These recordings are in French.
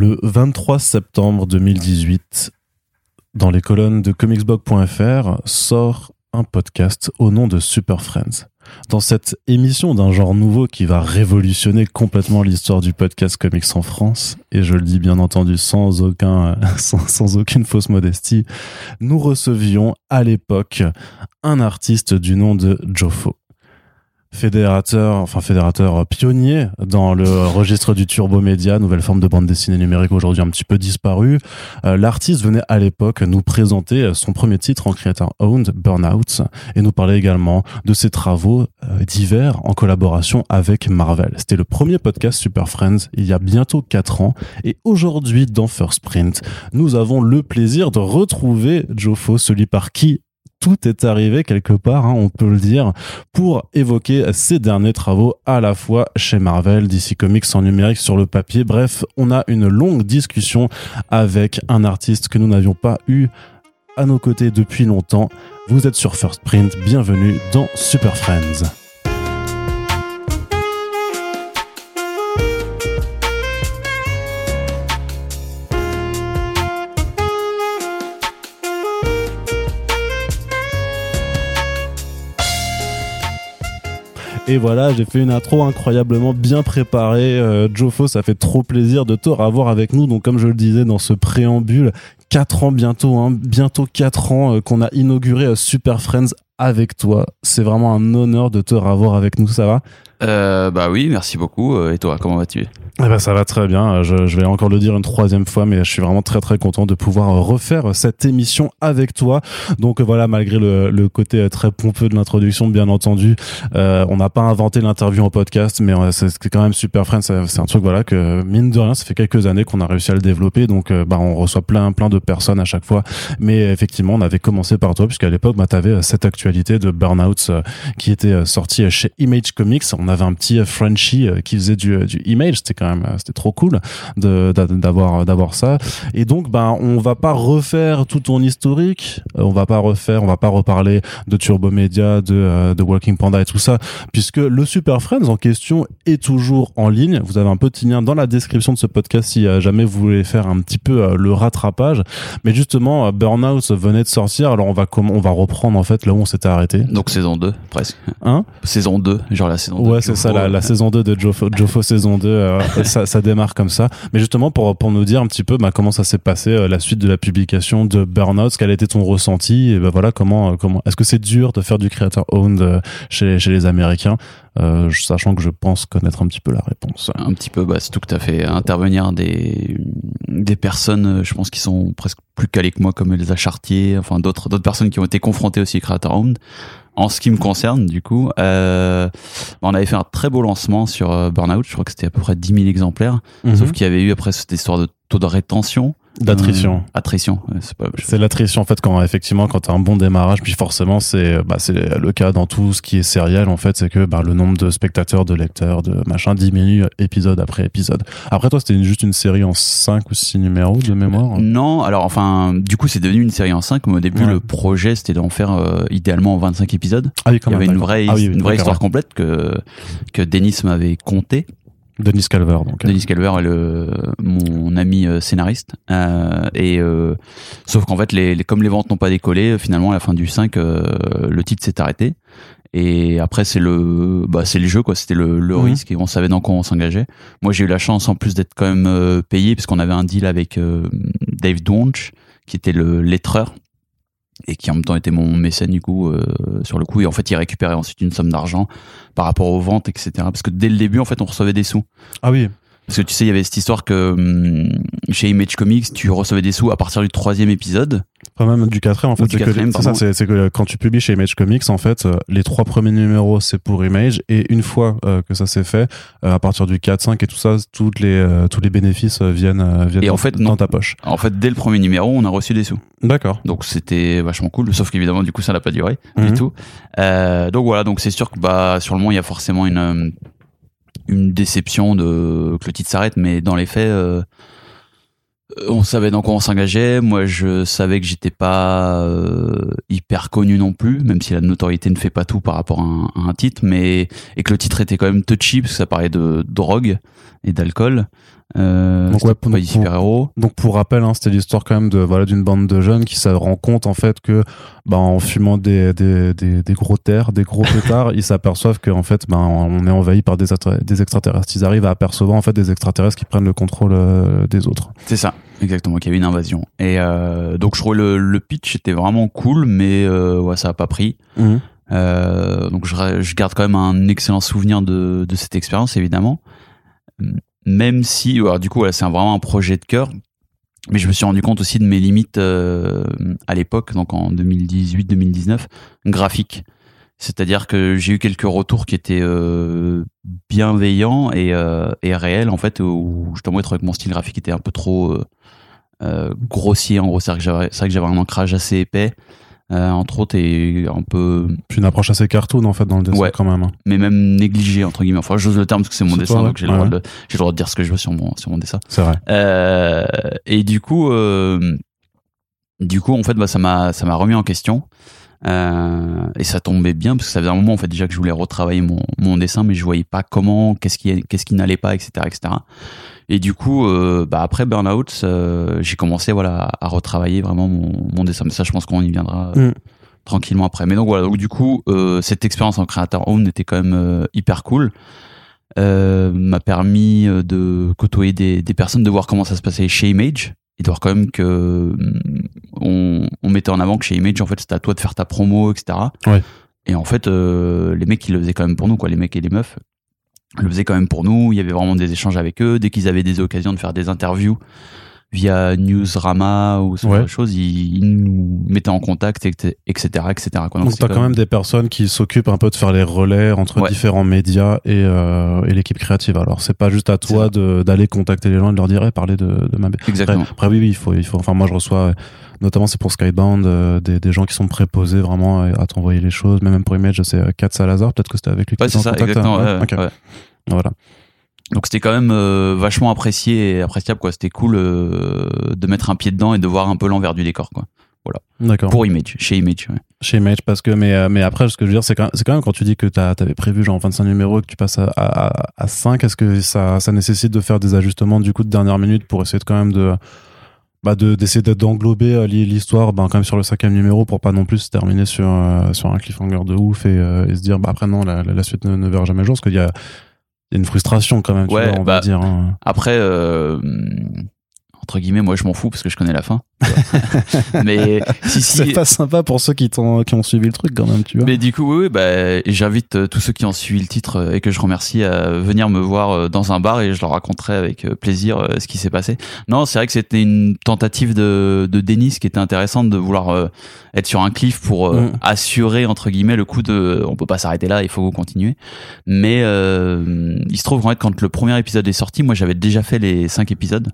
Le 23 septembre 2018, dans les colonnes de comicsblog.fr, sort un podcast au nom de Super Friends. Dans cette émission d'un genre nouveau qui va révolutionner complètement l'histoire du podcast comics en France, et je le dis bien entendu sans sans, aucune fausse modestie, nous recevions à l'époque un artiste du nom de Jofo fédérateur, enfin fédérateur pionnier dans le registre du turbo média, nouvelle forme de bande dessinée numérique aujourd'hui un petit peu disparue. Euh, L'artiste venait à l'époque nous présenter son premier titre en creator owned, Burnout, et nous parler également de ses travaux euh, divers en collaboration avec Marvel. C'était le premier podcast Super Friends il y a bientôt 4 ans, et aujourd'hui dans First Print, nous avons le plaisir de retrouver Jofo, celui par qui tout est arrivé quelque part, hein, on peut le dire, pour évoquer ses derniers travaux à la fois chez Marvel, DC Comics en numérique sur le papier. Bref, on a une longue discussion avec un artiste que nous n'avions pas eu à nos côtés depuis longtemps. Vous êtes sur First Print, bienvenue dans Super Friends. Et voilà, j'ai fait une intro incroyablement bien préparée. Euh, Jofo, ça fait trop plaisir de te revoir avec nous. Donc, comme je le disais dans ce préambule, 4 ans bientôt, hein, bientôt 4 ans euh, qu'on a inauguré euh, Super Friends avec toi. C'est vraiment un honneur de te revoir avec nous, ça va? Euh, Bah oui, merci beaucoup. Euh, et toi, comment vas-tu? Eh ben, ça va très bien. Je, je, vais encore le dire une troisième fois, mais je suis vraiment très très content de pouvoir refaire cette émission avec toi. Donc voilà, malgré le, le côté très pompeux de l'introduction, bien entendu, euh, on n'a pas inventé l'interview en podcast, mais c'est quand même super friend. C'est un truc voilà que mine de rien, ça fait quelques années qu'on a réussi à le développer. Donc euh, bah on reçoit plein plein de personnes à chaque fois. Mais effectivement, on avait commencé par toi, puisqu'à l'époque, bah t'avais cette actualité de Burnout euh, qui était sortie chez Image Comics. Avait un petit Frenchie qui faisait du, du Image. C'était quand c'était trop cool de d'avoir d'avoir ça. Et donc ben on va pas refaire tout ton historique. On va pas refaire on va pas reparler de Turbo Media de euh, de Walking Panda et tout ça puisque le Super Friends en question est toujours en ligne. Vous avez un petit lien dans la description de ce podcast si euh, jamais vous voulez faire un petit peu euh, le rattrapage. Mais justement Burnout venait de sortir. Alors on va on va reprendre en fait là où on s'était arrêté. Donc saison 2 presque. Hein? Saison 2 genre la saison 2 ouais c'est ça la, la, saison 2 de Jofo, Jofo saison 2 ça, ça, démarre comme ça. Mais justement, pour, pour nous dire un petit peu bah, comment ça s'est passé, euh, la suite de la publication de Burnout, quel été ton ressenti, et bah, voilà, comment, euh, comment, est-ce que c'est dur de faire du creator owned euh, chez, chez les Américains, euh, sachant que je pense connaître un petit peu la réponse. Un petit peu, bah, c'est tout que tu as fait intervenir des, des personnes, je pense, qui sont presque plus calées que moi, comme Elsa Chartier, enfin d'autres, d'autres personnes qui ont été confrontées aussi creator owned en ce qui me concerne, du coup, euh, on avait fait un très beau lancement sur euh, Burnout. Je crois que c'était à peu près 10 000 exemplaires. Mhm. Sauf qu'il y avait eu après cette histoire de taux de rétention D'attrition. Euh, attrition, c'est l'attrition en fait quand effectivement quand t'as un bon démarrage, puis forcément c'est bah, c'est le cas dans tout ce qui est sériel en fait, c'est que bah, le nombre de spectateurs, de lecteurs, de machin diminue épisode après épisode. Après toi c'était juste une série en 5 ou 6 numéros de mémoire? Non, alors enfin du coup c'est devenu une série en 5 mais au début le projet c'était d'en faire euh, idéalement 25 épisodes. Ah oui, Il y avait une vraie, ah une vraie histoire complète que que Denis m'avait conté Denis Calver donc. Denis Calver est le mon ami euh, scénariste euh, et euh, sauf qu'en fait les, les, comme les ventes n'ont pas décollé finalement à la fin du 5 euh, le titre s'est arrêté et après c'est le bah c'est le jeu quoi c'était le, le mhm. risque et on savait dans quoi on s'engageait moi j'ai eu la chance en plus d'être quand même payé puisqu'on avait un deal avec Dave Donch qui était le lettreur et qui en même temps était mon mécène du coup euh, sur le coup. Et en fait il récupérait ensuite une somme d'argent par rapport aux ventes etc parce que dès le début en fait on recevait des sous. Ah oui parce que tu sais, il y avait cette histoire que hum, chez Image Comics, tu recevais des sous à partir du troisième épisode. Pas même du quatrième, en fait. C'est ça, c'est que quand tu publies chez Image Comics, en fait, euh, les trois premiers numéros, c'est pour Image. Et une fois euh, que ça s'est fait, euh, à partir du 4, 5 et tout ça, toutes les, tous les bénéfices viennent, viennent et en fait, dans ta poche. En fait, dès le premier numéro, on a reçu des sous. D'accord. Donc c'était vachement cool. Sauf qu'évidemment, du coup, ça n'a pas duré du mhm. tout. donc voilà, donc c'est sûr que bah, sur le moment, il y a forcément une une déception de que le titre s'arrête, mais dans les faits, euh, On savait dans quoi on s'engageait. Moi, je savais que j'étais pas euh, hyper connu non plus, même si la notoriété ne fait pas tout par rapport à un, à un titre, mais et que le titre était quand même touchy parce que ça parlait de drogue et d'alcool. Euh, Donc pas super héros. Pour rappel, hein, c'était l'histoire quand même de voilà d'une bande de jeunes qui se rend compte en fait que bah, en fumant des, des, des, des gros terres, des gros pétards, ils s'aperçoivent qu'en fait ben on est envahi par des, des extraterrestres. Ils arrivent à apercevoir en fait des extraterrestres qui prennent le contrôle euh, des autres. C'est ça, exactement, qu'il y avait une invasion. Et euh, donc je trouvais le, le pitch était vraiment cool, mais ouais, ça a pas pris. Euh, donc je, je garde quand même un excellent souvenir de, de cette expérience, évidemment. Même si, alors, du coup, c'est vraiment un projet de cœur. Mais je me suis rendu compte aussi de mes limites euh, à l'époque, donc en 2018-2019, graphiques. C'est-à-dire que j'ai eu quelques retours qui étaient euh, bienveillants et, euh, et réels, en fait, où je trouvé que mon style graphique était un peu trop grossier. En gros, c'est vrai que j'avais un ancrage assez épais, euh, entre autres, et un peu Puis une approche assez cartoon en fait dans le dessin Ouais. quand même. hein. mais même négligé entre guillemets. Enfin, j'ose le terme parce que c'est mon dessin, toi, donc j'ai le, droit de- j'ai le droit de dire ce que je veux sur mon sur mon dessin. C'est vrai. Euh, et du coup, euh, du coup, en fait, bah, ça m'a ça m'a remis en question. Et ça tombait bien parce que ça faisait un moment en fait déjà que je voulais retravailler mon, mon dessin, mais je voyais pas comment, qu'est-ce qui qu'est-ce qui n'allait pas, etc., etc. Et du coup, euh, bah après Burnout, euh, j'ai commencé voilà à, retravailler vraiment mon, mon dessin. Mais ça, je pense qu'on y viendra euh, Mm. tranquillement après. Mais donc voilà, donc du coup, cette expérience en créateur own était quand même hyper cool. M'a permis de côtoyer des, des personnes, de voir comment ça se passait chez Image et de voir quand même que hum, on, on mettait en avant que chez Image, en fait, c'était à toi de faire ta promo, etc. Ouais. Et en fait, les mecs, ils le faisaient quand même pour nous, quoi, les mecs et les meufs le faisaient quand même pour nous. Il y avait vraiment des échanges avec eux. Dès qu'ils avaient des occasions de faire des interviews via Newsrama ou ce genre Ouais. de choses, ils, ils nous mettaient en contact, etc., etc. Donc c'est t'as quand même des personnes qui s'occupent un peu de faire les relais entre Ouais. différents médias et, euh, et l'équipe créative. Alors c'est pas juste à toi d'aller contacter les gens et de leur dire Eh, parler de, de ma BD. Après, Exactement. après, oui, oui, il faut, il faut. Enfin moi je reçois, notamment c'est pour Skybound, euh, des, des gens qui sont préposés vraiment à, à t'envoyer les choses. Mais même pour Image, c'est euh, Kat Salazar. Peut-être que c'était avec lui. Ouais, c'est ça, contact, exactement. hein ouais, Ok. ouais. Voilà. Donc c'était quand même euh, vachement apprécié et appréciable quoi. C'était cool euh, de mettre un pied dedans et de voir un peu l'envers du décor quoi. D'accord. Pour Image, chez Image. ouais. Chez Image parce que mais euh, mais après ce que je veux dire c'est quand, quand même quand tu dis que t'as- t'avais prévu genre 25 numéros et que tu passes à, à, à 5 est-ce que ça ça nécessite de faire des ajustements du coup de dernière minute pour essayer de quand même de bah de d'essayer de- d'englober euh, l'hi- l'histoire ben quand même sur le cinquième numéro pour pas non plus se terminer sur euh, sur un cliffhanger de ouf et, euh, et se dire bah après non la, la, la suite ne, ne verra jamais le jour parce qu'il y a il y a une frustration quand même tu Ouais, vois, on bah, va dire hein. Après, euh, entre guillemets, moi je m'en fous parce que je connais la fin. mais si c'est si. pas sympa pour ceux qui t'ont qui ont suivi le truc quand même tu vois Mais du coup, oui, oui bah, j'invite euh, tous ceux qui ont suivi le titre euh, et que je remercie à venir me voir euh, dans un bar et je leur raconterai avec plaisir ce qui s'est passé. Non, c'est vrai que c'était une tentative de, de Denis qui était intéressante de vouloir être sur un cliff pour Mm. assurer entre guillemets le coup de on peut pas s'arrêter là, il faut continuer. Mais euh, il se trouve qu'en fait quand le premier épisode est sorti, moi j'avais déjà fait les cinq épisodes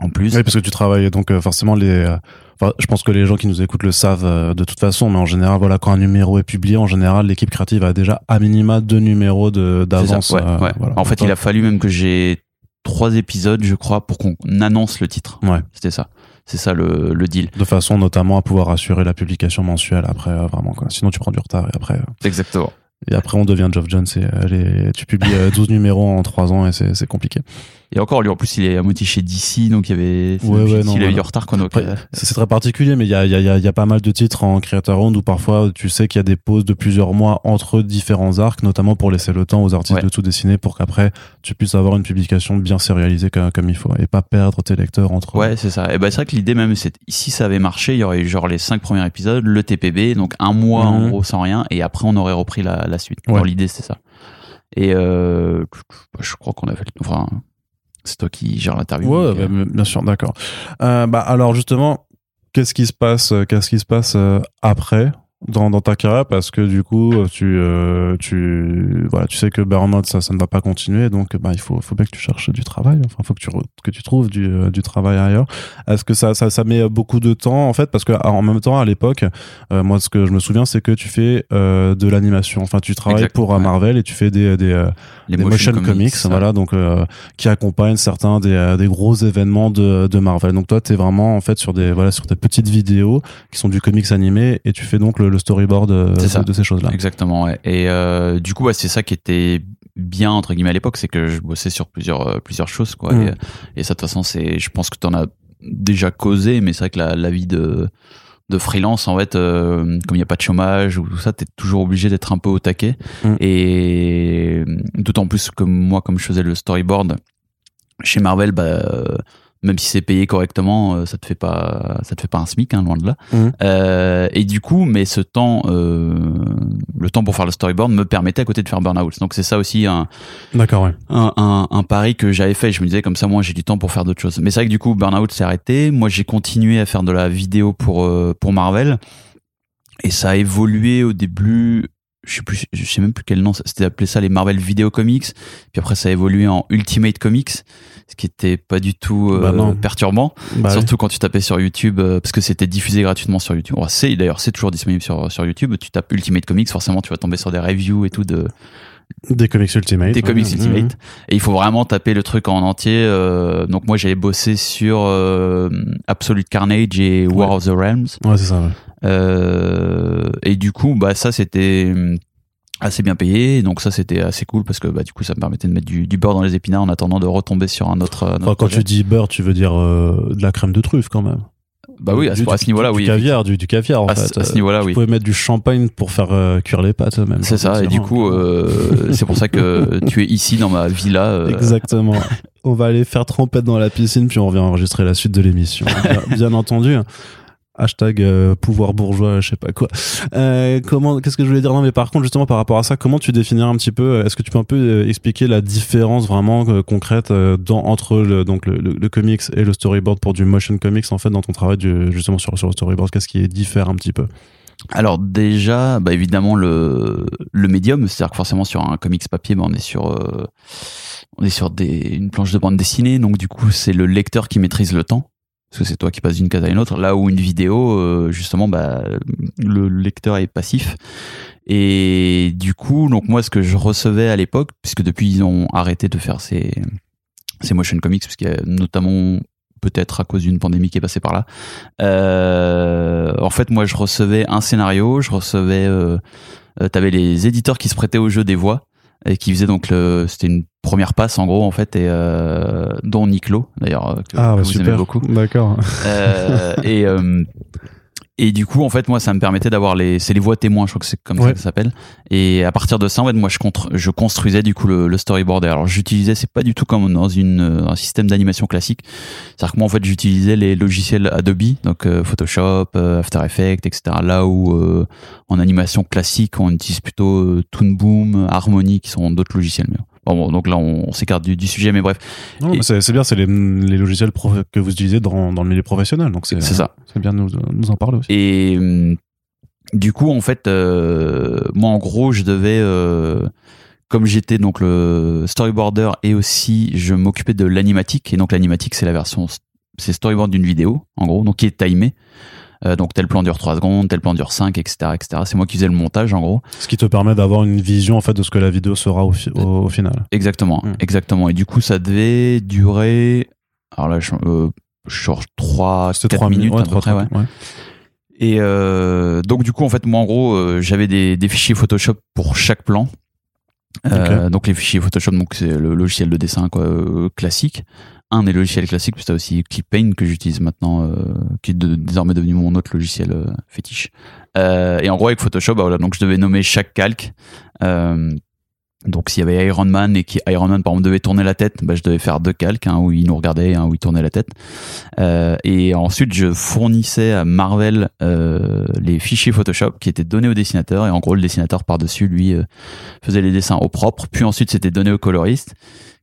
en plus. Oui, parce que tu travailles donc euh, forcément les. euh, Enfin, je pense que les gens qui nous écoutent le savent euh, de toute façon, mais en général, voilà, quand un numéro est publié, en général, l'équipe créative a déjà à minima deux numéros de d'avance. ouais, euh, ouais. voilà. En fait, il a fallu même que j'ai trois épisodes, je crois, pour qu'on annonce le titre. Ouais. C'était ça. C'est ça le, le deal. de façon notamment à pouvoir assurer la publication mensuelle après, euh, vraiment quoi. Sinon, tu prends du retard et après, euh, Exactement. et après, on devient Geoff Jones et euh, les- tu publies euh, 12 numéros en 3 ans et c'est c'est compliqué. Et encore, lui, en plus, il est à moitié chez DC, donc il y avait. Ouais, ouais, non, il a eu du retard. Donc, Après, euh, C'est très particulier, mais il y a, y, a, y a- a pas mal de titres en Creator Round où parfois tu sais qu'il y a des pauses de plusieurs mois entre différents arcs, notamment pour laisser le temps aux artistes Ouais. de tout dessiner pour qu'après tu puisses avoir une publication bien sérialisée comme, comme il faut et pas perdre tes lecteurs entre. Ouais, c'est ça. Et ben, c'est vrai que l'idée même, c'est si ça avait marché, il y aurait eu genre les cinq premiers épisodes, le TPB, donc un mois en Mhm. gros sans rien, et après on aurait repris la, la suite. L'idée, c'est ça. Et euh, je crois qu'on a fait. le- Enfin, c'est toi qui gères l'interview. Ouais, donc, euh, bah, bien sûr, d'accord. Euh, bah alors justement, qu'est-ce qui se passe euh, Qu'est-ce qui se passe euh, après? Dans, dans ta carrière parce que du coup tu euh, tu voilà tu sais que burnout ça ça ne va pas continuer. Donc bah il faut faut bien que tu cherches du travail. Enfin faut que tu que tu trouves du, euh, du travail ailleurs. Est-ce que ça, ça ça met beaucoup de temps en fait? Parce que en même temps à l'époque euh, moi ce que je me souviens c'est que tu fais de l'animation. Enfin tu travailles pour Marvel et tu fais des des, des motion, comics, voilà donc qui accompagnent certains des, des gros événements de, de Marvel. Donc toi tu es vraiment en fait sur des voilà sur des petites vidéos qui sont du comics animé et tu fais donc le le, storyboard euh, de, ces choses-là. Exactement. Et euh, du coup, c'est ça qui était bien entre guillemets à l'époque, c'est que je bossais sur plusieurs euh, plusieurs choses quoi. Mm. Et, ça de toute façon, c'est, je pense que tu en as déjà causé, mais c'est vrai que la, la vie de de freelance en fait comme il n'y a pas de chômage ou tout ça t'es toujours obligé d'être un peu au taquet mm. et d'autant plus que moi comme je faisais le storyboard chez Marvel bah même si c'est payé correctement, euh, ça te fait pas, ça te fait pas un smic, hein, loin de là. Mmh. Euh, et du coup, mais ce temps, euh, le temps pour faire le storyboard me permettait à côté de faire Burnout. Donc c'est ça aussi un, d'accord, ouais. un, un, un, pari que j'avais fait. Je me disais comme ça, moi j'ai du temps pour faire d'autres choses. Mais c'est vrai que du coup, Burnout s'est arrêté. Moi j'ai continué à faire de la vidéo pour euh, pour Marvel. Et ça a évolué au début je sais plus, je sais même plus quel nom, c'était appelé ça les Marvel Video Comics. Puis après, ça a évolué en Ultimate Comics, ce qui était pas du tout euh, bah perturbant. Bah Surtout quand tu tapais sur YouTube, euh, parce que c'était diffusé gratuitement sur YouTube. c'est d'ailleurs, c'est toujours disponible sur sur YouTube. Tu tapes Ultimate Comics, forcément, tu vas tomber sur des reviews et tout de des comics Ultimate. Des comics Ultimate. Et il faut vraiment taper le truc en entier. Euh, donc moi j'avais bossé sur Absolute Carnage et War of the Realms. Ouais, c'est ça. Ouais. Euh, et du coup, bah ça c'était hum, assez bien payé donc ça c'était assez cool parce que bah du coup ça me permettait de mettre du, du beurre dans les épinards en attendant de retomber sur un autre, quand tu dis beurre tu veux dire euh, de la crème de truffe quand même bah oui à, ce, niveau-là oui du caviar du, du caviar en à, fait. à ce niveau-là oui. tu pouvais mettre du champagne pour faire euh, cuire les pâtes même c'est ça et du coup c'est pour ça que tu es ici dans ma villa exactement. On va aller faire trompette dans la piscine puis on revient enregistrer la suite de l'émission. Bien, bien entendu hashtag euh, pouvoir bourgeois, je sais pas quoi. Euh, comment, qu'est-ce que je voulais dire? Non, mais par contre, justement, par rapport à ça, comment tu définirais un petit peu euh, Est-ce que tu peux un peu expliquer la différence vraiment concrète dans, entre le, donc le, le, comics et le storyboard pour du motion comics en fait dans ton travail du, justement sur, sur le storyboard? Qu'est-ce qui est différent un petit peu? Alors déjà, bah évidemment le le médium, c'est-à-dire que forcément sur un comics papier, bah on est sur on est sur des une planche de bande dessinée, donc du coup c'est le lecteur qui maîtrise le temps parce que c'est toi qui passes d'une case à une autre. Là où une vidéo, euh, justement, bah, le lecteur est passif. Et du coup, donc moi, ce que je recevais à l'époque, puisque depuis ils ont arrêté de faire ces, ces motion comics, parce y a notamment peut-être à cause d'une pandémie qui est passée par là. Euh, en fait, moi, je recevais un scénario, je recevais, euh, euh t'avais les éditeurs qui se prêtaient au jeu des voix et qui faisait donc le c'était une première passe en gros en fait et euh, dont Niclo d'ailleurs euh, que, ah, que vous super. aimez beaucoup d'accord euh, et euh, et du coup, en fait, moi, ça me permettait d'avoir les, c'est les voix témoins, je crois que c'est comme ça que ça s'appelle. Et à partir de ça, en fait, moi, je, contre, je construisais du coup le, le storyboard. Alors, j'utilisais, c'est pas du tout comme dans une, un système d'animation classique. C'est-à-dire que moi, en fait, j'utilisais les logiciels Adobe, donc euh, Photoshop, euh, After Effects, etc. Là où euh, en animation classique, on utilise plutôt Toon Boom, Harmony, qui sont d'autres logiciels. Mais Bon, donc là, on, s'écarte du, du, sujet, mais bref. c'est bien, c'est les, les, logiciels que vous utilisez dans, dans le milieu professionnel, donc c'est ça. C'est bien de nous, nous, en parler aussi. Et hum, du coup, en fait, euh, moi, en gros, je devais, euh, comme j'étais donc le storyboarder et aussi je m'occupais de l'animatique, et donc l'animatique, c'est la version, c'est storyboard d'une vidéo, en gros, donc qui est timé. Euh, donc tel plan dure 3 secondes, tel plan dure 5, etc. etc. C'est moi qui faisais le montage en gros. Ce qui te permet d'avoir une vision en fait de ce que la vidéo sera au, au, final. Exactement, hmm. exactement. Et du coup ça devait durer, alors là je, euh, genre 3, 4 minutes à peu près. Ouais. Et euh, donc du coup en fait moi en gros euh, j'avais des, des fichiers Photoshop pour chaque plan. Donc les fichiers Photoshop, donc c'est le logiciel de dessin quoi, classique un des logiciels classiques, puis t'as aussi ClipPaint que j'utilise maintenant, euh, qui est désormais devenu mon autre logiciel euh, fétiche. Euh, et en gros avec Photoshop, bah voilà, donc je devais nommer chaque calque. Euh, donc s'il y avait Iron Man et qui Iron Man par exemple devait tourner la tête, bah, je devais faire deux calques, un où il nous regardait, un où il tournait la tête. Euh, et ensuite je fournissais à Marvel les fichiers Photoshop qui étaient donnés au dessinateur et en gros le dessinateur par dessus lui faisait les dessins au propre. Puis ensuite c'était donné au coloriste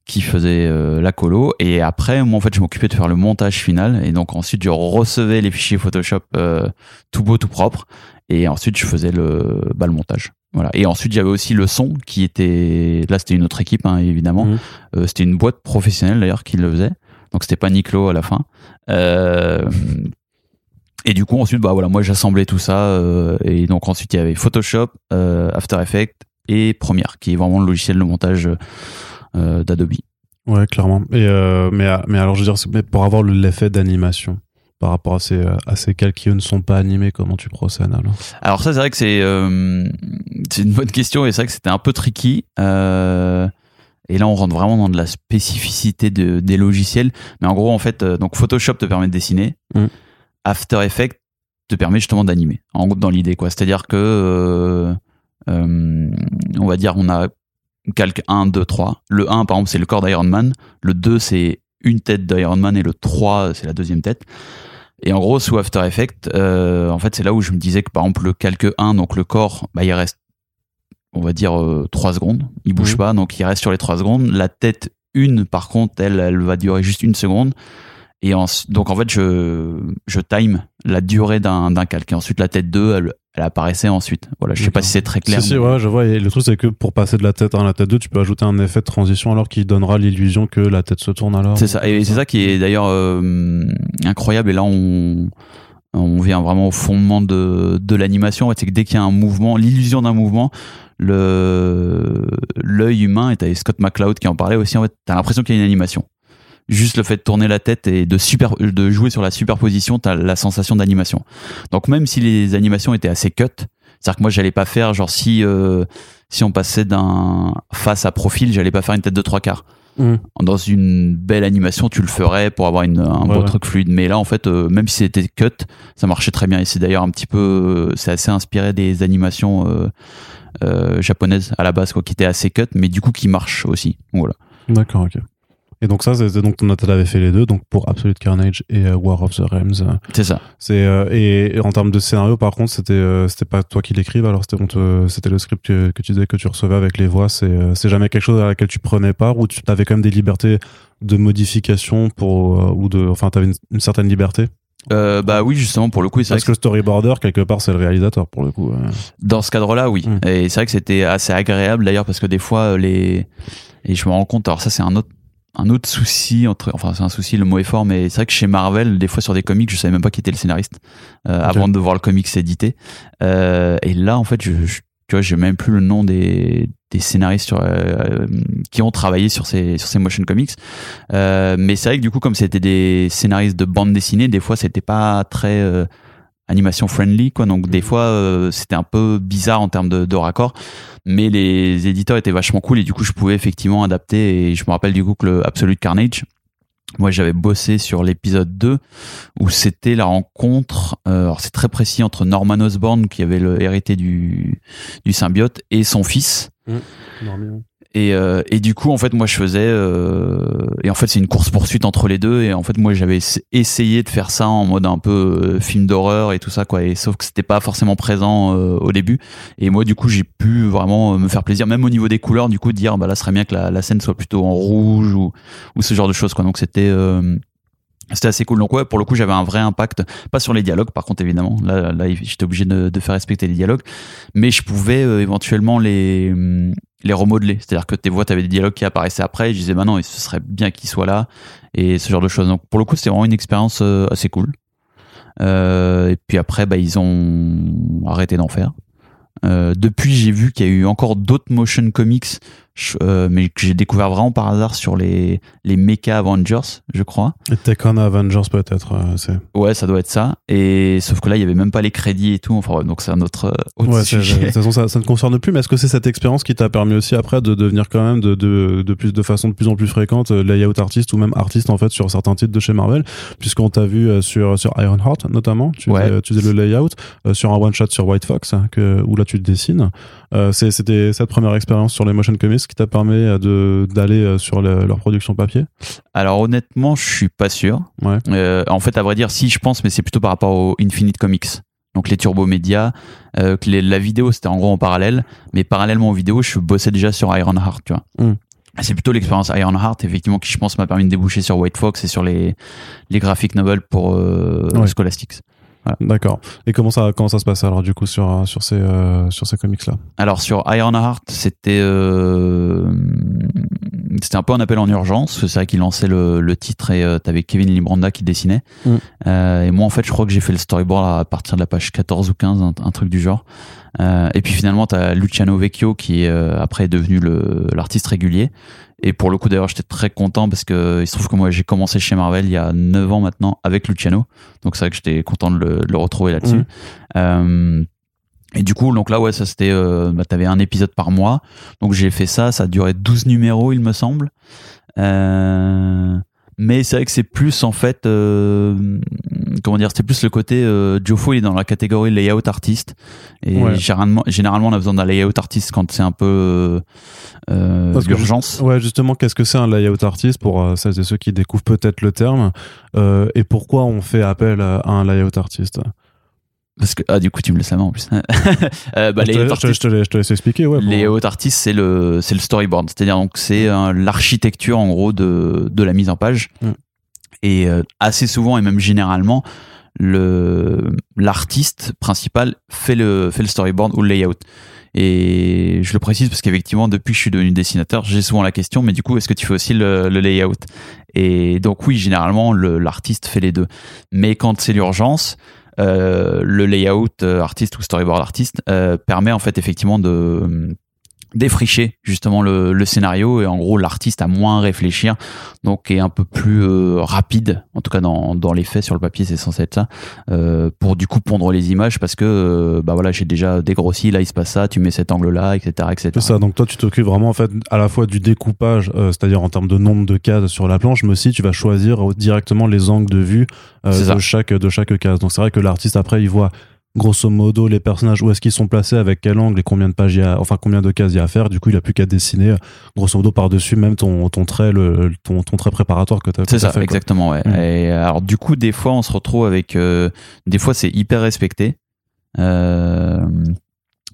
qui faisait euh, la colo. Et après moi en fait je m'occupais de faire le montage final. Et donc ensuite je recevais les fichiers Photoshop euh, tout beau tout propre. Et ensuite je faisais le bah, le montage. Voilà. Et ensuite j'avais aussi le son qui était là c'était une autre équipe hein, évidemment. Mhm. Euh, c'était une boîte professionnelle d'ailleurs qui le faisait. Donc c'était pas Niclo à la fin. Euh, et du coup ensuite bah voilà moi j'assemblais tout ça euh, et donc ensuite il y avait Photoshop euh, After Effects et Premiere qui est vraiment le logiciel de montage euh, d'Adobe Ouais, clairement. Et euh, mais, euh, mais alors, je veux dire, mais pour avoir le- l'effet d'animation par rapport à ces, euh, à ces calques qui ne sont pas animés, comment tu procèdes alors Alors ça, c'est vrai que c'est euh, c'est une bonne question et c'est vrai que c'était un peu tricky. Euh, et là, on rentre vraiment dans de la spécificité de, des logiciels. Mais en gros, en fait, euh, donc Photoshop te permet de dessiner. Mm. After Effects te permet justement d'animer. En gros, dans l'idée, quoi. C'est-à-dire que, euh, euh, on va dire, on a calque 1, 2, 3. Le 1, par exemple, c'est le corps d'Iron Man. Le 2, c'est une tête d'Iron Man et le 3, c'est la deuxième tête. Et en gros, sous After Effects, euh, en fait, c'est là où je me disais que par exemple, le calque 1, donc le corps, bah, il reste, on va dire, euh, 3 secondes. Il bouge Mhm. pas, donc il reste sur les 3 secondes. La tête 1, par contre, elle, elle va durer juste une seconde. Et en- donc, en fait, je, je time la durée d'un d'un calque. Et ensuite, la tête 2, elle, elle apparaissait ensuite. Voilà, je sais pas si c'est très clair. Si, si, ouais, je vois. Et le truc, c'est que pour passer de la tête 1 à la tête 2, tu peux ajouter un effet de transition alors qui donnera l'illusion que la tête se tourne alors. C'est ça, et c'est ça qui est d'ailleurs euh, incroyable. Et là, on, on vient vraiment au fondement de, de l'animation. En fait, c'est que dès qu'il y a un mouvement, l'illusion d'un mouvement, le l'œil humain, et t'avais Scott McCloud qui en parlait aussi, en fait, t'as l'impression qu'il y a une animation. Juste le fait de tourner la tête et de, super, de jouer sur la superposition, t'as la sensation d'animation. Donc même si les animations étaient assez cut, c'est-à-dire que moi j'allais pas faire, genre si, euh, si on passait d'un face à profil, j'allais pas faire une tête de trois quarts Mhm. dans une belle animation, tu le ferais pour avoir une, un Ouais, beau ouais. truc fluide. Mais là, en fait, euh, même si c'était cut, ça marchait très bien. Et c'est d'ailleurs un petit peu, euh, c'est assez inspiré des animations euh, euh, japonaises à la base, quoi, qui étaient assez cut, mais du coup qui marchent aussi. Voilà. D'accord, ok. Et donc ça, c'était donc ton avait fait les deux, donc pour Absolute Carnage et euh, War of the Realms. C'est ça. C'est euh, et, et en termes de scénario, par contre, c'était euh, c'était pas toi qui l'écrive, alors c'était c'était le script que, que tu disais que tu recevais avec les voix. C'est euh, c'est jamais quelque chose à laquelle tu prenais part ou tu avais quand même des libertés de modification pour ou de enfin t'avais une, une certaine liberté? Euh, bah oui, justement, pour le coup, c'est Parce que le storyboarder quelque part c'est le réalisateur pour le coup. Dans ce cadre-là, oui. Mm. Et c'est vrai que c'était assez agréable d'ailleurs parce que des fois les et je me rends compte. Alors ça, c'est un autre un autre souci entre enfin c'est un souci le mot est fort mais c'est vrai que chez Marvel des fois sur des comics je savais même pas qui était le scénariste euh, avant de voir le comics édité. Euh, et là en fait je, je- tu vois j'ai même plus le nom des des scénaristes sur, euh, qui ont travaillé sur ces sur ces motion comics. Euh, mais c'est vrai que du coup comme c'était des scénaristes de bande dessinée des fois c'était pas très euh, animation friendly quoi. Donc des fois euh, c'était un peu bizarre en termes de, de raccord. Mais les éditeurs étaient vachement cool et du coup je pouvais effectivement adapter. Et je me rappelle du coup que le Absolute Carnage moi j'avais bossé sur l'épisode 2 où c'était la rencontre euh, alors c'est très précis entre Norman Osborn qui avait le hérité du du symbiote et son fils et, euh, et du coup, en fait, moi, je faisais. Euh, et en fait, c'est une course poursuite entre les deux. Et en fait, moi, j'avais ess- essayé de faire ça en mode un peu euh, film d'horreur et tout ça, quoi. Et sauf que c'était pas forcément présent euh, au début. Et moi, du coup, j'ai pu vraiment euh, me faire plaisir, même au niveau des couleurs. Du coup, dire, bah là, ce serait bien que la, la scène soit plutôt en rouge ou, ou ce genre de choses, quoi. Donc, c'était. C'était assez cool. Donc ouais, pour le coup, j'avais un vrai impact, pas sur les dialogues, par contre, évidemment. Là, là j'étais obligé de, faire respecter les dialogues, mais je pouvais euh, éventuellement les les remodeler. C'est-à-dire que tes voix, t'avais des dialogues qui apparaissaient après. Je disais, bah non, ce serait bien qu'ils soient là et ce genre de choses. Donc pour le coup, c'était vraiment une expérience euh, assez cool. Euh, et puis après, bah ils ont arrêté d'en faire. Depuis, j'ai vu qu'il y a eu encore d'autres motion comics, je- euh, mais que j'ai découvert vraiment par hasard sur les les Mecha Avengers, je crois. Et Take on Avengers peut-être. euh, Ouais, ça doit être ça. Et sauf que là, il y avait même pas les crédits et tout. Enfin, ouais, donc c'est un autre, euh, autre Ouais, sujet. de toute façon, ça, ça ne concerne plus, mais est-ce que c'est cette expérience qui t'a permis aussi après de devenir quand même de, de, de, plus, de façon de plus en plus fréquente euh, layout artiste ou même artiste en fait sur certains titres de chez Marvel, puisqu'on t'a vu sur, sur Ironheart notamment, tu, Ouais. faisais, tu faisais le layout, euh, sur un one-shot sur White Fox, hein, que, où là tu dessines. Euh, c'est- C'était cette première expérience sur les motion comics qui t'a permis euh, de- d'aller euh, sur le- leur production papier? Alors honnêtement, je suis pas sûr. Ouais. Euh, en fait, à vrai dire, si je pense, mais c'est plutôt par rapport au Infinite Comics. Donc les Turbo euh, que les- la vidéo c'était en gros en parallèle, mais parallèlement aux vidéos, je bossais déjà sur Ironheart, tu vois. Hmm. C'est plutôt l'expérience Ironheart, effectivement, qui je pense m'a permis de déboucher sur White Fox et sur les, les graphic novels pour euh, Ouais. Scholastics. D'accord. Et comment ça, comment ça se passe alors du coup sur, sur ces, euh, sur ces comics-là? Alors sur Ironheart, c'était euh, c'était un peu un appel en urgence. C'est vrai qu'il lançait le, le titre et euh, t'avais Kevin Libranda qui dessinait. Mm. Euh, et moi en fait, je crois que j'ai fait le storyboard à partir de la page 14 ou 15, un, un truc du genre. Euh, et puis finalement, t'as Luciano Vecchio qui après est devenu l'artiste régulier. Et pour le coup d'ailleurs, j'étais très content parce que il se trouve que moi j'ai commencé chez Marvel il y a 9 ans maintenant avec Luciano. Donc c'est vrai que j'étais content de le, de le retrouver là-dessus. Mhm. Et du coup, donc là, ouais, ça c'était, euh, bah, t'avais un épisode par mois. Donc j'ai fait ça, ça a duré 12 numéros, il me semble. Euh, mais c'est vrai que c'est plus en fait, euh, comment dire, c'était plus le côté euh, Joe il est dans la catégorie layout artiste. Et Ouais. généralement, généralement, on a besoin d'un layout artiste quand c'est un peu euh, l'urgence. Ouais, justement, qu'est-ce que c'est un layout artist pour euh, celles et ceux qui découvrent peut-être le terme et pourquoi on fait appel à un layout artiste? Parce que ah, du coup, tu me le savais en plus. Euh, bah, je, te, je te- artist- je te laisse- je te laisse expliquer. Ouais, les pour- hautes artistes, c'est le, c'est le storyboard. C'est-à-dire, donc, c'est euh, l'architecture, en gros, de, de la mise en page. Mm. Et euh, assez souvent, et même généralement, le, l'artiste principal fait le, fait le storyboard ou le layout. Et je le précise parce qu'effectivement, depuis que je suis devenu dessinateur, j'ai souvent la question, mais du coup, est-ce que tu fais aussi le, le layout? Et donc, oui, généralement, le, l'artiste fait les deux. Mais quand c'est l'urgence, le layout euh, artiste ou storyboard artiste euh, permet en fait effectivement de euh, défricher justement le, le scénario et en gros l'artiste a moins à réfléchir donc est un peu plus euh, rapide en tout cas dans, dans les faits sur le papier c'est censé être ça euh, pour du coup pondre les images parce que euh, bah voilà j'ai déjà dégrossi là il se passe ça tu mets cet angle là etc etc C'est ça, donc toi tu t'occupes vraiment en fait à la fois du découpage, euh, c'est-à-dire en termes de nombre de cases sur la planche, mais aussi tu vas choisir directement les angles de vue ça. de chaque de chaque case. Donc c'est vrai que l'artiste après il voit grosso modo les personnages où est-ce qu'ils sont placés, avec quel angle et combien de pages il y a, enfin combien de cases il y a à faire. Du coup il a plus qu'à dessiner euh, grosso modo par dessus même ton ton trait le ton, ton trait préparatoire que tu as C'est ça, fait, exactement. Ouais. Mm. Et alors du coup, des fois, on se retrouve avec, euh, des fois, c'est hyper respecté, euh,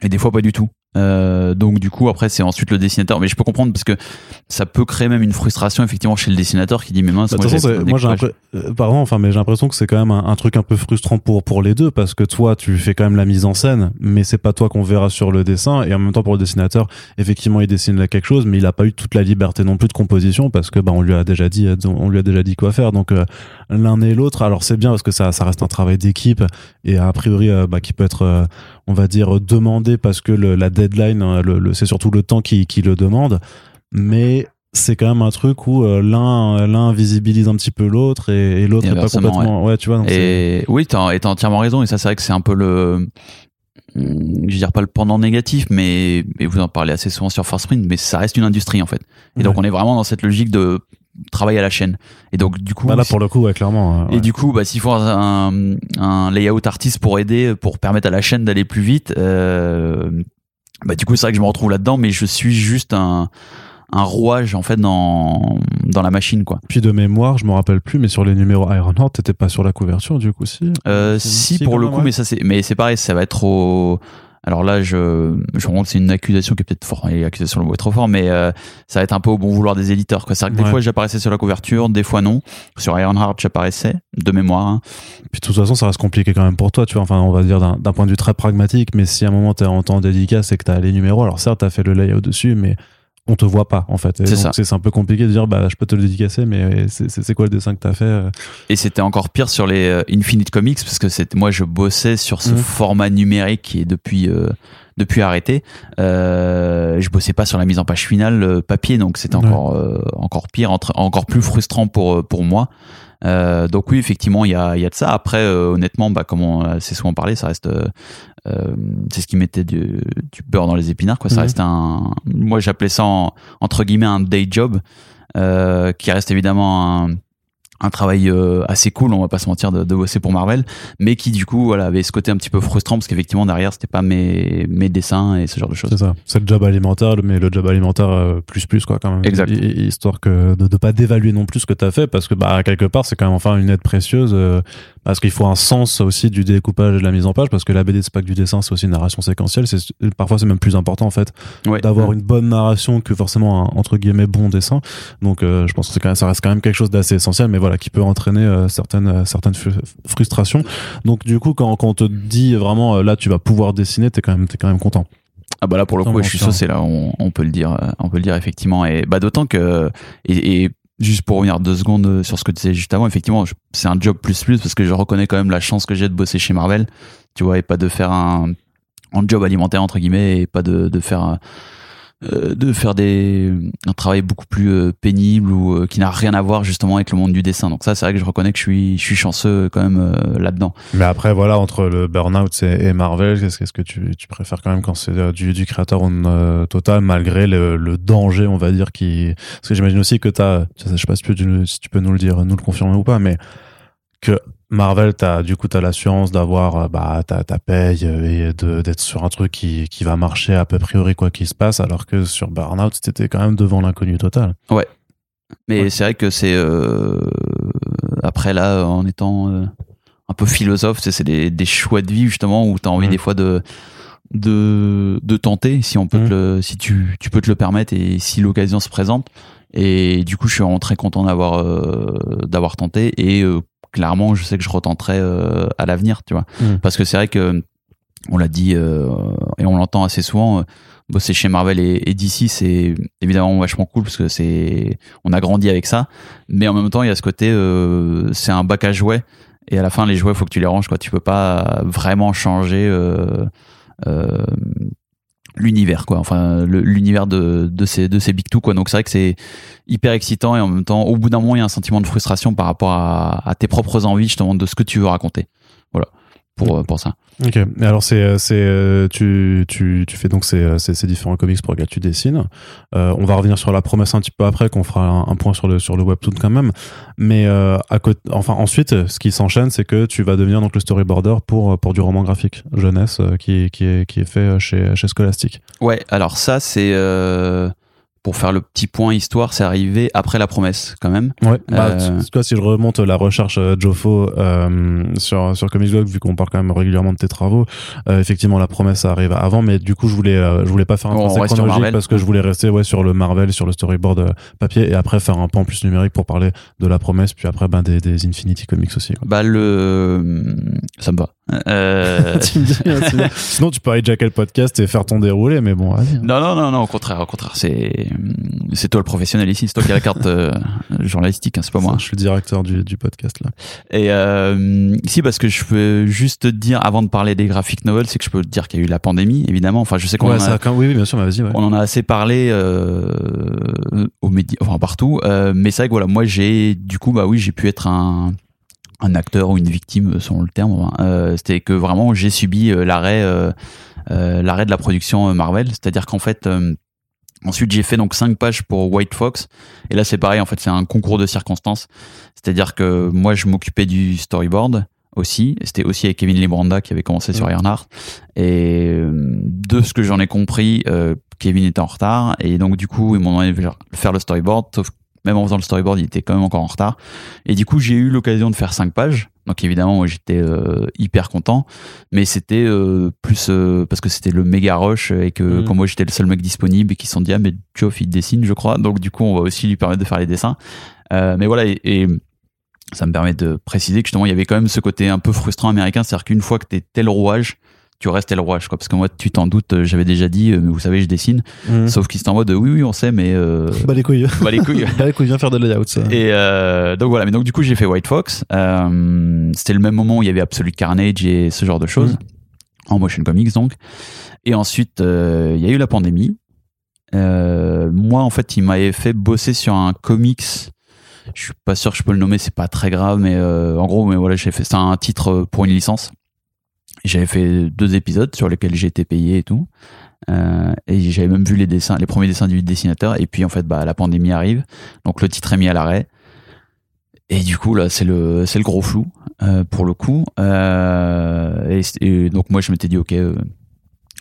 et des fois pas du tout. Euh, donc du coup, après, c'est ensuite le dessinateur. Mais je peux comprendre parce que ça peut créer même une frustration effectivement chez le dessinateur qui dit mais mince, Bah, moi, façon, moi j'ai euh, pardon, enfin, mais j'ai l'impression que c'est quand même un, un truc un peu frustrant pour pour les deux parce que toi, tu fais quand même la mise en scène, mais c'est pas toi qu'on verra sur le dessin. Et en même temps, pour le dessinateur, effectivement, il dessine là quelque chose, mais il a pas eu toute la liberté non plus de composition parce que bah on lui a déjà dit, on lui a déjà dit quoi faire. Donc euh, l'un et l'autre, alors c'est bien parce que ça ça reste un travail d'équipe et a priori euh, bah, qui peut être euh, on va dire demandé parce que le, la deadline, hein, le, le- c'est surtout le temps qui qui le demande, mais c'est quand même un truc où euh, l'un l'un visibilise un petit peu l'autre et, et l'autre Et est pas complètement ouais, tu vois donc Et oui, t'as t'as entièrement raison. Et ça, c'est vrai que c'est un peu le, je veux dire pas le pendant négatif, mais, mais vous en parlez assez souvent sur Force Print, mais ça reste une industrie en fait. Et donc on est vraiment dans cette logique de travail à la chaîne. Et donc du coup, Bah là pour le coup ouais clairement euh, et du coup, bah, s'il faut un, un layout artiste pour aider, pour permettre à la chaîne d'aller plus vite, euh, bah, du coup, c'est vrai que je me retrouve là-dedans, mais je suis juste un, un rouage, en fait, dans, dans la machine, quoi. puis de mémoire je me rappelle plus mais sur les numéros Ironheart t'étais pas sur la couverture du coup si? Euh, Si, pour le coup, ouais. mais ça, c'est, mais c'est pareil, ça va être au, alors là, je, je rends c'est une accusation qui est peut-être fort, et accusation le mot est trop fort, mais euh, ça va être un peu au bon vouloir des éditeurs. C'est vrai que des Ouais. fois j'apparaissais sur la couverture, des fois non. Sur Ironheart, j'apparaissais, de mémoire. hein. puis de toute façon ça reste compliqué quand même pour toi tu vois enfin on va dire d'un d'un point de vue très pragmatique mais si à un moment t'es en temps dédicace et que t'as les numéros alors certes t'as fait le layout dessus mais on te voit pas en fait C'est un peu compliqué de dire bah je peux te le dédicacer mais c'est quoi le dessin que t'as fait euh Et c'était encore pire sur les euh, Infinite Comics parce que c'était moi je bossais sur ce Mhm. format numérique qui est depuis euh, depuis arrêté. Euh, je bossais pas sur la mise en page finale papier donc c'était Ouais. encore euh, encore pire entre- encore plus frustrant pour pour moi. Euh, donc oui effectivement il y a il y a de ça. Après euh, honnêtement bah comme on a assez souvent parlé ça reste euh, euh, c'est ce qui mettait du, du beurre dans les épinards quoi. Ça Mhm. reste un moi j'appelais ça en- entre guillemets un day job euh, qui reste évidemment un un travail euh, assez cool, on va pas se mentir, de, de bosser pour Marvel, mais qui du coup voilà, avait ce côté un petit peu frustrant parce qu'effectivement derrière c'était pas mes, mes dessins et ce genre de choses. C'est ça. C'est le job alimentaire, mais le job alimentaire euh, plus plus quoi quand même. Exact. Hi- hi- Histoire que de ne pas dévaluer non plus ce que t'as fait, parce que bah quelque part c'est quand même enfin une aide précieuse, euh, parce qu'il faut un sens aussi du découpage et de la mise en page parce que la BD c'est pas que du dessin c'est aussi une narration séquentielle c'est parfois c'est même plus important en fait Ouais. d'avoir une bonne narration que forcément un entre guillemets bon dessin donc euh, je pense que c'est quand même, ça reste quand même quelque chose d'assez essentiel mais voilà qui peut entraîner euh, certaines euh, certaines fru- frustrations donc du coup quand, quand on te dit vraiment euh, là tu vas pouvoir dessiner t'es quand même t'es quand même content Ah bah là pour le coup, je suis saucé là, on, on peut le dire, euh, on peut le dire effectivement. Et bah d'autant que et, et juste pour revenir deux secondes euh, sur ce que tu disais juste avant, effectivement, c'est un job plus plus parce que je reconnais quand même la chance que j'ai de bosser chez Marvel, tu vois, et pas de faire un, un job alimentaire entre guillemets et pas de, de faire un- euh, de faire des un travail beaucoup plus euh, pénible ou euh, qui n'a rien à voir justement avec le monde du dessin. Donc ça, c'est vrai que je reconnais que je suis je suis chanceux quand même euh, là-dedans. mais après voilà entre le burn-out et, Marvel qu'est-ce que tu, tu préfères quand même quand c'est euh, du, du créateur on, euh, total malgré le, le danger on va dire qui parce que j'imagine aussi que t'as je sais pas si tu, si tu peux nous le dire nous le confirmer ou pas mais que Marvel, t'as du coup t'as l'assurance d'avoir euh, bah ta ta paye euh, et de d'être sur un truc qui qui va marcher à peu priori quoi qu'il se passe, alors que sur Burnout t'étais quand même devant l'inconnu total. Mais Ouais. c'est vrai que c'est euh, après là, en étant euh, un peu philosophe, tu c'est des, des choix de vie justement où tu as envie Mhm. des fois de de de tenter si on peut te le, si tu tu peux te le permettre et si l'occasion se présente. Et du coup, je suis vraiment très content d'avoir euh, d'avoir tenté et euh, clairement, je sais que je retenterai euh, à l'avenir, tu vois. Mhm. Parce que c'est vrai que on l'a dit euh, et on l'entend assez souvent. euh, bosser chez Marvel et, et DC, c'est évidemment vachement cool parce que c'est on a grandi avec ça, mais en même temps il y a ce côté euh, c'est un bac à jouets et à la fin les jouets faut que tu les ranges quoi. Tu peux pas vraiment changer euh, euh, l'univers quoi. Enfin l'univers de, de ces de ces big two quoi. Donc c'est vrai que c'est hyper excitant et en même temps au bout d'un moment il y a un sentiment de frustration par rapport à, à tes propres envies justement de ce que tu veux raconter. Voilà pour euh, pour ça. Ok. Et alors c'est euh, c'est euh, tu tu tu fais donc ces ces, ces différents comics pour lesquels tu dessines. Euh, on va revenir sur la promesse un petit peu après, qu'on fera un, un point sur le sur le webtoon quand même. Mais euh, à côté, enfin ensuite, ce qui s'enchaîne, c'est que tu vas devenir donc le storyboarder pour pour du roman graphique jeunesse qui est qui est qui est fait chez chez Scholastic. Ouais, alors ça c'est euh, pour faire le petit point histoire, c'est arrivé après la promesse quand même. Ouais. Bah, Euh, vois, si je remonte la recherche euh, Joffo euh, sur sur Comicsblog, vu qu'on parle quand même régulièrement de tes travaux, euh, effectivement la promesse arrive avant, mais du coup je voulais euh, je voulais pas faire un tracé chronologique parce que je voulais rester ouais sur le Marvel, sur le storyboard papier et après faire un pan plus numérique pour parler de la promesse, puis après ben des, des Infinity Comics aussi. quoi. Bah le ça me va. Euh, Tu me dis, hein, sinon- Sinon tu peux hijacker le podcast et faire ton déroulé, mais bon. vas-y, hein. non non non non au contraire au contraire c'est c'est toi le professionnel ici c'est toi qui as la carte euh, journalistique hein, c'est pas moi. Je suis le directeur du, du podcast là. Et euh, ici parce que je peux juste te dire avant de parler des graphic novels c'est que je peux te dire qu'il y a eu la pandémie évidemment enfin je sais qu'on Ouais, en a- quand- oui, oui, bien sûr, vas-y. Ouais. On en a assez parlé euh, aux médias, enfin partout. Euh, mais c'est vrai que voilà, moi j'ai du coup bah oui j'ai pu être un un acteur ou une victime selon le terme. Euh, C'était que vraiment j'ai subi euh, l'arrêt euh, l'arrêt de la production Marvel. C'est-à-dire qu'en fait euh, ensuite j'ai fait donc cinq pages pour White Fox et là c'est pareil en fait c'est un concours de circonstances. C'est-à-dire que moi je m'occupais du storyboard aussi. C'était aussi avec Kevin Lebranda qui avait commencé sur Mm. Ironheart. Et de ce que j'en ai compris, euh, Kevin était en retard. Et donc, du coup, ils m'ont demandé de faire le storyboard. Sauf même en faisant le storyboard, il était quand même encore en retard. Et du coup, j'ai eu l'occasion de faire cinq pages. Donc, évidemment, moi, j'étais euh, hyper content. Mais c'était euh, plus euh, parce que c'était le méga rush et que, Mm. comme moi, j'étais le seul mec disponible et qu'ils se sont dit, ah, mais Geoff, il dessine, je crois. Donc, du coup, on va aussi lui permettre de faire les dessins. Mais voilà, et, et ça me permet de préciser que justement, il y avait quand même ce côté un peu frustrant américain. C'est-à-dire qu'une fois que t'es tel rouage, tu restes tel rouage, quoi. Parce que moi, tu t'en doutes, euh, j'avais déjà dit, euh, mais vous savez, je dessine. Mmh. Sauf qu'ils étaient en mode, euh, oui, oui, on sait, mais euh, Bah les couilles. bah les couilles. bah les couilles, viens faire de layout. Ça. Et euh, donc voilà, mais donc du coup j'ai fait White Fox. Euh, C'était le même moment où il y avait Absolute Carnage et ce genre de choses en motion comics donc. Et ensuite il y a eu la pandémie. Moi en fait il m'avait fait bosser sur un comics. Je suis pas sûr que je peux le nommer, c'est pas très grave, mais euh, en gros, mais voilà, j'ai fait c'est un titre pour une licence. J'avais fait deux épisodes sur lesquels été payé et tout. Euh, et j'avais même vu les dessins, les premiers dessins du dessinateur. Et puis en fait, bah, la pandémie arrive, donc le titre est mis à l'arrêt. Et du coup là, c'est le c'est le gros flou euh, pour le coup. Euh, et, donc moi, je m'étais dit ok,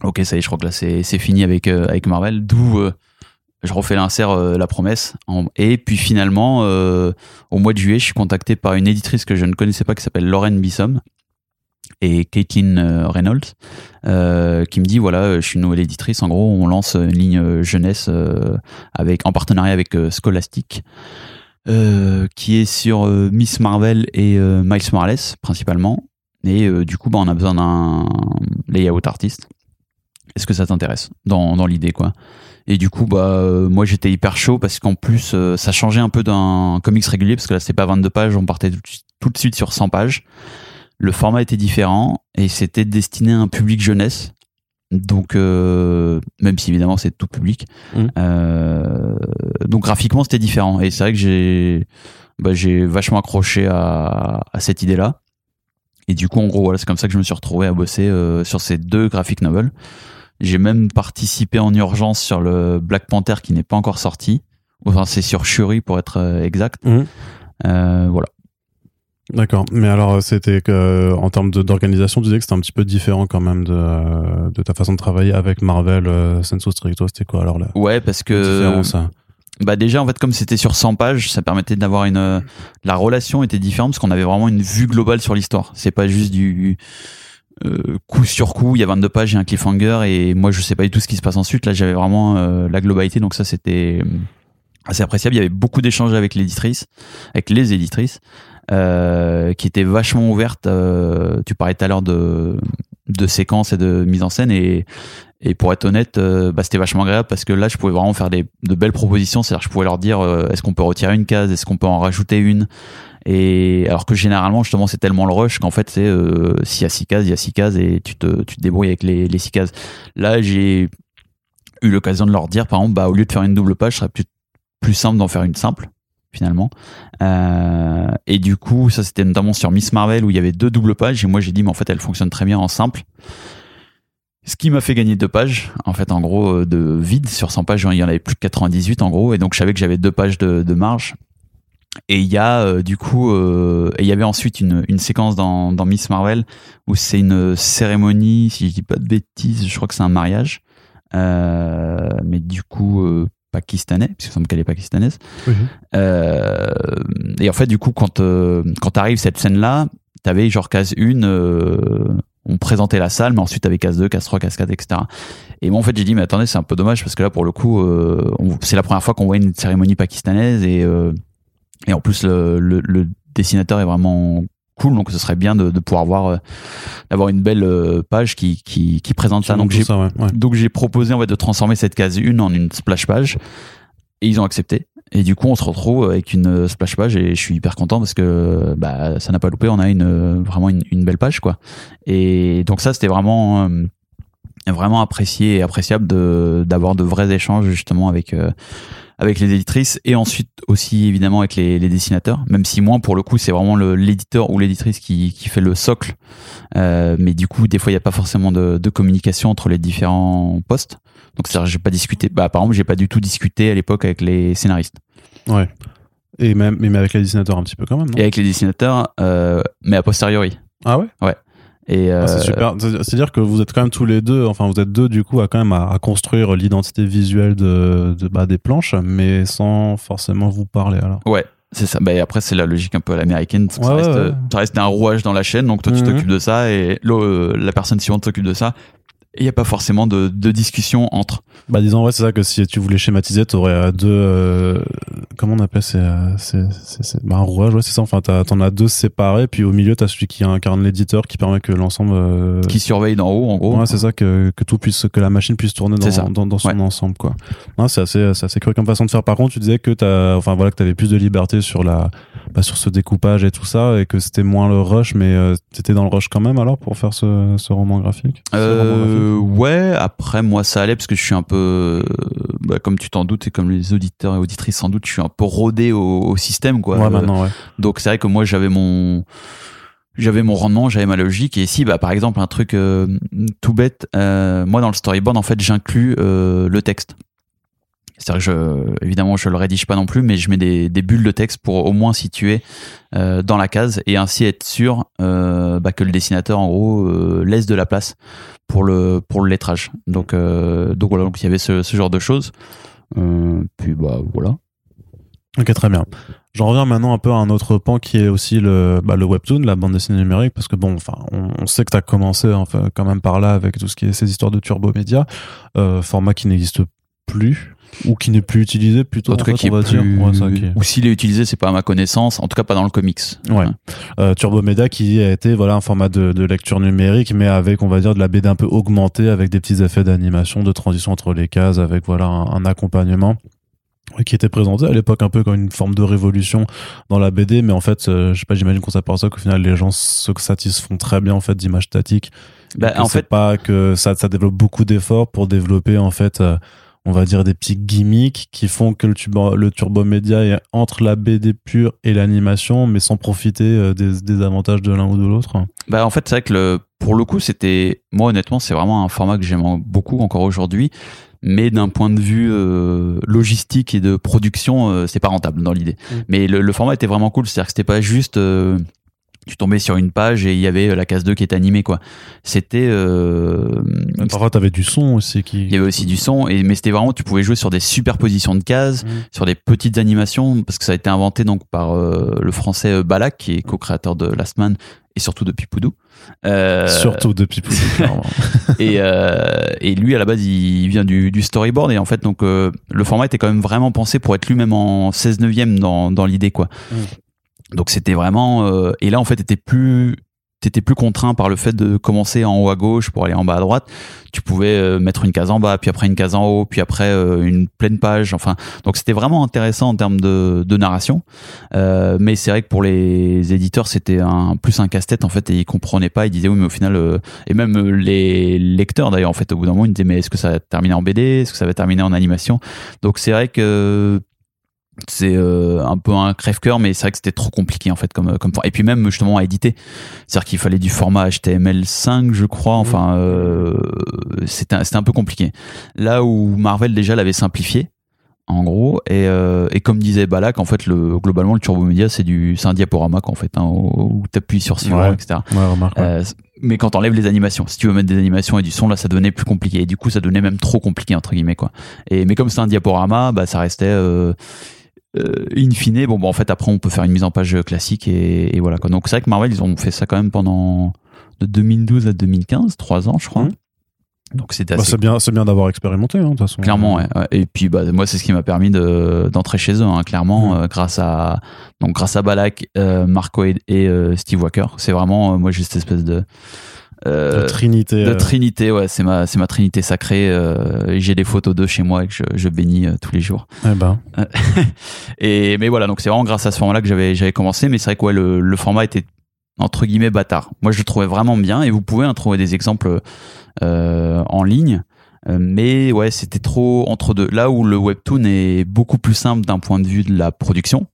ok, ça y est, je crois que là c'est fini avec avec Marvel. D'où je refais l'insert La Promesse. et puis finalement, au mois de juillet, je suis contacté par une éditrice que je ne connaissais pas qui s'appelle Lorraine Bissom et Caitlin Reynolds qui me dit voilà je suis une nouvelle éditrice. En gros on lance une ligne jeunesse avec en partenariat avec Scholastic qui est sur Miss Marvel et Miles Morales principalement. Et du coup bah, on a besoin d'un layout artiste. Est-ce que ça t'intéresse dans, dans l'idée quoi? Et du coup bah euh, moi j'étais hyper chaud parce qu'en plus euh, ça changeait un peu d'un comics régulier parce que là c'était pas 22 pages on partait tout, de suite sur 100 pages le format était différent et c'était destiné à un public jeunesse donc euh, même si évidemment c'est tout public mmh. donc graphiquement c'était différent et c'est vrai que j'ai bah, j'ai vachement accroché à, à cette idée là et du coup en gros voilà c'est comme ça que je me suis retrouvé à bosser sur ces deux graphic novels j'ai même participé en urgence sur le Black Panther qui n'est pas encore sorti. Enfin, c'est sur Shuri pour être euh, exact. Mhm. Euh, voilà. D'accord. Mais alors, c'était que, en termes d'organisation, tu disais que c'était un petit peu différent quand même de, de ta façon de travailler avec Marvel, euh, Senso Stricto. C'était quoi alors là? Ouais, parce que. Bah déjà en fait comme c'était sur 100 pages, ça permettait d'avoir une la relation était différente parce qu'on avait vraiment une vue globale sur l'histoire. C'est pas juste du euh, coup sur coup, il y a 22 pages, il y a un cliffhanger et moi je sais pas du tout ce qui se passe ensuite. Là, j'avais vraiment euh, la globalité, donc ça c'était euh, assez appréciable. Il y avait beaucoup d'échanges avec l'éditrice, avec les éditrices, euh, qui étaient vachement ouvertes. tu parlais tout à l'heure de de séquences et de mise en scène et et pour être honnête, bah, c'était vachement agréable parce que là, je pouvais vraiment faire des, de belles propositions. C'est-à-dire, je pouvais leur dire, est-ce qu'on peut retirer une case, est-ce qu'on peut en rajouter une, et alors que généralement, justement, c'est tellement le rush qu'en fait, c'est euh, s'il y a six cases, il y a six cases et tu te, tu te débrouilles avec les, les six cases. Là, j'ai eu l'occasion de leur dire, par exemple, bah, au lieu de faire une double page, ce serait plus, plus simple d'en faire une simple finalement. Euh, et du coup, ça c'était notamment sur Miss Marvel où il y avait deux doubles pages et moi j'ai dit mais en fait elle fonctionne très bien en simple. Ce qui m'a fait gagner deux pages, en fait en gros euh, de vide sur 100 pages, il y en avait plus de 98 en gros et donc je savais que j'avais deux pages de, de marge et il y a euh, du coup, euh, il y avait ensuite une, une séquence dans, dans Miss Marvel où c'est une cérémonie, si je dis pas de bêtises, je crois que c'est un mariage, mais du coup pakistanais, puisque ça me qu'elle est pakistanaise. et en fait, du coup, quand quand arrive cette scène-là, t'avais genre case 1 on présentait la salle, mais ensuite t'avais case 2, case 3, case 4, etc. Et moi, en fait, j'ai dit, mais attendez, c'est un peu dommage parce que là, pour le coup, c'est la première fois qu'on voit une cérémonie pakistanaise et et en plus, le, le, dessinateur est vraiment cool, donc ce serait bien de, de pouvoir voir, euh, d'avoir une belle euh, page qui, qui, qui présente ça. Donc j'ai, donc j'ai proposé en fait de transformer cette case 1 en une splash page, et ils ont accepté. Et du coup, on se retrouve avec une splash page et je suis hyper content parce que bah, ça n'a pas loupé. On a une vraiment une, une belle page quoi. Et donc ça, c'était vraiment euh, vraiment apprécié et appréciable de d'avoir de vrais échanges justement avec avec les éditrices et ensuite aussi évidemment avec les, les dessinateurs. Même si moi, pour le coup, c'est vraiment l'éditeur ou l'éditrice qui, qui fait le socle. Euh, mais du coup, des fois, il n'y a pas forcément de, de, communication entre les différents postes. Donc, c'est-à-dire, j'ai pas discuté. Bah, par exemple, j'ai pas du tout discuté à l'époque avec les scénaristes. Ouais. Et même, mais avec les dessinateurs un petit peu quand même. Non? Et avec les dessinateurs, euh, mais a posteriori. Ah ouais? Ouais. Et ah, c'est euh, super. C'est-à-dire que vous êtes quand même tous les deux, enfin vous êtes deux du coup à quand même à, construire l'identité visuelle de, de bah, des planches, mais sans forcément vous parler alors. Ouais. C'est ça. Bah, et après, c'est la logique un peu à l'américaine. ça, reste, un rouage dans la chaîne, donc toi, tu mhm. t'occupes de ça et la personne suivante s'occupe de ça il n'y a pas forcément de, de, discussion entre. Bah disons ouais c'est ça que si tu voulais schématiser t'aurais euh, deux euh, comment on appelle c'est euh, c'est c'est bah, un rouage ouais c'est ça enfin t'en as deux séparés puis au milieu t'as celui qui incarne l'éditeur qui permet que l'ensemble qui surveille d'en haut en gros. Ouais c'est ça que, que tout puisse que la machine puisse tourner dans dans, dans, son ensemble quoi. C'est assez c'est assez cru comme façon de faire. Par contre tu disais que t'as enfin voilà que t'avais plus de liberté sur la bah, sur ce découpage et tout ça et que c'était moins le rush mais t'étais dans le rush quand même alors pour faire ce, ce roman graphique, ce roman graphique euh, ouais, après moi ça allait parce que je suis un peu, bah, comme tu t'en doutes et comme les auditeurs et auditrices sans doute, je suis un peu rodé au, système quoi. Ouais, maintenant, ouais. Donc c'est vrai que moi j'avais mon j'avais mon rendement, j'avais ma logique et ici bah par exemple un truc euh, tout bête, euh, moi dans le storyboard en fait j'inclus le texte. C'est-à-dire je, évidemment, je le rédige pas non plus, mais je mets des, bulles de texte pour au moins situer euh, dans la case et ainsi être sûr euh, bah, que le dessinateur, en gros, euh, laisse de la place pour le pour le lettrage. Donc, donc voilà, donc il y avait ce, genre de choses. Puis bah voilà. Ok, très bien. J'en reviens maintenant un peu à un autre pan qui est aussi le, bah, le webtoon, la bande dessinée numérique, parce que bon, enfin, on, sait que tu as commencé enfin, quand même par là avec tout ce qui est ces histoires de turbo média, format qui n'existe plus ou qui n'est plus utilisé plutôt En tout cas, fait, qui on va est plus... Ouais, ça, ou s'il est utilisé, c'est pas à ma connaissance. En tout cas, pas dans le comics. Ouais. Euh, Turbo Media qui a été voilà un format de, de lecture numérique mais avec on va dire de la BD un peu augmentée avec des petits effets d'animation de transition entre les cases avec voilà un, un accompagnement qui était présenté à l'époque un peu comme une forme de révolution dans la BD mais en fait euh, je sais pas j'imagine qu'on s'aperçoit qu'au final les gens se satisfont très bien en fait d'images statiques Bah, en fait, pas que ça ça développe beaucoup d'efforts pour développer en fait euh, on va dire des petits gimmicks qui font que le, turbo, le turbo média est entre la BD pure et l'animation mais sans profiter euh, des, des avantages de l'un ou de l'autre Bah en fait c'est vrai que le, pour le coup c'était moi honnêtement c'est vraiment un format que j'aime beaucoup encore aujourd'hui mais d'un point de vue euh, logistique et de production euh, c'est pas rentable dans l'idée Mm. mais le, le format était vraiment cool c'est à dire que c'était pas juste euh, tu tombais sur une page et il y avait la case 2 qui était animée quoi c'était euh, parfois t'avais du son aussi qui il y avait aussi du son et mais c'était vraiment tu pouvais jouer sur des superpositions de cases Mm. sur des petites animations parce que ça a été inventé donc par euh, le français euh, Balak qui est co-créateur de Last Man et surtout de Pipoudou euh, surtout depuis plus clairement. et, euh, et lui à la base il vient du, du storyboard et en fait donc euh, le format était quand même vraiment pensé pour être lui-même en 16 neuvième dans, dans l'idée quoi donc c'était vraiment euh, et là en fait t'étais plus t'étais plus contraint par le fait de commencer en haut à gauche pour aller en bas à droite. Tu pouvais euh, mettre une case en bas puis après une case en haut puis après euh, une pleine page enfin. Donc c'était vraiment intéressant en termes de, de narration. Euh, mais c'est vrai que pour les éditeurs c'était un plus un casse-tête en fait et ils comprenaient pas. Ils disaient oui mais au final euh, et même euh, les lecteurs d'ailleurs en fait au bout d'un moment ils disaient mais est-ce que ça va terminer en BD est-ce que ça va terminer en animation? Donc c'est vrai que c'est euh, un peu un crève-cœur mais c'est vrai que c'était trop compliqué en fait comme comme et puis même justement à éditer c'est-à-dire qu'il fallait du format HTML5 je crois enfin euh, c'était un- c'était un peu compliqué là où Marvel déjà l'avait simplifié en gros et, euh, et comme disait Balak en fait le globalement le turbo média c'est du c'est un diaporama en fait hein, où tu appuies sur suivant Ouais. etc ouais remarque ouais. euh, mais quand t'enlèves les animations, si tu veux mettre des animations et du son, là, ça devenait plus compliqué. Et du coup, ça devenait même trop compliqué entre guillemets quoi. Et mais comme c'est un diaporama, bah ça restait euh, euh, in fine. Bon, bah, en fait, après, on peut faire une mise en page classique et, et voilà quoi. Donc c'est vrai que Marvel, ils ont fait ça quand même pendant de 2012 à 2015, trois ans, je crois. Mhm. Donc Bah, assez c'est bien c'est bien d'avoir expérimenté hein, de toute façon Clairement, ouais. Et puis, bah, moi, c'est ce qui m'a permis de, d'entrer chez eux, hein, clairement, Mm. euh, grâce à, donc, grâce à Balak, euh, Marco et, et, euh, Steve Walker. C'est vraiment, euh, moi, j'ai cette espèce de, euh, La Trinité de euh, trinité, ouais, c'est ma, c'est ma trinité sacrée. euh, j'ai des photos d'eux chez moi et que je, je bénis euh, tous les jours. eh ben Et mais voilà, donc c'est vraiment grâce à ce format-là que j'avais j'avais commencé. Mais c'est vrai que ouais, le, le format était entre guillemets bâtard. Moi, je le trouvais vraiment bien et vous pouvez en trouver des exemples euh, en ligne. Mais ouais, c'était trop entre deux. Là où le webtoon est beaucoup plus simple d'un point de vue de la production,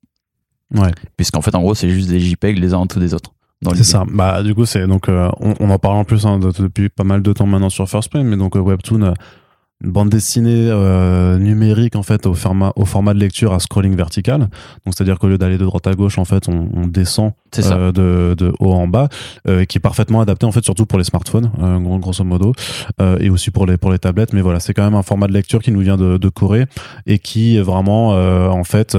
ouais puisqu'en fait, en gros, c'est juste des JPEG les uns en dessous des autres. C'est ça. Bah, du coup, c'est donc, euh, on, on en parle en plus hein, de- depuis pas mal de temps maintenant sur First Print, mais donc euh, Webtoon, euh, une bande dessinée euh, numérique en fait au format au format de lecture à scrolling vertical. Donc, c'est-à-dire qu'au lieu d'aller de droite à gauche, en fait, on, on descend C'est de, de haut en bas, euh, qui est parfaitement adapté en fait surtout pour les smartphones, euh, gros- grosso modo, euh, et aussi pour les pour les tablettes. Mais voilà, c'est quand même un format de lecture qui nous vient de, de Corée et qui vraiment euh, en fait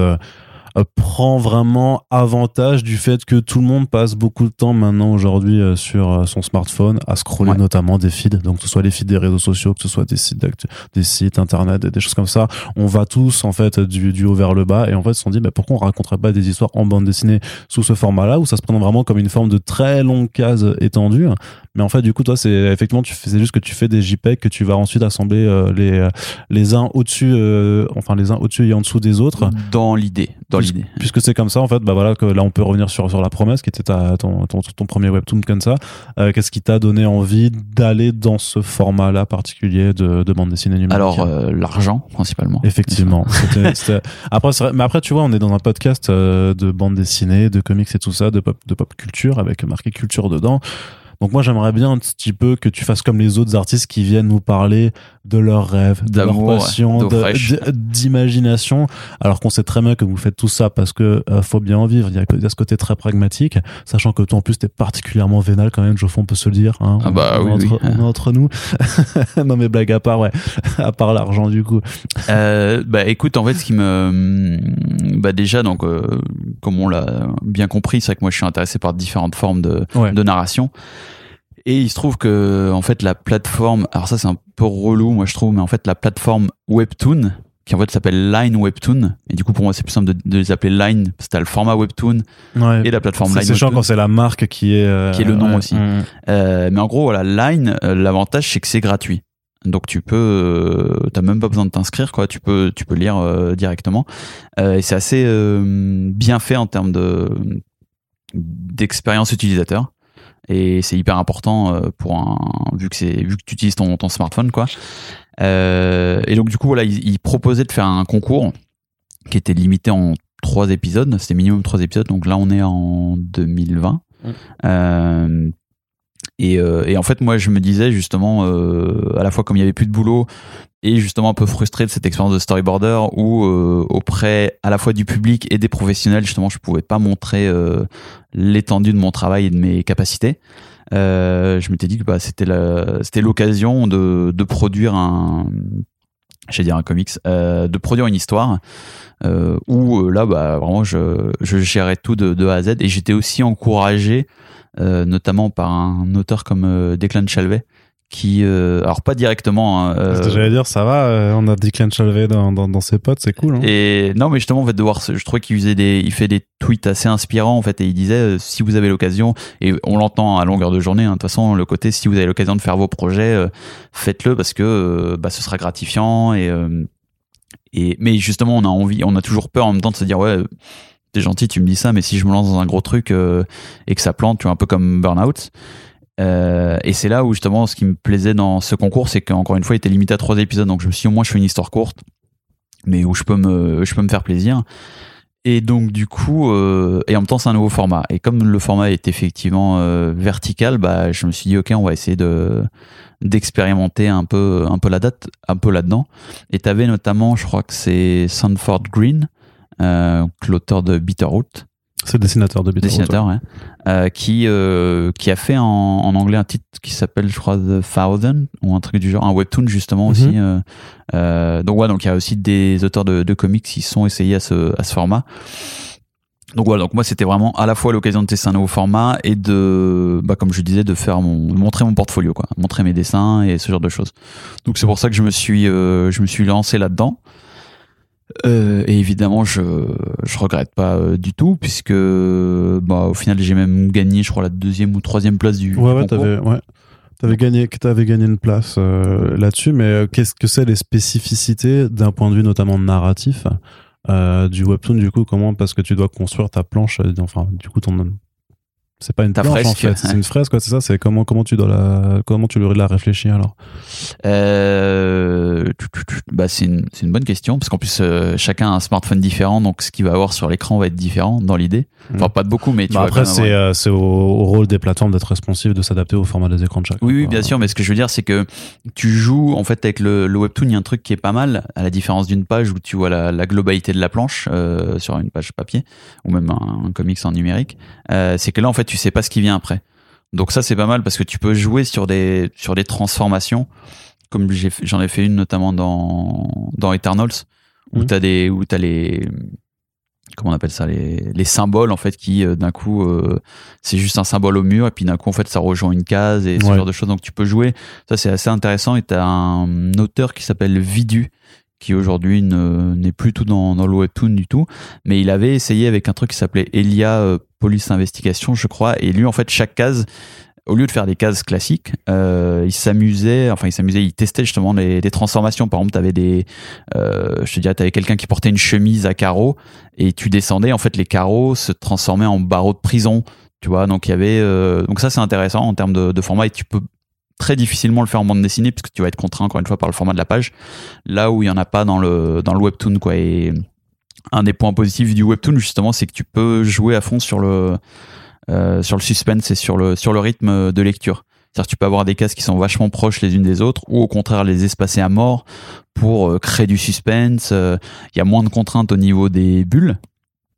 prend vraiment avantage du fait que tout le monde passe beaucoup de temps maintenant aujourd'hui euh, sur euh, son smartphone à scroller Ouais. notamment des feeds donc que ce soit les feeds des réseaux sociaux que ce soit des sites des sites internet des, choses comme ça on va tous en fait du, du haut vers le bas et en fait ils se sont dit bah, pourquoi on raconterait pas des histoires en bande dessinée sous ce format là où ça se présente vraiment comme une forme de très longue case étendue mais en fait du coup toi c'est effectivement c'est juste que tu fais des JPEG que tu vas ensuite assembler euh, les euh, les uns au-dessus euh, enfin les uns au-dessus et en dessous des autres Dans l'idée, dans l'idée. puisque c'est comme ça en fait bah voilà que là on peut revenir sur sur la promesse qui était ta, ton, ton, ton premier webtoon comme ça Euh, qu'est-ce qui t'a donné envie d'aller dans ce format là particulier de, de bande dessinée numérique Alors l'argent principalement. Effectivement. Mais après, tu vois, on est dans un podcast de bande dessinée, de comics et tout ça, de pop, de pop culture, avec marqué culture dedans. Donc moi j'aimerais bien un petit peu que tu fasses comme les autres artistes qui viennent nous parler de leurs rêves, de leur passion, de- d'imagination, alors qu'on sait très bien que vous faites tout ça parce que euh, faut bien en vivre. Il y, a, il y a ce côté très pragmatique, sachant que toi en plus t'es particulièrement vénal quand même, Geoffrey, on peut se le dire. Hein. Ah bah on, oui, entre, oui. on est entre nous. non mais blague à part, ouais, à part l'argent du coup. Euh, bah écoute, en fait, ce qui me, bah déjà donc, euh, comme on l'a bien compris, c'est vrai que moi je suis intéressé par différentes formes de, Ouais. de narration. Et il se trouve que en fait la plateforme, alors ça c'est un peu relou moi je trouve, mais en fait la plateforme Webtoon, qui en fait s'appelle Line Webtoon, et du coup pour moi c'est plus simple de, de les appeler Line, parce que t'as le format Webtoon Ouais. et la plateforme C'est Line c'est chiant quand c'est la marque qui est euh, Qui est le nom ouais. aussi. Mm. Euh, mais en gros, voilà, Line, euh, l'avantage c'est que c'est gratuit. Donc tu peux, euh, t'as même pas besoin de t'inscrire, quoi. Tu peux, tu peux lire euh, directement. Euh, et c'est assez euh, bien fait en termes de d'expérience utilisateur. Et c'est hyper important euh, pour un vu que c'est vu que tu utilises ton, ton smartphone, quoi. Euh, et donc du coup, voilà, il, il proposait de faire un concours qui était limité en trois épisodes. C'était minimum trois épisodes. Donc là, on est en 2020. Mm. Euh, et, euh, et en fait, moi, je me disais justement, euh, à la fois comme il y avait plus de boulot et justement un peu frustré de cette expérience de storyboarder où euh, auprès à la fois du public et des professionnels, justement, je pouvais pas montrer euh, l'étendue de mon travail et de mes capacités. Euh, je m'étais dit que bah, c'était l'occasion de, de produire un, j'allais dire un comics, euh, de produire une histoire euh, où euh, là, bah, vraiment, je, je gérais tout de, de A à Z. Et j'étais aussi encouragé euh, notamment par un auteur comme Declan Chalvet, qui, euh, alors pas directement, hein, euh, J'allais dire, ça va, euh, on a Declan Chalvet dans, dans, dans ses potes, c'est cool. Hein. et non, mais justement, en fait, de voir, je trouvais qu'il faisait des, il fait des tweets assez inspirants, en fait, et il disait, si vous avez l'occasion, et on l'entend à longueur de journée, hein, de toute façon, le côté, si vous avez l'occasion de faire vos projets, faites-le parce que, bah, ce sera gratifiant et, et, mais justement, on a envie, on a toujours peur en même temps de se dire, ouais, t'es gentil, tu me dis ça, mais si je me lance dans un gros truc et que ça plante, tu vois, un peu comme Burnout. Euh, et c'est là où justement ce qui me plaisait dans ce concours, c'est qu'encore une fois, il était limité à trois épisodes, donc je me suis dit, au moins je fais une histoire courte, mais où je peux me, je peux me faire plaisir. Et donc du coup, euh, et en même temps c'est un nouveau format. Et comme le format est effectivement euh, vertical, bah je me suis dit ok, on va essayer de d'expérimenter un peu un peu la date, un peu là-dedans. Et t'avais notamment, je crois que c'est Sanford Green, l'auteur de Bitterroot, C'est le dessinateur de Bitterroot. dessinateur, ouais, euh, qui euh, qui a fait en, en anglais un titre qui s'appelle, je crois, The Thousand ou un truc du genre, un webtoon justement Mhm. aussi. euh, euh, donc ouais, donc il y a aussi des auteurs de, de comics qui sont essayés à ce à ce format. Donc voilà, donc moi c'était vraiment à la fois l'occasion de tester un nouveau format et de, bah comme je disais, de faire mon, de montrer mon portfolio, quoi, montrer mes dessins et ce genre de choses. Donc c'est pour ça que je me suis, euh, je me suis lancé là-dedans. Euh, et évidemment, je je regrette pas euh, du tout puisque bah au final j'ai même gagné, je crois la deuxième ou troisième place du. Ouais, du ouais, t'avais, ouais. T'avais gagné, t'avais gagné une place euh, là-dessus, mais qu'est-ce que c'est les spécificités d'un point de vue notamment narratif du webtoon du coup comment parce que tu dois construire ta planche, enfin du coup ton c'est pas une Ta planche en fait, c'est une fresque quoi, c'est ça, c'est comment comment tu dois la comment tu la réfléchir alors. Euh, bah c'est une, c'est une bonne question parce qu'en plus euh, chacun a un smartphone différent donc ce qu'il va avoir sur l'écran va être différent dans l'idée. Enfin Mm. pas de beaucoup mais tu Bah, vas après avoir- c'est euh, c'est au, au rôle des plateformes d'être responsive, de s'adapter au format des écrans de chacun. Oui, bien sûr, mais ce que je veux dire, c'est que tu joues, en fait, avec le, le webtoon, il y a un truc qui est pas mal, à la différence d'une page où tu vois la, la globalité de la planche sur une page papier, ou même un, un comics en numérique, c'est que là, en fait, tu sais pas ce qui vient après. Donc ça, c'est pas mal parce que tu peux jouer sur des, sur des transformations, comme j'en ai fait une notamment dans, dans Eternals, où Mhm. t'as des, où t'as les, comment on appelle ça, les, les symboles, en fait, qui, euh, d'un coup, euh, c'est juste un symbole au mur et puis d'un coup en fait ça rejoint une case et ce genre de choses donc tu peux jouer ça c'est assez intéressant et t'as un auteur qui s'appelle Vidu qui aujourd'hui ne- n'est plus tout dans, dans le webtoon du tout mais il avait essayé avec un truc qui s'appelait Elia euh, Police Investigation je crois et lui en fait chaque case au lieu de faire des cases classiques, euh, il s'amusait, enfin il s'amusait, il testait justement les, les transformations. Par exemple, t'avais des, euh, je te dirais, t'avais quelqu'un qui portait une chemise à carreaux et tu descendais, en fait les carreaux se transformaient en barreaux de prison, tu vois. Donc il y avait, euh, donc ça c'est intéressant en termes de, format et tu peux très difficilement le faire en bande dessinée puisque tu vas être contraint encore une fois par le format de la page. Là où il y en a pas dans le dans le webtoon quoi. Et un des points positifs du webtoon justement, c'est que tu peux jouer à fond sur le euh, sur le suspense et sur le sur le rythme de lecture. C'est-à-dire tu peux avoir des cases qui sont vachement proches les unes des autres, ou au contraire les espacer à mort pour euh, créer du suspense. Il y a moins de contraintes au niveau des bulles.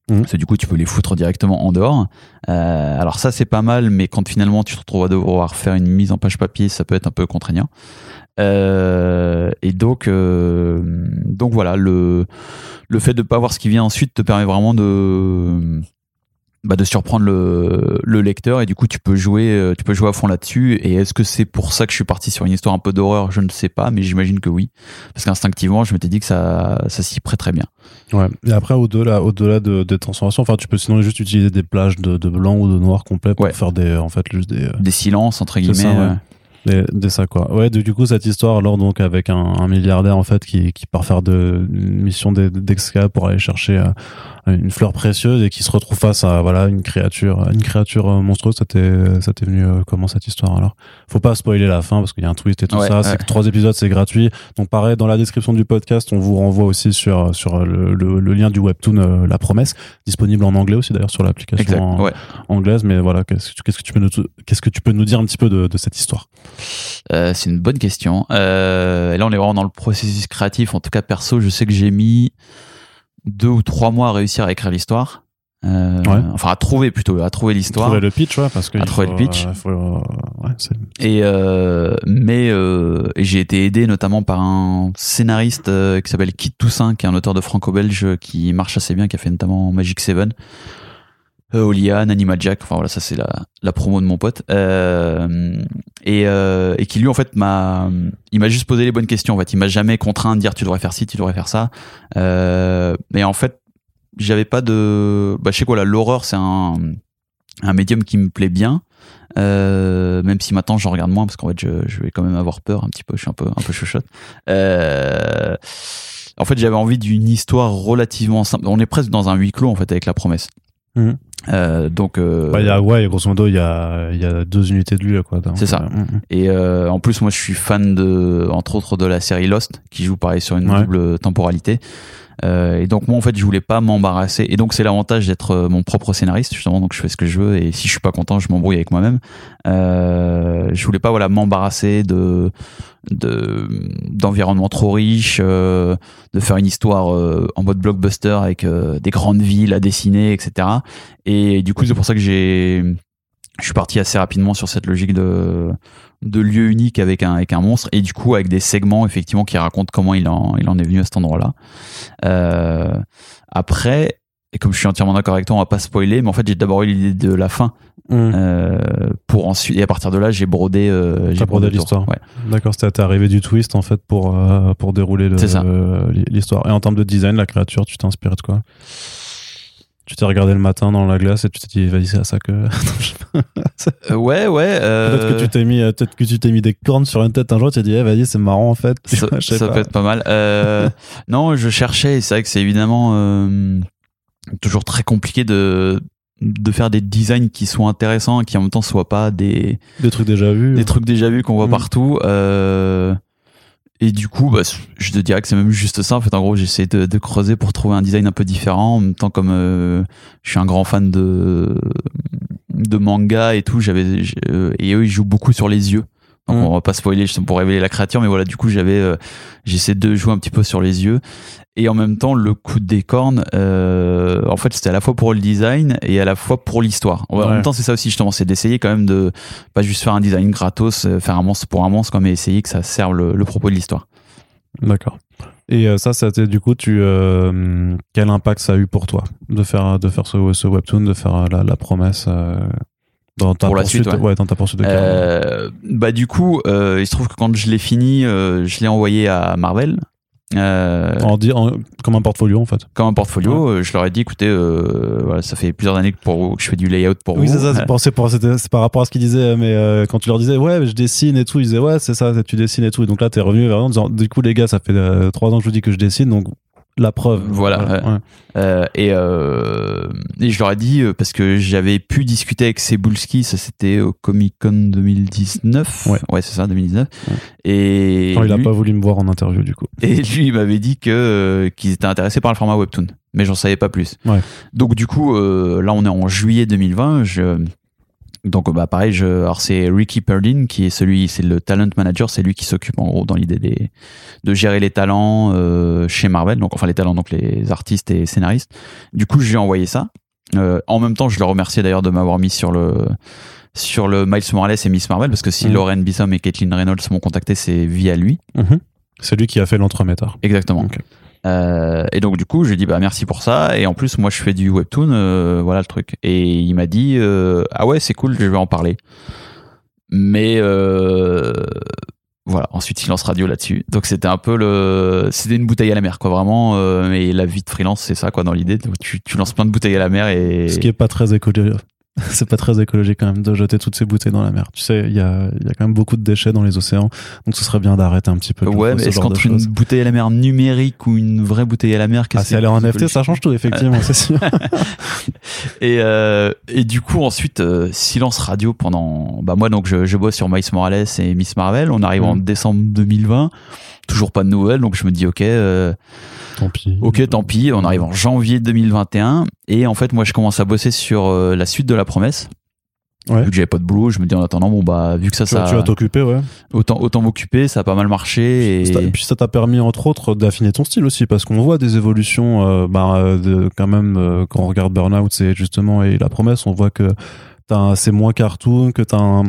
Mhm. Parce que du coup, tu peux les foutre directement en dehors. Euh, alors ça, c'est pas mal, mais quand finalement tu te retrouves à devoir faire une mise en page papier, ça peut être un peu contraignant. Euh, et donc, euh, donc voilà, le le fait de pas voir ce qui vient ensuite te permet vraiment de bah, de surprendre le, le lecteur et du coup tu peux jouer euh, tu peux jouer à fond là-dessus et est-ce que c'est pour ça que je suis parti sur une histoire un peu d'horreur? Je ne sais pas mais j'imagine que oui parce qu'instinctivement je m'étais dit que ça ça s'y prête très bien Ouais. Et après, au-delà, au-delà de, des transformations, enfin, tu peux sinon juste utiliser des plages de, de blanc ou de noir complet pour Ouais. faire des, en fait, juste des, des silences entre guillemets ça, ouais. Des ça, quoi. Ouais, du du coup, cette histoire, alors, donc, avec un, un milliardaire, en fait, qui, qui part faire de, une mission d'e- d'exca pour aller chercher euh, une fleur précieuse et qui se retrouve face à, voilà, une créature, une créature euh, monstrueuse. Ça t'est, ça t'est venu euh, comment cette histoire, alors? Faut pas spoiler la fin parce qu'il y a un twist et tout Ouais, ça. ouais. C'est que trois épisodes, c'est gratuit. Donc, pareil, dans la description du podcast, on vous renvoie aussi sur, sur le, le, le lien du webtoon, euh, La Promesse, disponible en anglais aussi, d'ailleurs, sur l'application ouais anglaise. Mais voilà, qu'est-ce que, tu- qu'est-ce que tu peux nous, qu'est-ce que tu peux nous dire un petit peu de, de cette histoire? Euh, c'est une bonne question. Euh, et là, on est vraiment dans le processus créatif. En tout cas, perso, je sais que j'ai mis deux ou trois mois à réussir à écrire l'histoire. Euh, Ouais. Enfin, à trouver plutôt, à trouver l'histoire. Trouver le pitch, ouais, parce que. À trouver faut, le pitch. faut, ouais, c'est- Et mais et j'ai été aidé notamment par un scénariste qui s'appelle Kit Toussaint, qui est un auteur de franco-belge qui marche assez bien, qui a fait notamment Magic Seven, Oliane, Animal Jack. Enfin voilà, ça c'est la, la promo de mon pote. Euh, et, euh, et qui lui en fait m'a, il m'a juste posé les bonnes questions. En fait, il m'a jamais contraint de dire tu devrais faire ci, tu devrais faire ça. Euh, mais en fait, j'avais pas de, bah je sais quoi là, l'horreur c'est un un médium qui me plaît bien. Euh, même si maintenant j'en regarde moins parce qu'en fait je, je vais quand même avoir peur un petit peu, je suis un peu un peu. Euh, en fait j'avais envie d'une histoire relativement simple. On est presque dans un huis clos en fait avec la promesse. Mhm. Euh, donc euh, Bah, il y a, ouais, grosso modo, il y a, il y a deux unités de lui, quoi. C'est ça. euh, mm, mm. et euh, en plus moi je suis fan de entre autres de la série Lost qui joue pareil sur une Ouais. double temporalité. Euh, et donc moi en fait je voulais pas m'embarrasser. Et donc c'est l'avantage d'être euh, mon propre scénariste justement. Donc je fais ce que je veux. Et si je suis pas content je m'embrouille avec moi-même. Euh, je voulais pas voilà m'embarrasser de de d'environnement trop riche euh, de faire une histoire euh, en mode blockbuster avec euh, des grandes villes à dessiner etc et du coup c'est pour ça que j'ai je suis parti assez rapidement sur cette logique de de lieu unique avec un avec un monstre et du coup avec des segments effectivement qui racontent comment il en il en est venu à cet endroit-là. Euh, après et comme je suis entièrement d'accord avec toi, on va pas spoiler, mais en fait j'ai d'abord eu l'idée de la fin Mm. euh, pour ensuite et à partir de là j'ai brodé euh, j'ai brodé l'histoire. Ouais. D'accord, c'était arrivé du twist, en fait, pour, euh, pour dérouler le- C'est ça. le- l'histoire. Et en termes de design, la créature, tu t'es inspiré de quoi? Tu t'es regardé le matin dans la glace et tu t'es dit, vas-y, c'est à ça que. Euh, ouais ouais. euh, Peut-être que tu t'es mis, euh, peut-être que tu t'es mis des cornes sur une tête un jour, tu t'es dit, eh, vas-y, c'est marrant, en fait. Ça, vois, peut être pas mal. Euh, non, je cherchais, et c'est vrai que c'est évidemment toujours très compliqué de de faire des designs qui soient intéressants et qui en même temps soient pas des Des trucs déjà vus. des trucs déjà vus qu'on voit Mm. partout. Euh, et du coup, bah, je te dirais que c'est même juste ça. En fait, en gros, j'essaie de, creuser pour trouver un design un peu différent. En même temps, comme euh, je suis un grand fan de de manga et tout, j'avais euh, et eux ils jouent beaucoup sur les yeux. Donc Mm. on va pas spoiler juste pour révéler la créature, mais voilà, du coup j'avais euh, j'essaie de jouer un petit peu sur les yeux et en même temps le coup des cornes. euh, en fait, c'était à la fois pour le design et à la fois pour l'histoire. En Ouais. même temps, c'est ça aussi justement, c'est d'essayer quand même de pas juste faire un design gratos, euh, faire un monstre pour un monstre, quoi, mais essayer que ça serve le, le propos de l'histoire. D'accord. Et ça, c'était du coup, tu, euh, quel impact ça a eu pour toi de faire, de faire ce, ce webtoon, de faire la, la promesse dans ta Pour la poursuite, suite, ouais. dans ta poursuite de carrière. Euh, bah du coup, euh, il se trouve que quand je l'ai fini, euh, je l'ai envoyé à Marvel. Euh, En en- comme un portfolio en fait. comme un portfolio, je leur ai dit écoutez, euh, voilà, ça fait plusieurs années que, pour, que je fais du layout pour Oui, vous. c'est ça, c'est par rapport à ce qu'ils disaient, mais euh, quand tu leur disais, ouais, je dessine et tout, ils disaient, ouais, c'est ça, tu dessines et tout. Et donc là, t'es revenu vers eux en disant, du coup, les gars, ça fait trois ans que je vous dis que je dessine, donc la preuve. Voilà, ouais. Euh, et, euh, et je leur ai dit euh, parce que j'avais pu discuter avec Cebulski, ça c'était au Comic Con 2019. Ouais. c'est ça, 2019. Ouais. Et Non, il a lui, pas voulu me voir en interview, du coup. et lui il m'avait dit que euh, qu'ils étaient intéressés par le format webtoon, mais j'en savais pas plus. Ouais. Donc du coup, là on est en juillet 2020. Je Donc bah pareil, je, alors c'est Ricky Perlin qui est celui, c'est le talent manager, c'est lui qui s'occupe en gros dans l'idée des, de gérer les talents euh, chez Marvel, donc enfin les talents donc les artistes et scénaristes. Du coup, je lui ai envoyé ça. Euh, en même temps, je le remerciais d'ailleurs de m'avoir mis sur le sur le Miles Morales et Miss Marvel parce que si Mhm. Lauren Bissom et Caitlin Reynolds m'ont contacté, c'est via lui. Mhm. C'est lui qui a fait l'entremetteur. Exactement. Euh, et donc du coup, je lui ai dit bah merci pour ça. Et en plus, moi, je fais du webtoon, euh, voilà le truc. Et il m'a dit euh, ah ouais, c'est cool, je vais en parler. Mais euh, voilà, ensuite silence radio là-dessus. Donc c'était un peu le, c'était une bouteille à la mer quoi, vraiment. Euh, et la vie de freelance, c'est ça quoi dans l'idée. Tu, tu lances plein de bouteilles à la mer et Ce qui est pas très écologique. C'est pas très écologique quand même de jeter toutes ces bouteilles dans la mer. Tu sais, il y a, il y a quand même beaucoup de déchets dans les océans, donc ce serait bien d'arrêter un petit peu. ouais, mais est-ce qu'entre une bouteille à la mer numérique ou une vraie bouteille à la mer, Ah, qu'est-ce si elle est en NFT, ça change tout, effectivement, c'est sûr. Et, euh, et du coup, ensuite, euh, silence radio pendant. Bah, moi, donc, je, je bosse sur Miles Morales et Miss Marvel. On arrive en Mhm. décembre 2020. Toujours pas de nouvelles. Donc, je me dis, OK, euh, Tant pis. OK, tant pis. On arrive en janvier 2021. Et en fait, moi, je commence à bosser sur euh, la suite de la promesse. Ouais. Vu que j'avais pas de boulot, je me dis en attendant, bon, bah, vu que ça, Tu, ça. tu vas t'occuper, ouais. autant, autant m'occuper, ça a pas mal marché. Et... Et, puis ça t'a permis entre autres d'affiner ton style aussi parce qu'on voit des évolutions euh, bah, de, quand même quand on regarde Burnout c'est justement et la promesse on voit que c'est moins cartoon que t'as un,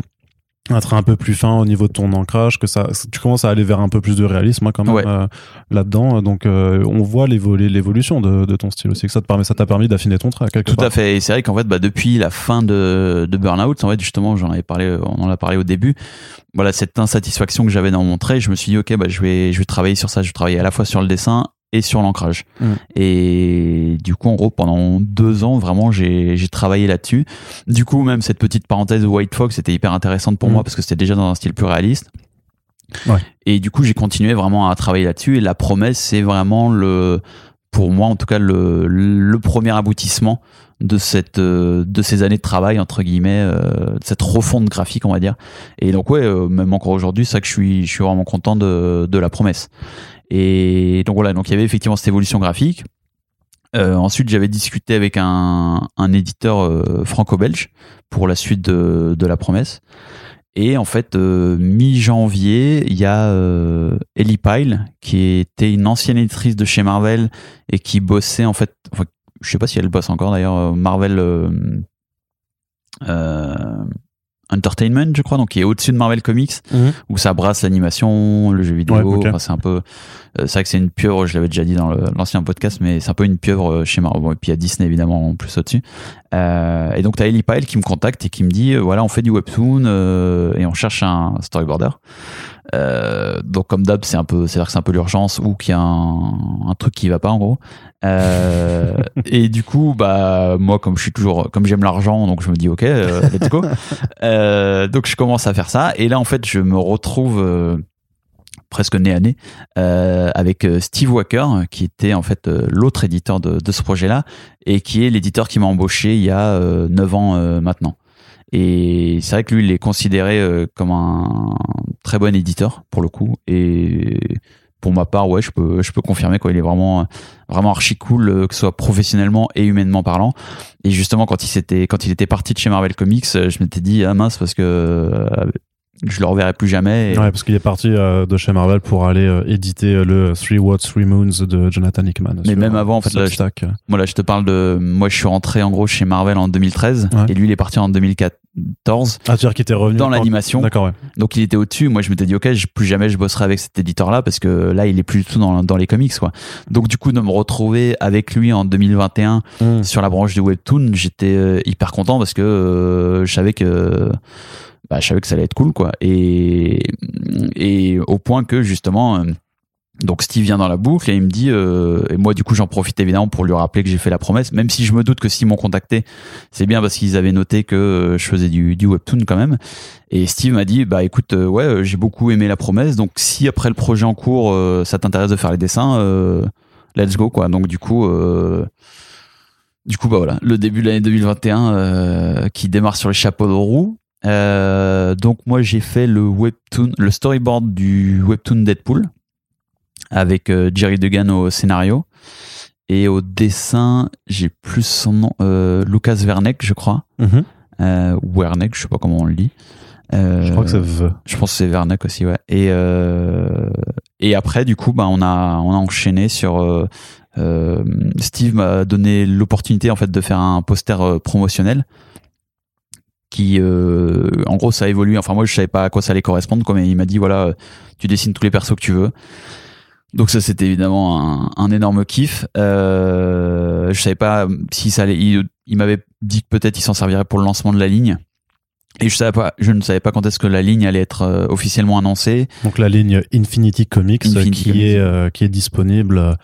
un trait un peu plus fin au niveau de ton ancrage que ça tu commences à aller vers un peu plus de réalisme hein, quand même Ouais. euh, là-dedans donc euh, on voit l'évolu- l'évolution de, de ton style aussi que ça te permet ça t'a permis d'affiner ton trait quelque Tout part. à fait. Et c'est vrai qu'en fait, bah, depuis la fin de, de Burnout, en fait, justement, j'en avais parlé, on en a parlé au début. Voilà, cette insatisfaction que j'avais dans mon trait, je me suis dit, ok, bah, je vais, je vais travailler sur ça. Je vais travailler à la fois sur le dessin et sur l'ancrage. Mm. Et du coup, en gros, pendant deux ans, vraiment, j'ai, travaillé là-dessus. Du coup, même cette petite parenthèse White Fox était hyper intéressante pour Mm. moi parce que c'était déjà dans un style plus réaliste. Ouais. Et du coup, j'ai continué vraiment à travailler là-dessus. Et la promesse, c'est vraiment le, pour moi, en tout cas, le, le premier aboutissement de cette euh, de ces années de travail entre guillemets euh, de cette refonte graphique on va dire et donc ouais euh, même encore aujourd'hui c'est ça que je suis je suis vraiment content de de la promesse et donc voilà. Donc il y avait effectivement cette évolution graphique. Euh, ensuite j'avais discuté avec un un éditeur euh, franco-belge pour la suite de de la promesse. Et en fait euh, mi-janvier il y a Ellie Pyle qui était une ancienne éditrice de chez Marvel et qui bossait en fait enfin, je sais pas si elle bosse encore d'ailleurs Marvel Entertainment je crois donc qui est au-dessus de Marvel Comics Mhm. où ça brasse l'animation le jeu vidéo Ouais, ok. enfin, c'est un peu euh, c'est vrai que c'est une pieuvre je l'avais déjà dit dans l'ancien podcast mais c'est un peu une pieuvre euh, chez Marvel bon, et puis il y a Disney évidemment en plus au-dessus euh, et donc t'as Ellie Pyle qui me contacte et qui me dit euh, voilà on fait du webtoon euh, et on cherche un storyboarder. Euh, donc comme d'hab c'est un peu c'est à dire que c'est un peu l'urgence ou qu'il y a un, un truc qui va pas en gros. Euh, et du coup bah moi comme je suis toujours comme j'aime l'argent donc je me dis ok euh, let's go. Euh, donc je commence à faire ça. Et là en fait je me retrouve euh, presque nez à nez euh, avec euh, Steve Walker qui était en fait euh, l'autre éditeur de, ce projet là et qui est l'éditeur qui m'a embauché il y a euh, 9 ans maintenant. Et c'est vrai que lui il est considéré comme un très bon éditeur pour le coup. Et pour ma part ouais je peux je peux confirmer quoi. Il est vraiment vraiment archi cool que ce soit professionnellement et humainement parlant. Et justement quand il quand il était parti de chez Marvel Comics je m'étais dit ah mince parce que je le reverrai plus jamais et- Ouais, parce qu'il est parti euh, de chez Marvel pour aller euh, éditer euh, le Three Watts, Three Moons de Jonathan Hickman. Mais même avant, en fait, là, je-. Moi là, je te parle de. Moi, je suis rentré en gros chez Marvel en 2013 Ouais. et lui, il est parti en 2014 Ah, tu veux dire qu'il était revenu dans l'animation. D'accord, ouais. Donc, il était au-dessus. Moi, je m'étais dit, ok, je- plus jamais je bosserai avec cet éditeur-là parce que là, il est plus du tout dans, dans les comics, quoi. Donc, du coup, de me retrouver avec lui en 2021 Mm. sur la branche du webtoon, j'étais hyper content parce que euh, je savais que. Bah, je savais que ça allait être cool, quoi. Et, et au point que justement. euh, donc Steve vient dans la boucle et il me dit euh, et moi du coup j'en profite évidemment pour lui rappeler que j'ai fait la promesse. Même si je me doute que s'ils m'ont contacté c'est bien parce qu'ils avaient noté que euh, je faisais du, du webtoon quand même. Et Steve m'a dit bah écoute ouais j'ai beaucoup aimé la promesse. Donc si après le projet en cours ça t'intéresse de faire les dessins let's go quoi. Donc du coup du coup bah voilà. Le début de l'année 2021 euh, qui démarre sur les chapeaux de roue Euh, donc moi j'ai fait le webtoon le storyboard du webtoon Deadpool avec euh, Jerry Dugan au scénario et au dessin j'ai plus son nom euh, Lucas Verneck je crois euh, ou Werneck, je sais pas comment on le dit. Je crois que c'est V. je pense que c'est Werneck aussi, ouais. Et et après, du coup, bah, on a on a enchaîné sur. Steve m'a donné l'opportunité en fait de faire un poster promotionnel qui, euh, en gros, ça a évolué. Enfin, moi, je savais pas à quoi ça allait correspondre, quoi, mais il m'a dit voilà, euh, tu dessines tous les persos que tu veux. Donc ça, c'était évidemment un, un énorme kiff. Euh, je savais pas si ça allait. Il, il m'avait dit que peut-être il s'en servirait pour le lancement de la ligne. Et je savais pas, je ne savais pas quand est-ce que la ligne allait être euh, officiellement annoncée. Donc la ligne Infinity Comics Infinity qui Comics. est euh, qui est disponible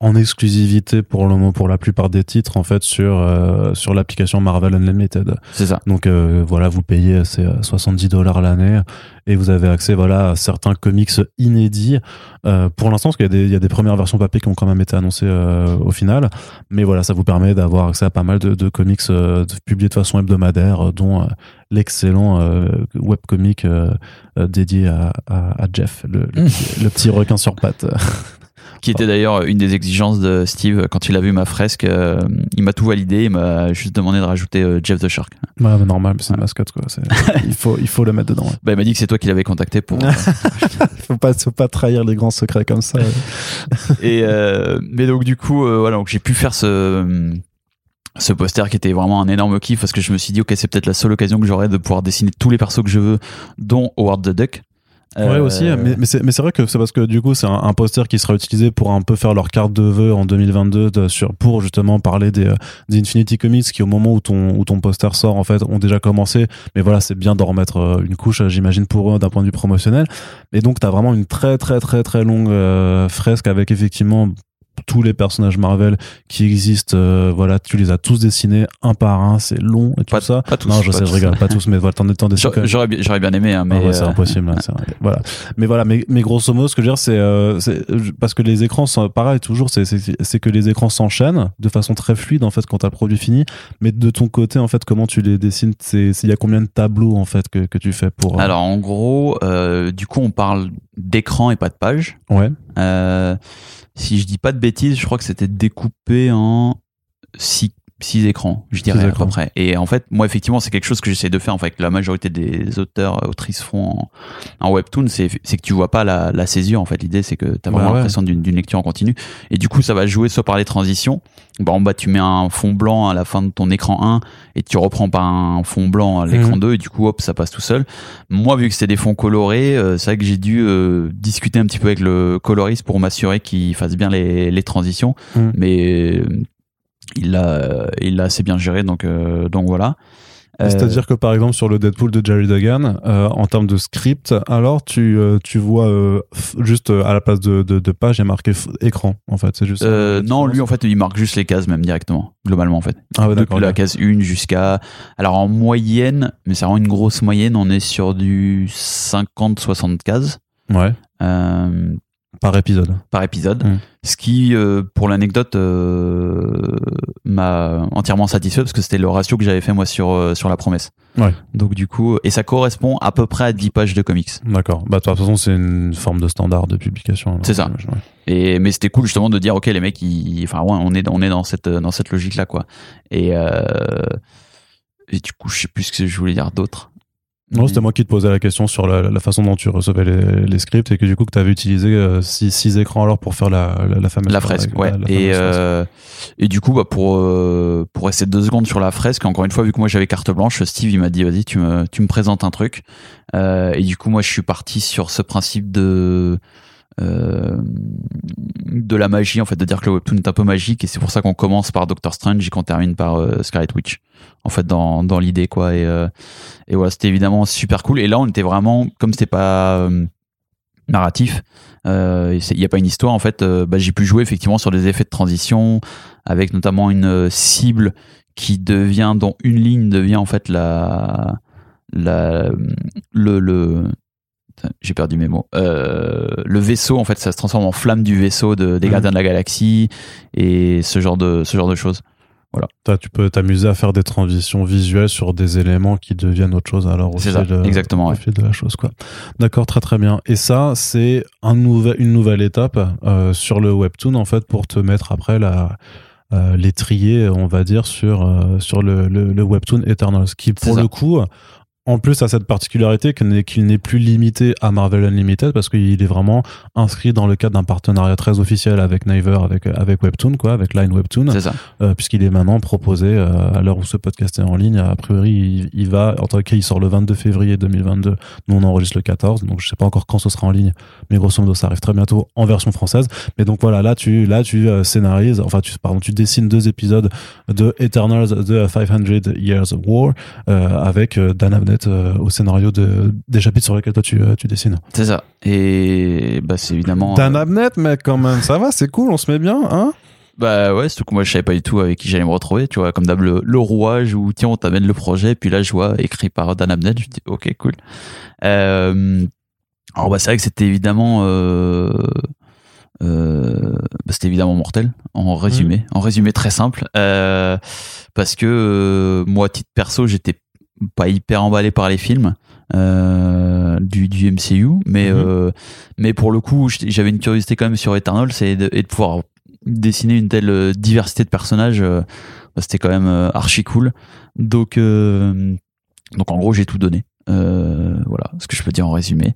en exclusivité pour le moment pour la plupart des titres en fait sur euh, sur l'application Marvel Unlimited. C'est ça. Donc euh, voilà, vous payez ces euh, 70 dollars l'année et vous avez accès voilà à certains comics inédits. Euh, pour l'instant, parce qu'il y a des il y a des premières versions papier qui ont quand même été annoncées euh, au final, mais voilà, ça vous permet d'avoir accès à pas mal de, de comics euh, publiés de façon hebdomadaire, euh, dont euh, l'excellent euh, webcomic euh, euh, dédié à, à, à Jeff, le, le, le petit requin sur pattes. Qui était d'ailleurs une des exigences de Steve quand il a vu ma fresque. euh, il m'a tout validé. Il m'a juste demandé de rajouter euh, Jeff the Shark. Ouais, mais normal, c'est une mascotte quoi. C'est- il faut il faut le mettre dedans. ouais. Bah, il m'a dit que c'est toi qui l'avais contacté pour. faut pas faut pas trahir les grands secrets comme ça. Et euh, mais donc du coup, euh, voilà, donc j'ai pu faire ce ce poster qui était vraiment un énorme kiff parce que je me suis dit ok c'est peut-être la seule occasion que j'aurai de pouvoir dessiner tous les persos que je veux, dont Howard the Duck. Ouais Euh, aussi, mais, mais c'est vrai que c'est parce que du coup c'est un, poster qui sera utilisé pour un peu faire leur carte de vœux en 2022 de- sur pour justement parler des, euh, des Infinity Comics qui au moment où ton où ton poster sort en fait ont déjà commencé, mais voilà c'est bien d'en remettre euh, une couche j'imagine pour eux d'un point de vue promotionnel. Et donc t'as vraiment une très très très très longue euh, fresque avec effectivement tous les personnages Marvel qui existent, euh, voilà, tu les as tous dessinés un par un, c'est long et tout Pas- ça. pas tous, non, je sais, je rigole, pas tous, mais voilà, t'en même. J'aurais j'aurais bien, j'aurais bien aimé, hein, mais Ah ouais, c'est euh, impossible. là, c'est vrai. Voilà. Mais voilà, mais, mais grosso modo, ce que je veux dire, c'est euh, c'est- parce que les écrans, sont, pareil, toujours, c'est- c'est c'est que les écrans s'enchaînent de façon très fluide en fait quand t'as le produit fini. Mais de ton côté, en fait, comment tu les dessines C'est c'est- il y a combien de tableaux en fait que, que tu fais pour euh, Alors en gros, euh, du coup on parle d'écran et pas de page. ouais, Euh, si je dis pas de bêtises, je crois que c'était découpé en six, six écrans, je dirais à peu près. Et en fait, moi effectivement, c'est quelque chose que j'essaie de faire en fait, la majorité des auteurs, autrices font en, en webtoon, c'est c'est que tu vois pas la, la césure en fait. L'idée c'est que tu as vraiment ouais. l'impression d'une d'une lecture en continu. Et du coup, ça va jouer soit par les transitions. Bah, en bas, tu mets un fond blanc à la fin de ton écran 1 et tu reprends par un fond blanc à l'écran Mhm. 2 et du coup, hop, ça passe tout seul. Moi, vu que c'était des fonds colorés, euh, c'est vrai que j'ai dû euh, discuter un petit peu avec le coloriste pour m'assurer qu'il fasse bien les, les transitions. Mhm. Mais euh, il l'a, il l'a assez bien géré, donc, euh, donc voilà. Euh, C'est-à-dire que par exemple sur le Deadpool de Jerry Duggan, euh, en termes de script, alors tu, euh, tu vois euh, juste à la place de, de, de page, il y a marqué écran en fait. C'est juste. non, lui en fait il marque juste les cases même directement, globalement en fait. Ah ouais, d'accord. la case 1 jusqu'à. Alors en moyenne, mais c'est vraiment une grosse moyenne, on est sur du 50-60 cases. Ouais, par épisode. par épisode. Mm. Ce qui, euh, pour l'anecdote, euh, m'a entièrement satisfait parce que c'était le ratio que j'avais fait moi sur, euh, sur la promesse. Ouais. Donc du coup, et ça correspond à peu près à 10 pages de comics. D'accord. Bah, de toute façon, c'est une forme de standard de publication. C'est ça. ouais. Et mais c'était cool justement de dire ok les mecs, ils, enfin ouais, on est on est dans cette dans cette logique là quoi. Et et du coup, je sais plus ce que je voulais dire d'autre. Non, c'était moi qui te posais la question sur la, la façon dont tu recevais les, les scripts et que du coup que tu avais utilisé euh, six, six écrans alors pour faire la, la, la fameuse La fresque, ouais. et, euh, et du coup, bah, pour, euh, pour rester deux secondes sur la fresque, encore une fois, vu que moi j'avais carte blanche, Steve il m'a dit vas-y, tu me, tu me présentes un truc. Euh, et du coup, moi je suis parti sur ce principe de. Euh, de la magie en fait de dire que le webtoon est un peu magique et c'est pour ça qu'on commence par Doctor Strange et qu'on termine par euh, Scarlet Witch. En fait dans, l'idée quoi et, euh, c'était évidemment super cool. Et là on était vraiment comme c'était pas narratif il n'y a pas une histoire en fait bah, j'ai pu jouer effectivement sur des effets de transition avec notamment une cible qui devient dont une ligne devient en fait la la le, j'ai perdu mes mots Euh, le vaisseau en fait ça se transforme en flamme du vaisseau de, des Mhm. gardiens de la galaxie et ce genre de ce genre de choses T'as- tu peux t'amuser à faire des transitions visuelles sur des éléments qui deviennent autre chose alors au fil ça, de- exactement, au ouais. fil de la chose quoi. D'accord, très très bien. Et ça, c'est un nouvel, une nouvelle étape euh, sur le webtoon en fait pour te mettre après la euh, les trier, on va dire, sur, euh, sur le, le, le webtoon Eternals, qui pour le coup, en plus a cette particularité qu'il n'est plus limité à Marvel Unlimited parce qu'il est vraiment inscrit dans le cadre d'un partenariat très officiel avec Naver, avec, avec Webtoon, quoi, avec Line Webtoon, C'est ça. euh, puisqu'il est maintenant proposé euh, à l'heure où ce podcast est en ligne. A priori, il, il va, en tout cas, il sort le 22 février 2022. Nous, on enregistre le 14, donc je sais pas encore quand ce sera en ligne, mais grosso modo, ça arrive très bientôt en version française. Mais donc voilà, là, tu, là, tu euh, scénarises, enfin, tu, pardon, tu dessines deux épisodes de Eternals, de 500 Years of War, euh, avec Dan Abnett euh, au scénario de, des chapitres sur lesquels toi tu, euh, tu dessines. C'est ça. Et bah, c'est évidemment. Dan Abnett, mec, quand même, ça va, c'est cool, on se met bien, hein? Bah ouais, surtout que moi je savais pas du tout avec qui j'allais me retrouver, tu vois, comme d'hab le, le rouage où tiens on t'amène le projet, puis là je vois écrit par Dan Abnett, je me dis ok cool. Euh, alors bah c'est vrai que c'était évidemment euh, euh, bah, c'était évidemment mortel en résumé, en résumé très simple, euh, parce que euh, moi à titre perso j'étais pas hyper emballé par les films euh, du, du MCU, mais Mhm. euh, mais pour le coup j'avais une curiosité quand même sur Eternal, c'est de, et de pouvoir dessiner une telle euh, diversité de personnages, euh, bah, c'était quand même archi cool. Donc, donc en gros, j'ai tout donné. Voilà ce que je peux dire en résumé.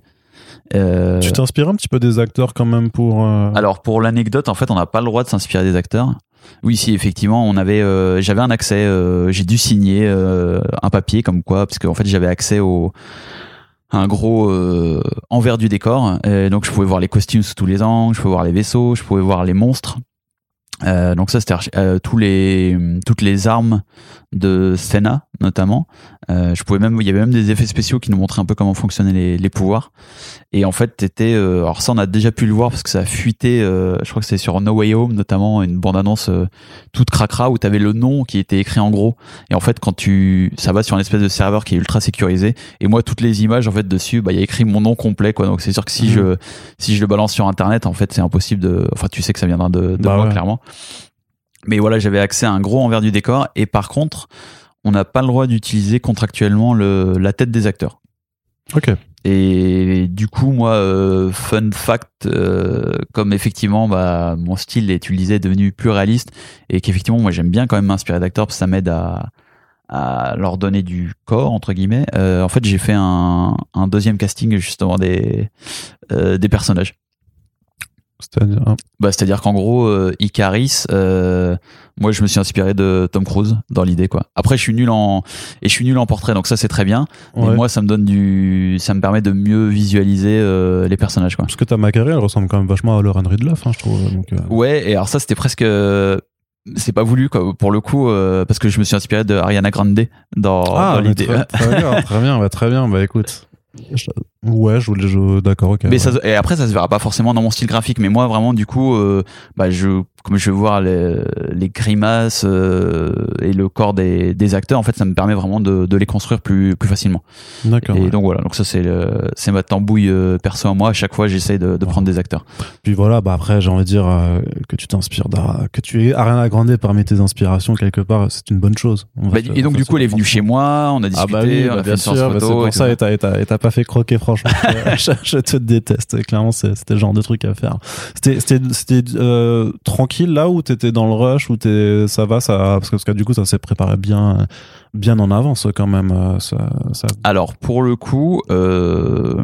Euh, Tu t'inspires un petit peu des acteurs quand même pour. euh, alors pour l'anecdote, en fait, on n'a pas le droit de s'inspirer des acteurs. Oui, si effectivement, on avait, euh, j'avais un accès, euh, j'ai dû signer euh, un papier comme quoi, parce qu'en fait, j'avais accès au un gros envers du décor, donc je pouvais voir les costumes sous tous les angles, je pouvais voir les vaisseaux, je pouvais voir les monstres. Donc ça c'était tous les toutes les armes de Senna notamment. Euh, je pouvais même il y avait même des effets spéciaux qui nous montraient un peu comment fonctionnaient les, les pouvoirs. Et en fait t'étais euh, alors ça on a déjà pu le voir parce que ça a fuité. euh, je crois que c'est sur No Way Home notamment une bande annonce euh, toute cracra où t'avais le nom qui était écrit en gros. Et en fait quand tu ça va sur une espèce de serveur qui est ultra sécurisé. Et moi toutes les images en fait dessus bah il y a écrit mon nom complet quoi. Donc c'est sûr que si Mhm. je si je le balance sur internet en fait c'est impossible de. Enfin tu sais que ça viendra de, de Bah moi ouais. clairement. Mais voilà, j'avais accès à un gros envers du décor. Et par contre, on n'a pas le droit d'utiliser contractuellement le, la tête des acteurs. Ok. Et du coup, moi, euh, fun fact, euh, comme effectivement, bah, mon style, et tu le disais, est devenu plus réaliste, et qu'effectivement, moi, j'aime bien quand même m'inspirer d'acteurs, parce que ça m'aide à, à leur donner du corps, entre guillemets. Euh, en fait, j'ai fait un, un deuxième casting, justement, des, euh, des personnages. C'est-à-dire. hein. Bah, c'est-à-dire qu'en gros, euh, Icaris, euh, moi je me suis inspiré de Tom Cruise dans l'idée quoi. Après je suis nul en et je suis nul en portrait donc ça c'est très bien. Mais moi ça me donne du, ça me permet de mieux visualiser euh, les personnages quoi. Parce que ta Macari, elle ressemble quand même vachement à Lauren Ridloff, hein, je trouve. Donc, euh, Ouais et alors ça c'était presque, c'est pas voulu quoi pour le coup euh, parce que je me suis inspiré de Ariana Grande dans, Ah, dans l'idée. très, très bien, très bien, bah, très bien. Bah écoute. Je- Ouais, je voulais jouer. D'accord, ok. Mais ouais. ça, se- et après, ça se verra pas forcément dans mon style graphique, mais moi, vraiment, du coup, euh, bah, je, comme je vais voir les, les grimaces euh, et le corps des, des acteurs, en fait, ça me permet vraiment de, de les construire plus, plus facilement. D'accord. Et ouais. donc voilà, donc ça c'est le- c'est ma tambouille euh, perso à moi. À chaque fois, j'essaye de, de Ouais. prendre des acteurs. Puis voilà, bah après, j'ai envie de dire euh, que tu t'inspires que tu es Ariana Grande parmi tes inspirations quelque part, c'est une bonne chose. Bah, et donc du coup, elle est venue chez moi, on a Ah discuté, bah oui, on bah a fait bien une sûr, bah c'est photo. pour et ça et t'as- et t'as et t'as pas fait croquer franchement. je, je te déteste, clairement c'est- c'était le genre de truc à faire. C'était euh, tranquille là où t'étais dans le rush où t'es ça va ça parce que, parce que du coup ça s'est préparé bien bien en avance quand même euh, ça, ça Alors pour le coup, euh,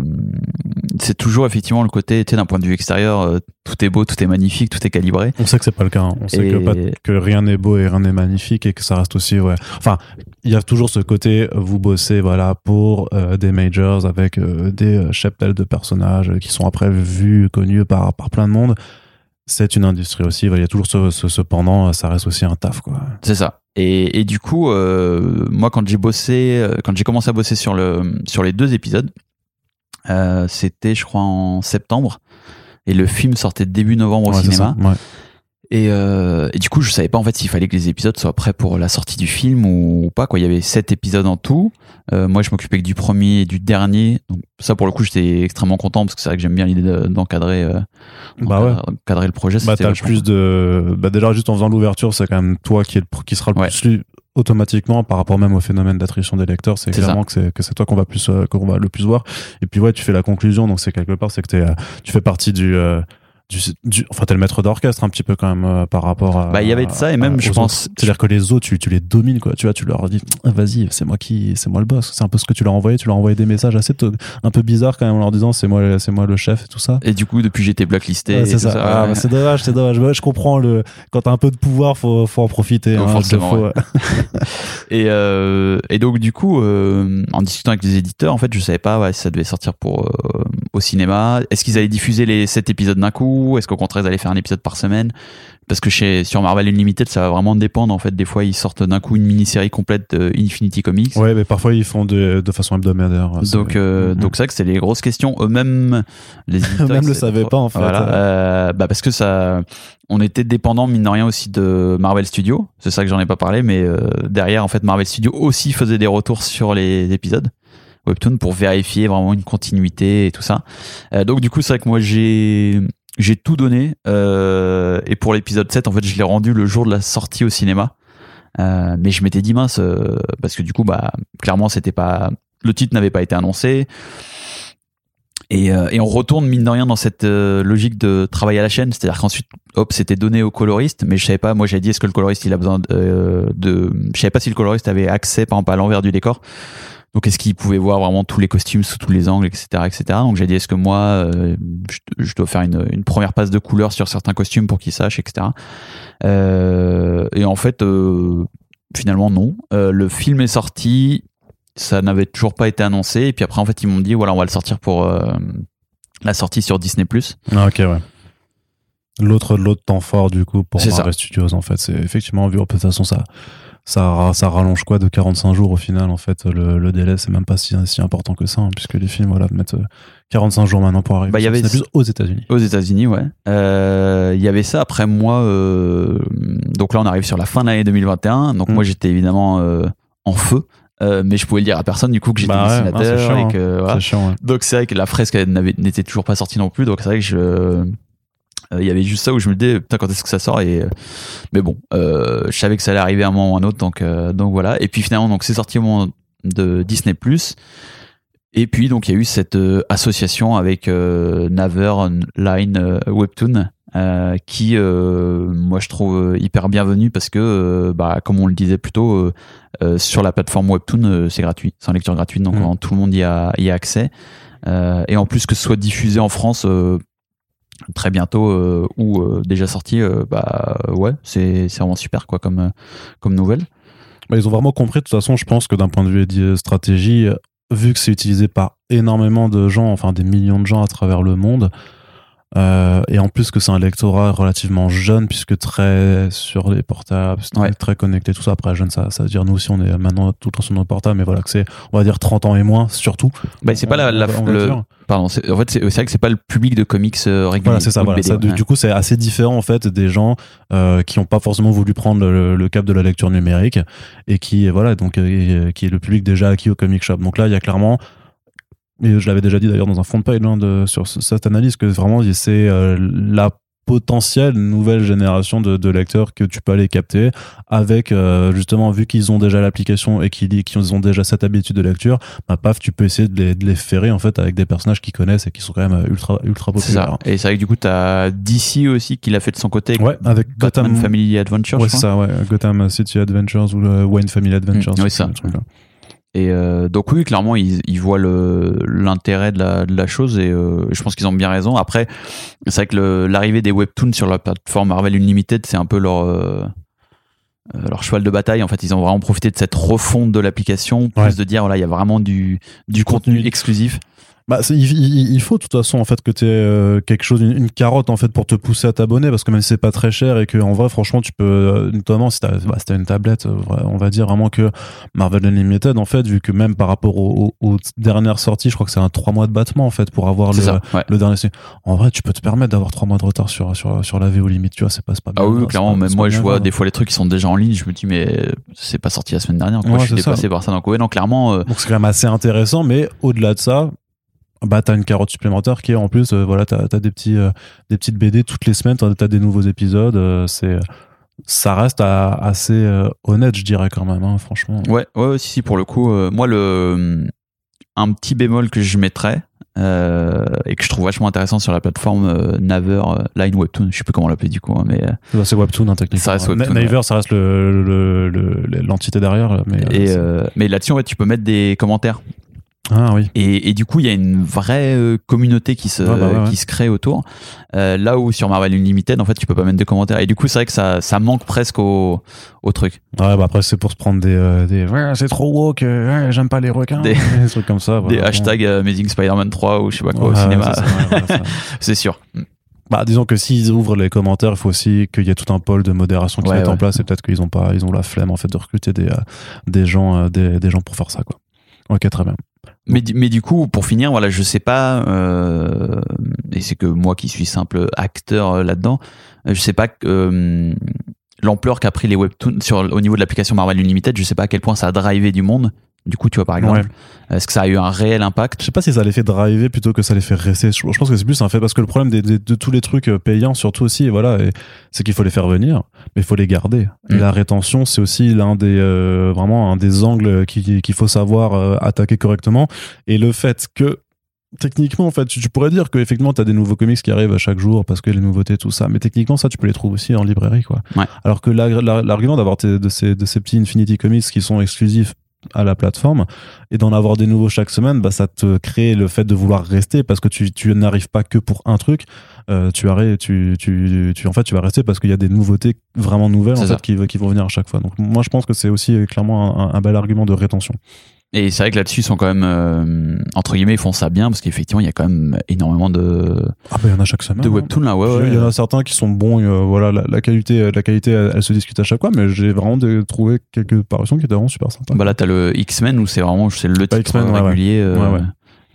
c'est toujours effectivement le côté, tu sais, d'un point de vue extérieur, euh, tout est beau, tout est magnifique, tout est calibré. On sait que c'est pas le cas. hein. On sait que, pas- que rien n'est beau et rien n'est magnifique et que ça reste aussi ouais. Enfin, il y a toujours ce côté vous bossez voilà pour euh, des majors avec des cheptels de personnages qui sont après vus connus par par plein de monde. C'est une industrie aussi. Il y a toujours ce, ce, ce pendant. Ça reste aussi un taf quoi. C'est ça. Et, et du coup, euh, moi, quand j'ai bossé, euh, quand j'ai commencé à bosser sur le sur les deux épisodes, euh, c'était, je crois, en septembre, et le film sortait début novembre au Ouais, cinéma. Ouais. Et, euh, et du coup, je savais pas en fait s'il fallait que les épisodes soient prêts pour la sortie du film ou pas. Quoi, il y avait sept épisodes en tout. Euh, moi, je m'occupais que du premier et du dernier. Donc ça, pour le coup, j'étais extrêmement content parce que c'est vrai que j'aime bien l'idée d'encadrer, euh, Bah ouais. d'encadrer le projet. Bah t'as le plus de. Bah déjà juste en faisant l'ouverture, c'est quand même toi qui est le- qui sera le Ouais. plus lu automatiquement par rapport même au phénomène d'attrition des lecteurs. C'est clairement que c'est que c'est toi qu'on va plus qu'on va le plus voir. Et puis ouais, tu fais la conclusion. Donc c'est quelque part, c'est que euh, tu fais partie du euh, du, du enfin t'es le maître d'orchestre un petit peu quand même euh, par rapport à Bah, il y avait de ça, et même, à- je pense- c'est à dire que les autres tu, tu les domines quoi tu vois tu leur dis Ah, vas-y c'est moi qui c'est moi le boss c'est un peu ce que tu leur envoyé tu leur envoyé des messages assez un peu bizarres quand même en leur disant c'est moi c'est moi le chef et tout ça Et du coup, depuis, j'étais blacklisté. Ouais, c'est ça. ça, Ah, ouais. bah, c'est dommage, c'est dommage. Je comprends le. Quand t'as un peu de pouvoir, faut, faut en profiter. Hein, forcément, faut- ouais. Et, euh, et donc du coup, euh, en discutant avec les éditeurs, en fait, je savais pas ouais, si ça devait sortir pour euh, au cinéma. Est-ce qu'ils allaient diffuser les sept épisodes d'un coup Est-ce qu'au contraire ils allaient faire un épisode par semaine? Parce que chez sur Marvel Unlimited, ça va vraiment dépendre. En fait, des fois ils sortent d'un coup une mini-série complète de Infinity Comics. Ouais, mais parfois ils font de, de façon hebdomadaire. C'est- Donc, euh, donc c'est vrai que c'était les grosses questions. Eux-mêmes, les éditeurs, Même ils le savaient savaient pas, en fait. Voilà, euh, bah parce que ça, on était dépendant mine de rien aussi de Marvel Studios. C'est ça que j'en ai pas parlé, mais euh, derrière en fait Marvel Studios aussi faisait des retours sur les épisodes Webtoon pour vérifier vraiment une continuité et tout ça. Euh, donc du coup c'est vrai que moi j'ai j'ai tout donné euh, et pour l'épisode 7 en fait je l'ai rendu le jour de la sortie au cinéma. Euh, mais je m'étais dit mince euh, parce que du coup bah clairement c'était pas le titre n'avait pas été annoncé. Et, euh, et on retourne mine de rien dans cette euh, logique de travail à la chaîne, c'est-à-dire qu'ensuite, hop, c'était donné au coloriste, mais je savais pas. Moi, j'avais dit est-ce que le coloriste il a besoin de, euh, de, je savais pas si le coloriste avait accès, par exemple, à l'envers du décor. Donc, est-ce qu'il pouvait voir vraiment tous les costumes sous tous les angles, etc., etc. Donc, j'ai dit est-ce que moi, euh, je, je dois faire une, une première passe de couleur sur certains costumes pour qu'il sache, etc. Euh, et en fait, euh, finalement, non. Le film est sorti ça n'avait toujours pas été annoncé. Et puis après, en fait, ils m'ont dit, voilà, on va le sortir pour la sortie sur Disney+. Ah, ok, ouais. L'autre, l'autre temps fort, du coup, pour. Marvel Studios, en fait, c'est effectivement, vu, de toute façon, ça, ça, ça rallonge quoi de 45 jours au final, en fait, le, le délai, c'est même pas si, si important que ça, hein, puisque les films, voilà, mettent euh, 45 jours maintenant pour arriver Bah, y avait- Disney+, aux États-Unis. Aux États-Unis, ouais. Euh, Il y avait ça. Après, moi, euh, donc là, on arrive sur la fin de l'année 2021. Donc Mm. moi, j'étais évidemment euh, en feu. Euh, mais je pouvais le dire à personne du coup que j'étais Bah ouais, dessinateur c'est chiant, et que voilà. C'est chiant, ouais. Donc c'est vrai que la fresque n'était toujours pas sortie non plus. Donc c'est vrai que je euh, il y avait juste ça où je me disais putain quand est-ce que ça sort et euh, mais bon euh, je savais que ça allait arriver à un moment ou à un autre donc euh, donc voilà. Et puis finalement donc c'est sorti au moment de Disney et puis donc il y a eu cette association avec Naver Line Webtoon qui moi je trouve hyper bienvenue parce que bah comme on le disait plus tôt sur la plateforme Webtoon c'est gratuit c'est en lecture gratuite donc Mm. tout le monde y a, y a accès. Euh, et en plus que ce soit diffusé en France euh, très bientôt euh, ou euh, déjà sorti euh, bah ouais c'est vraiment super quoi comme comme nouvelle. Ils ont vraiment compris, de toute façon, je pense que d'un point de vue stratégie, vu que c'est utilisé par énormément de gens, enfin des millions de gens à travers le monde, euh, et en plus que c'est un lectorat relativement jeune, puisque très sur les portables, Ouais. très connecté, tout ça. Après, jeune, ça, ça veut dire nous aussi, on est maintenant tout le temps sur nos portables, mais voilà, que c'est, on va dire 30 ans et moins, surtout. bah c'est pas la, la- le- pardon en fait c'est vrai que c'est pas le public de comics euh, régulier Voilà, c'est ça. Voilà. BD, Ça, du, ouais. du coup, c'est assez différent en fait des gens euh, qui n'ont pas forcément voulu prendre le, le cap de la lecture numérique et qui, voilà, donc euh, qui est le public déjà acquis au comic shop. Donc là, il y a clairement, et je l'avais déjà dit d'ailleurs dans un front page hein, de, sur ce- cette analyse, que vraiment c'est euh, la potentielle nouvelle génération de, de lecteurs que tu peux aller capter avec euh, justement vu qu'ils ont déjà l'application et qu'ils ont déjà cette habitude de lecture bah paf tu peux essayer de les, de les ferrer en fait avec des personnages qu'ils connaissent et qui sont quand même euh, ultra ultra c'est ça populaires et c'est vrai que du coup t'as DC aussi qui l'a fait de son côté Ouais, avec Gotham Family Adventure Ouais, c'est ça, ouais. Gotham City Adventures ou le Wayne Family Adventures. Mm, oui, ça. Et euh, donc oui, clairement, ils, ils voient l'intérêt de la, de la chose et euh, je pense qu'ils ont bien raison. Après, c'est vrai que l'arrivée des webtoons sur la plateforme Marvel Unlimited, c'est un peu leur euh, leur cheval de bataille. En fait, ils ont vraiment profité de cette refonte de l'application, plus Ouais. de dire voilà, il y a vraiment du du contenu exclusif. Bah, il, il- faut de toute façon en fait que tu aies quelque chose, une, une carotte en fait pour te pousser à t'abonner parce que même si c'est pas très cher et que en vrai franchement tu peux, euh, notamment si t'as bah, si t'as une tablette, euh, on va dire vraiment que Marvel Unlimited en fait vu que même par rapport aux, aux- aux dernières sorties, je crois que c'est un 3 mois de battement en fait pour avoir le, ça. Ouais. le dernier. En vrai tu peux te permettre d'avoir 3 mois de retard sur sur sur la VO limite, tu vois, c'est pas, pas Ah bien oui, grave, clairement. pas- Même moi, je vois des fois les trucs qui sont déjà en ligne. Je me dis mais c'est pas sorti la semaine dernière. Quoi. Ouais, je suis c'est ça. dépassé par ça. Donc ouais, non, clairement. euh, Donc c'est quand même assez intéressant, mais au-delà de ça, bah t'as une carotte supplémentaire qui est en plus, euh, voilà, t'as as des petits, euh, des petites BD toutes les semaines, t'as as des nouveaux épisodes, euh, c'est, ça reste à- assez honnête, je dirais quand même, hein, franchement. Ouais, ouais, si, si, pour le coup, moi, le, un petit bémol que je mettrais et que je trouve vachement intéressant sur la plateforme Naver Line Webtoon, je sais plus comment l'appeler du coup, hein, mais Bah, c'est Webtoon, hein, techniquement. Ça reste Webtoon, Na- Naver, ça reste le- le- le- l'entité derrière. Mais, et mais là-dessus en fait tu peux mettre des commentaires Ah oui. et, et du coup il y a une vraie euh, communauté qui se Ouais, bah ouais, ouais. qui se crée autour. Euh, là où sur Marvel Unlimited en fait tu peux pas mettre de commentaires et du coup c'est vrai que ça ça manque presque au au truc. Ouais, bah après, c'est pour se prendre des. euh, des ouais, c'est trop woke, euh, ouais, j'aime pas les requins. Des- des trucs comme ça. des hashtags euh, Amazing Spider-Man 3 ou je sais pas quoi au cinéma, c'est sûr. Bah, disons que s'ils ouvrent les commentaires, il faut aussi qu'il y ait tout un pôle de modération qui se mette en place et peut-être qu'ils ont pas, ils ont la flemme en fait de recruter des, des gens, des, des gens pour faire ça quoi. Ok, très bien. Mais, du- coup, pour finir, voilà, je sais pas, euh, et c'est que moi qui suis simple acteur euh, là-dedans, euh, je sais pas l'ampleur qu'a pris les webtoons sur au niveau de l'application Marvel Unlimited, je sais pas à quel point ça a drivé du monde. Du coup, tu vois, par exemple, Ouais. est-ce que ça a eu un réel impact? Je sais pas si ça les fait driver plutôt que ça les fait rester. Je, je pense que c'est plus un fait parce que le problème des, des- de tous les trucs euh, payants, surtout aussi, et voilà, et c'est qu'il faut les faire venir, mais il faut les garder. Et Mm. la rétention, c'est aussi l'un des euh, vraiment un des angles qui- qu'il faut savoir euh, attaquer correctement. Et le fait que techniquement, en fait, tu, pourrais dire que effectivement, tu as des nouveaux comics qui arrivent à chaque jour parce que les nouveautés, tout ça. Mais techniquement, ça, tu peux les trouver aussi en librairie, quoi. Ouais. Alors que la- la- l'argument d'avoir de ces, de ces petits Infinity Comics qui sont exclusifs à la plateforme et d'en avoir des nouveaux chaque semaine, bah, ça te crée le fait de vouloir rester parce que tu, tu n'arrives pas que pour un truc. Euh, tu arrêtes, tu, tu, tu, en fait, tu vas rester parce qu'il y a des nouveautés vraiment nouvelles en fait, qui, qui vont venir à chaque fois. Donc, moi, je pense que c'est aussi euh, clairement un, un bel argument de rétention. Et c'est vrai que là-dessus, ils sont quand même, euh, entre guillemets, ils font ça bien parce qu'effectivement, il y a quand même énormément de, Ah, bah, il y en a chaque semaine. de hein. webtoons là, ouais, Il y en a certains qui sont bons, euh, voilà, la, la qualité, euh, la qualité, elle, elle se discute à chaque fois, mais j'ai vraiment trouvé quelques parutions qui étaient vraiment super sympas. Bah là, t'as le X-Men où c'est vraiment c'est le titre X-Men, ouais, ouais. régulier euh,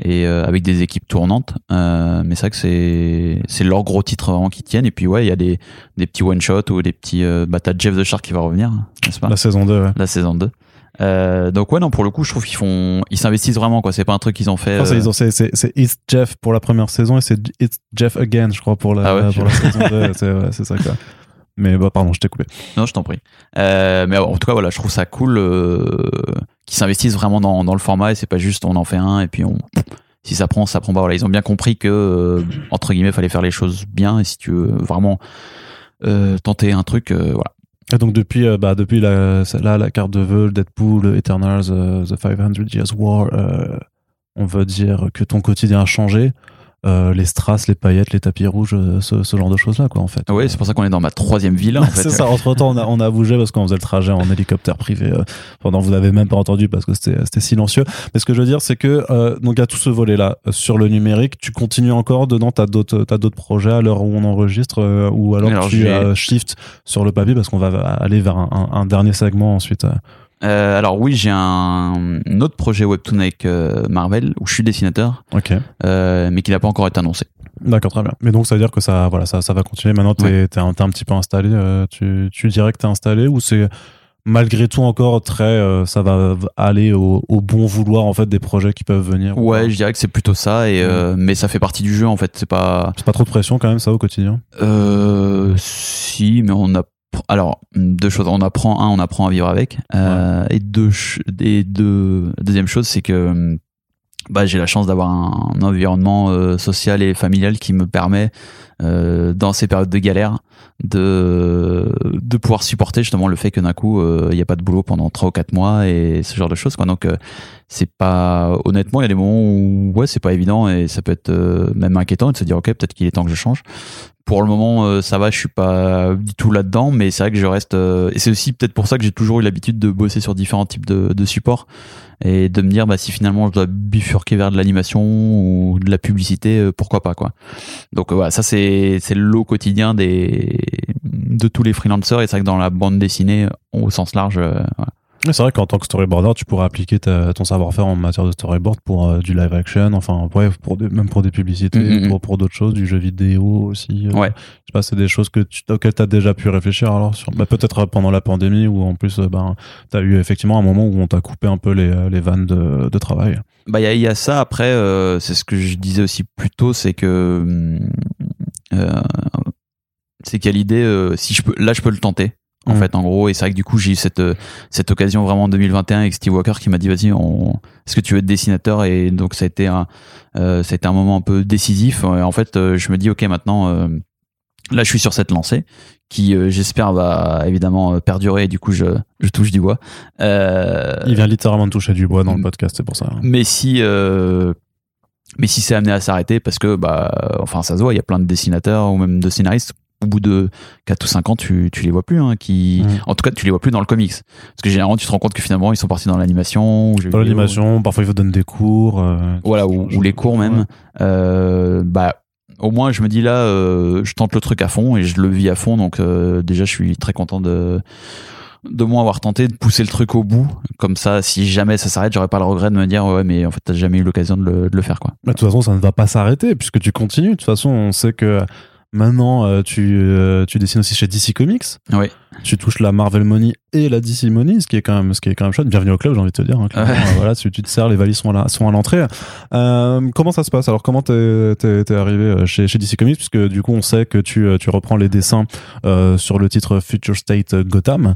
et euh, avec des équipes tournantes. Euh, mais c'est vrai que c'est c'est leurs gros titres vraiment qui tiennent. Et puis ouais, il y a des des petits one shot ou des petits. Euh, bah t'as Jeff the Shark qui va revenir, n'est-ce pas? La saison 2, ouais. La saison 2 euh, donc ouais non pour le coup je trouve qu'ils font ils s'investissent vraiment quoi c'est pas un truc qu'ils ont fait euh, ils ont- c'est c'est- It's Jeff pour la première saison et c'est It's Jeff Again, je crois, pour la, Ah ouais, pour la saison 2. C'est ouais, c'est ça, quoi. Mais bah, pardon, je t'ai coupé. Non, je t'en prie. Euh, mais en tout cas, voilà, je trouve ça cool euh, qu'ils s'investissent vraiment dans, dans le format et c'est pas juste on en fait un et puis on. Si ça prend, ça prend pas. Voilà, ils ont bien compris que euh, entre guillemets, fallait faire les choses bien et si tu veux vraiment euh, tenter un truc, euh, voilà. Et donc, depuis, euh, bah, depuis la, là, la carte de vœux, Deadpool, Eternals, euh, The 500 Years War, euh, on veut dire que ton quotidien a changé. Euh, les strass, les paillettes, les tapis rouges, euh, ce, ce genre de choses-là, quoi, en fait. Ouais, c'est pour ça qu'on est dans ma troisième ville. En fait. c'est ça. Entre temps, on a, on a bougé parce qu'on faisait le trajet en hélicoptère privé euh, pendant vous n'avez même pas entendu parce que c'était c'était silencieux. Mais ce que je veux dire, c'est que euh, donc à tout ce volet là sur le numérique, tu continues encore dedans? T'as d'autres t'as d'autres projets à l'heure où on enregistre euh, ou alors, Alors, tu euh, shift sur le papier parce qu'on va aller vers un, un- un dernier segment ensuite. Euh. Alors oui, j'ai un, un autre projet webtoon avec euh, Marvel où je suis dessinateur, euh, mais qui n'a pas encore été annoncé. D'accord, très bien. Mais donc ça veut dire que ça voilà ça ça va continuer. Maintenant t'es t'es un, petit peu installé. tu tu dirais que t'es installé ou c'est malgré tout encore très ça va aller au, au bon vouloir en fait des projets qui peuvent venir. ou Ouais, je dirais que c'est plutôt ça, et mais ça fait partie du jeu en fait. C'est pas. C'est pas trop de pression quand même ça au quotidien? Euh, si, mais on a. Alors, deux choses. On apprend, un, on apprend à vivre avec. Euh, Et deux, et deux, deuxième chose, c'est que bah, j'ai la chance d'avoir un, un environnement euh, social et familial qui me permet, euh, dans ces périodes de galère, de, de pouvoir supporter justement le fait que d'un coup, euh, il n'y a pas de boulot pendant trois ou quatre mois et ce genre de choses. Quoi. Donc, euh, c'est pas. Honnêtement, il y a des moments où, ouais, c'est pas évident et ça peut être euh, même inquiétant de se dire, ok, peut-être qu'il est temps que je change pour le moment euh, ça va je suis pas du tout là dedans mais c'est vrai que je reste euh, et c'est aussi peut-être pour ça que j'ai toujours eu l'habitude de bosser sur différents types de, supports et de me dire bah si finalement je dois bifurquer vers de l'animation ou de la publicité euh, pourquoi pas quoi donc euh, voilà ça c'est c'est le lot quotidien des de tous les freelancers et c'est vrai que dans la bande dessinée au sens large euh, voilà. C'est vrai qu'en tant que storyboarder, tu pourrais appliquer ta- ton savoir-faire en matière de storyboard pour euh, du live action, enfin ouais, pour des- même pour des publicités, Mhm, pour, pour d'autres choses, du jeu vidéo aussi. euh, Ouais. Je sais pas, c'est des choses que tu, auxquelles tu as déjà pu réfléchir alors sur bah, peut-être pendant la pandémie ou en plus euh, ben tu as eu effectivement un moment où on t'a coupé un peu les, euh, les vannes de, de travail. Bah il y, y a ça après euh, c'est ce que je disais aussi plus tôt c'est que euh, c'est qu'il y a l'idée euh, si je peux là je peux le tenter en Mhm. fait en gros et c'est vrai que du coup j'ai eu cette euh, cette occasion vraiment en 2021 avec Steve Walker qui m'a dit vas-y on est-ce que tu veux être dessinateur? Et donc ça a été un euh, ça a été un moment un peu décisif Et en fait euh, je me dis ok maintenant euh, là je suis sur cette lancée qui euh, j'espère va évidemment euh, perdurer et du coup je je touche du bois euh, Il vient littéralement de toucher du bois dans le Mm. podcast, c'est pour ça. mais si euh, mais si c'est amené à s'arrêter parce que bah enfin ça se voit il y a plein de dessinateurs ou même de scénaristes au bout de 4 ou 5 ans tu, tu les vois plus hein, qui Mhm. en tout cas tu les vois plus dans le comics parce que généralement tu te rends compte que finalement ils sont partis dans l'animation Dans l'animation, parfois il faut donner des cours. euh, voilà ou, ou les cours même euh, bah au moins je me dis là euh, je tente le truc à fond et je le vis à fond donc euh, déjà je suis très content de de moi avoir tenté de pousser le truc au bout comme ça si jamais ça s'arrête j'aurais pas le regret de me dire ouais mais en fait t'as jamais eu l'occasion de le, faire quoi Mais de toute façon, ça ne va pas s'arrêter puisque tu continues. De toute façon, on sait que maintenant, euh, tu, euh, tu dessines aussi chez DC Comics. Oui. Tu touches la Marvel Money et la DC Money, ce qui est quand même, ce qui est quand même chouette. Bienvenue au club, j'ai envie de te dire. hein. Ouais. Euh, voilà, tu te sers, les valises sont à la- sont à l'entrée. Euh, comment ça se passe? Alors, comment t'es t'es- t'es arrivé chez, chez DC Comics? Puisque du coup, on sait que tu, tu reprends les dessins sur le titre Future State Gotham.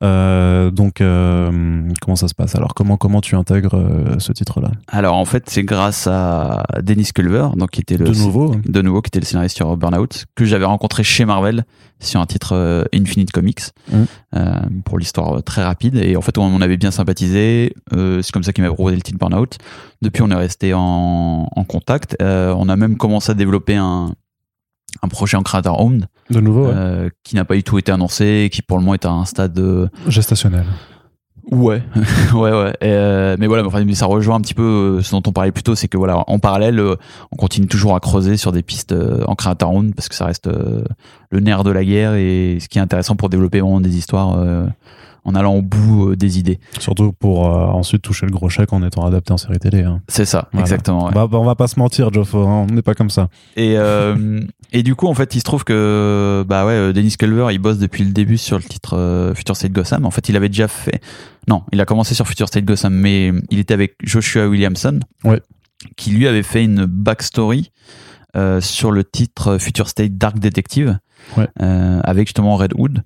Donc, comment ça se passe? Alors, comment, comment tu intègres ce titre-là? Alors en fait, c'est grâce à Dennis Culver, donc qui était le De nouveau hein. de nouveau qui était le scénariste sur Burnout, que j'avais rencontré chez Marvel sur un titre euh, Infinite Comics Mhm. euh, pour l'histoire euh, très rapide. Et en fait, on, on avait bien sympathisé. C'est comme ça qu'il m'avait proposé le titre Burnout. Depuis, on est resté en, en contact. On a même commencé à développer un un projet en creator owned De nouveau, ouais. euh, qui n'a pas du tout été annoncé et qui pour le moment est à un stade gestationnel. Ouais, ouais, ouais. Euh, mais voilà, enfin, ça rejoint un petit peu euh, ce dont on parlait plus tôt, c'est que voilà, en parallèle, euh, on continue toujours à creuser sur des pistes euh, en creator own parce que ça reste le nerf de la guerre et ce qui est intéressant pour développer vraiment des histoires en allant au bout euh, des idées. Surtout pour euh, ensuite toucher le gros chèque en étant adapté en série télé. hein. C'est ça, Voilà. exactement. ouais. Bah, bah, on va pas se mentir, Joffo, hein, on n'est pas comme ça. Et, euh, et du coup, en fait, il se trouve que bah ouais, Dennis Culver, il bosse depuis le début sur le titre euh, Future State Gotham. En fait, il avait déjà fait. Non, il a commencé sur Future State Gotham, mais il était avec Joshua Williamson, Ouais. qui lui avait fait une backstory sur le titre Future State Dark Detective, Ouais. avec justement Red Hood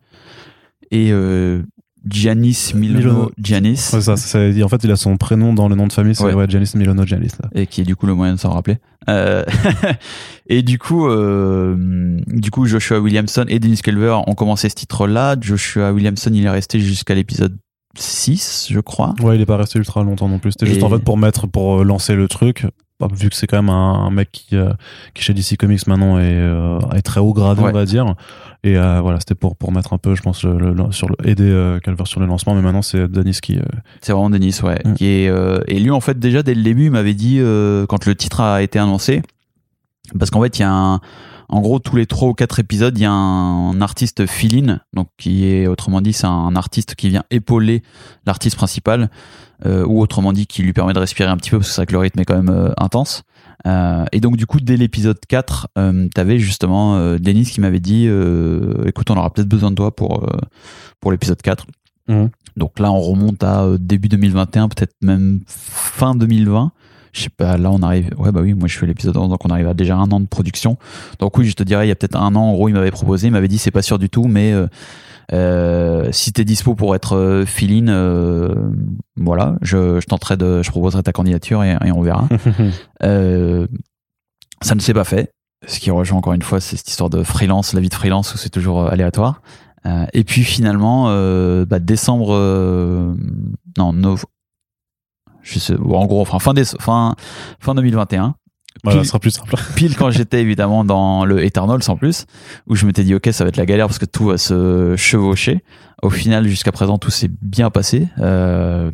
et euh, Giannis Milano. Giannis. Ouais, ça, c'est- en fait, il a son prénom dans le nom de famille, c'est Ouais. ouais. Janice Milano là. et qui est du coup le moyen de s'en rappeler. Euh, et du coup, euh, du coup, Joshua Williamson et Dennis Culver ont commencé ce titre-là. Joshua Williamson, il est resté jusqu'à l'épisode 6, je crois. Ouais, il est pas resté ultra longtemps non plus. C'était juste en fait pour mettre, pour euh, lancer le truc. Bah, Vu que c'est quand même un, un mec qui, qui chez DC Comics maintenant est, est très haut gradé, on va dire. Et euh, voilà, c'était pour, pour mettre un peu, je pense, le, le- sur le, aider euh, Calvert sur le lancement. Mais maintenant, c'est Denis qui. euh, C'est vraiment Dennis, ouais. Mm. Qui est, et lui, en fait, déjà dès le début, il m'avait dit quand le titre a été annoncé, parce qu'en fait, il y a un, en gros, tous les trois ou quatre épisodes, il y a un, artiste fill-in, donc qui est, autrement dit, c'est un artiste qui vient épauler l'artiste principal, ou autrement dit, qui lui permet de respirer un petit peu, parce que c'est vrai que le rythme est quand même intense. Euh, et donc, du coup, dès l'épisode 4, euh, t'avais justement euh, Denis qui m'avait dit euh, écoute, on aura peut-être besoin de toi pour, euh, pour l'épisode 4. Mhm. Donc là, on remonte à début 2021, peut-être même fin 2020. Je sais pas, là on arrive. Ouais, bah oui, moi je fais l'épisode 11, donc on arrive à déjà un an de production. Donc oui, je te dirais, il y a peut-être un an, en gros, il m'avait proposé, il m'avait dit c'est pas sûr du tout, mais euh, si t'es dispo pour être euh, fill-in, euh, voilà, je, je tenterai de, je proposerai ta candidature et, et on verra. Euh, ça ne s'est pas fait. Ce qui rejoint encore une fois, c'est cette histoire de freelance, la vie de freelance où c'est toujours aléatoire. Et puis finalement, bah, décembre, non, nov- je sais, bon, en gros, enfin fin, fin, fin 2021, voilà, Puis- ce sera plus simple. pile quand j'étais évidemment dans le Eternals en plus, où je m'étais dit ok ça va être la galère parce que tout va se chevaucher. Au final jusqu'à présent tout s'est bien passé. Euh,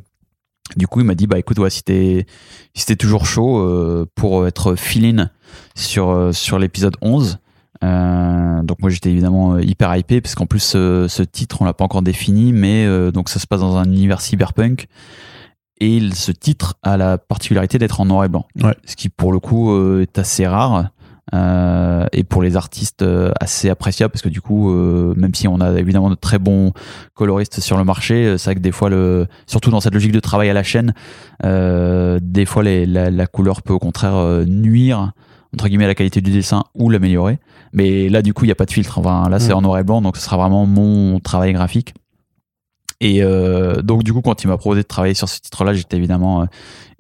du coup il m'a dit bah écoute ouais, si t'es si t'es toujours chaud euh, pour être fill-in sur euh, sur l'épisode 11. euh, donc moi j'étais évidemment hyper hypé parce qu'en plus ce, ce titre on l'a pas encore défini mais donc ça se passe dans un univers cyberpunk et il- ce titre a la particularité d'être en noir et blanc Ouais. ce qui pour le coup euh, est assez rare euh, et pour les artistes euh, assez appréciable parce que du coup euh, même si on a évidemment de très bons coloristes sur le marché c'est vrai que des fois le surtout dans cette logique de travail à la chaîne des fois les, la, la couleur peut au contraire nuire entre guillemets la qualité du dessin ou l'améliorer. Mais là, du coup, il n'y a pas de filtre. Enfin, là, c'est Mm. en noir et blanc, donc ce sera vraiment mon travail graphique. Et euh, donc, du coup, quand il m'a proposé de travailler sur ce titre-là, j'étais évidemment euh,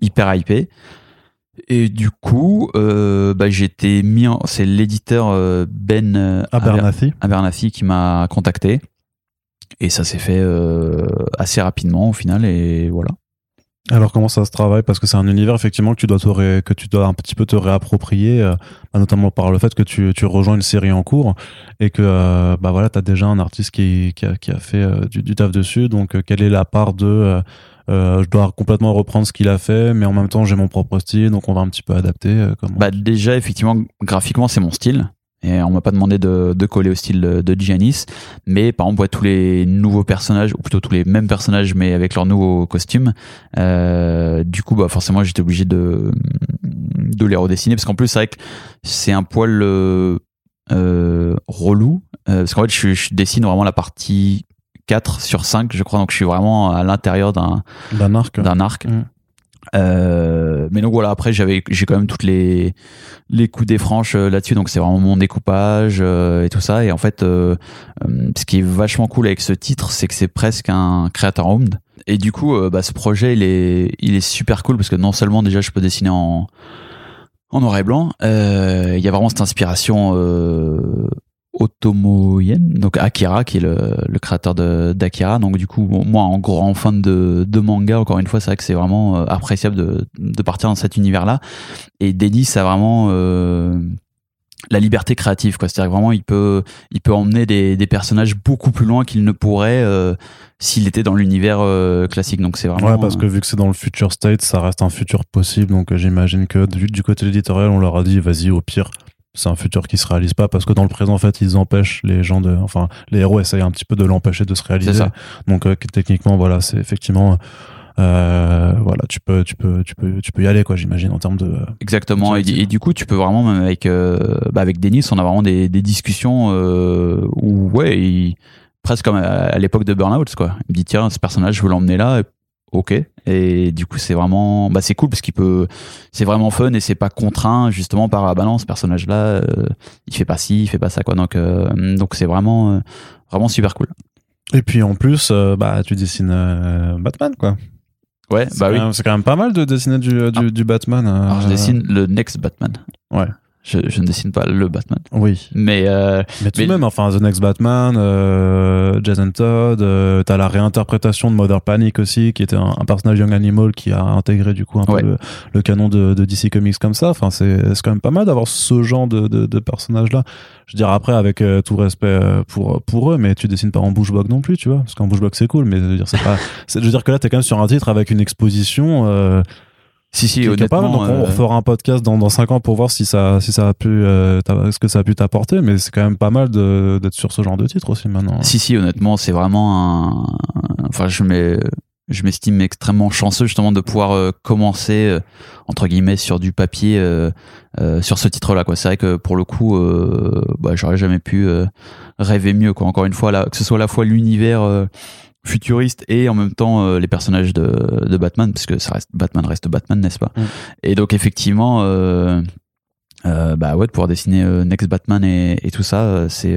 hyper hypé. Et du coup, euh, bah, été mis en... C'est l'éditeur euh, Ben euh, Aber- Abernathy. Abernathy qui m'a contacté. Et ça s'est fait euh, assez rapidement au final. Et voilà. Alors comment ça se travaille? Parce que c'est un univers effectivement que tu dois te que tu dois un petit peu te réapproprier, euh, bah, notamment par le fait que tu, tu rejoins une série en cours et que euh, bah voilà t'as déjà un artiste qui, qui, a, qui a fait euh, du, du taf dessus. Donc euh, quelle est la part de je dois complètement reprendre ce qu'il a fait, mais en même temps j'ai mon propre style, donc on va un petit peu adapter. Bah, déjà, effectivement, graphiquement, c'est mon style. Et on m'a pas demandé de, de coller au style de Giannis. Mais par exemple, ouais, tous les nouveaux personnages, ou plutôt tous les mêmes personnages, mais avec leurs nouveaux costumes, euh, du coup, bah, forcément, j'étais obligé de, de les redessiner. Parce qu'en plus, c'est vrai que c'est un poil euh, euh, relou. Parce qu'en fait, je, je dessine vraiment la partie 4 sur 5, je crois. Donc, je suis vraiment à l'intérieur d'un d'un arc. d'un arc. Mm. Euh, mais donc voilà, après j'avais j'ai quand même toutes les les coups des franches euh, là-dessus, donc c'est vraiment mon découpage euh, et tout ça. Et en fait, euh, ce qui est vachement cool avec ce titre, c'est que c'est presque un creator owned. Et du coup, bah, ce projet, il est il est super cool parce que non seulement déjà je peux dessiner en en noir et blanc, il y a vraiment cette inspiration Otomoyen, donc Akira, qui est le, le créateur d'Akira. Donc du coup, moi, en grand fan de, manga, encore une fois, c'est vrai que c'est vraiment euh, appréciable de, partir dans cet univers-là. Et Denis a vraiment euh, la liberté créative, quoi. C'est-à-dire vraiment, il peut, il peut emmener des, personnages beaucoup plus loin qu'il ne pourrait euh, s'il était dans l'univers classique. Donc c'est vraiment. Ouais, parce que vu que c'est dans le future state, ça reste un futur possible. Donc j'imagine que du, du côté éditorial, on leur a dit, vas-y, au pire, c'est un futur qui se réalise pas parce que dans le présent, en fait, ils empêchent les gens de, enfin, les héros essayent un petit peu de l'empêcher de se réaliser. Ça. Donc euh, techniquement, voilà, c'est effectivement, euh, voilà, tu peux, tu peux, tu peux, tu peux y aller, quoi, j'imagine, en termes de. Exactement. Et, du coup, tu peux vraiment, même avec, euh, bah avec Denis, on a vraiment des, des discussions où, ouais, il- presque comme à, à l'époque de Burnout, quoi. Il me dit, tiens, ce personnage, je veux l'emmener là. Et, ok. Et du coup, c'est vraiment, bah, c'est cool parce qu'il peut, c'est vraiment fun et c'est pas contraint justement par la balance. Ce personnage-là, euh, il fait pas ci, il fait pas ça, quoi. Donc, euh, donc c'est vraiment, euh, vraiment super cool. Et puis en plus, bah, tu dessines Batman, quoi. Ouais, bah quand oui. C'est quand même pas mal de dessiner du, du, du Batman. Alors, je dessine le next Batman. Ouais. Je, je ne dessine pas le Batman. Oui. Mais, euh, Mais tout Mais- de même, enfin, The Next Batman, euh, Jason Todd, euh, t'as la réinterprétation de Mother Panic aussi, qui était un, un personnage Young Animal qui a intégré du coup un Ouais. peu le, le canon de, de DC Comics comme ça. Enfin, c'est c'est quand même pas mal d'avoir ce genre de, de, de personnage-là. Je veux dire, après, avec euh, tout respect euh, pour, pour eux, mais tu dessines pas en bushblock non plus, tu vois. Parce qu'en bushblock, c'est cool, mais je veux dire, c'est pas. Je veux dire que là, t'es quand même sur un titre avec une exposition. Si, si, honnêtement. capable. Donc on euh, refera un podcast dans, dans 5 ans pour voir si ça, si ça a pu, euh, ce que ça a pu t'apporter. Mais c'est quand même pas mal d'être sur ce genre de titre aussi maintenant. Si, si, honnêtement, c'est vraiment un. Enfin, je m'estime extrêmement chanceux justement de pouvoir euh, commencer euh, entre guillemets sur du papier sur ce titre-là. Quoi, c'est vrai que pour le coup, bah, j'aurais jamais pu rêver mieux. Quoi. Encore une fois, là, que ce soit à la fois l'univers futuriste et en même temps euh, les personnages de, de Batman, parce que ça reste Batman reste Batman, n'est-ce pas Mm. Et donc effectivement. Euh, euh, bah ouais de pouvoir dessiner Next Batman et, et tout ça c'est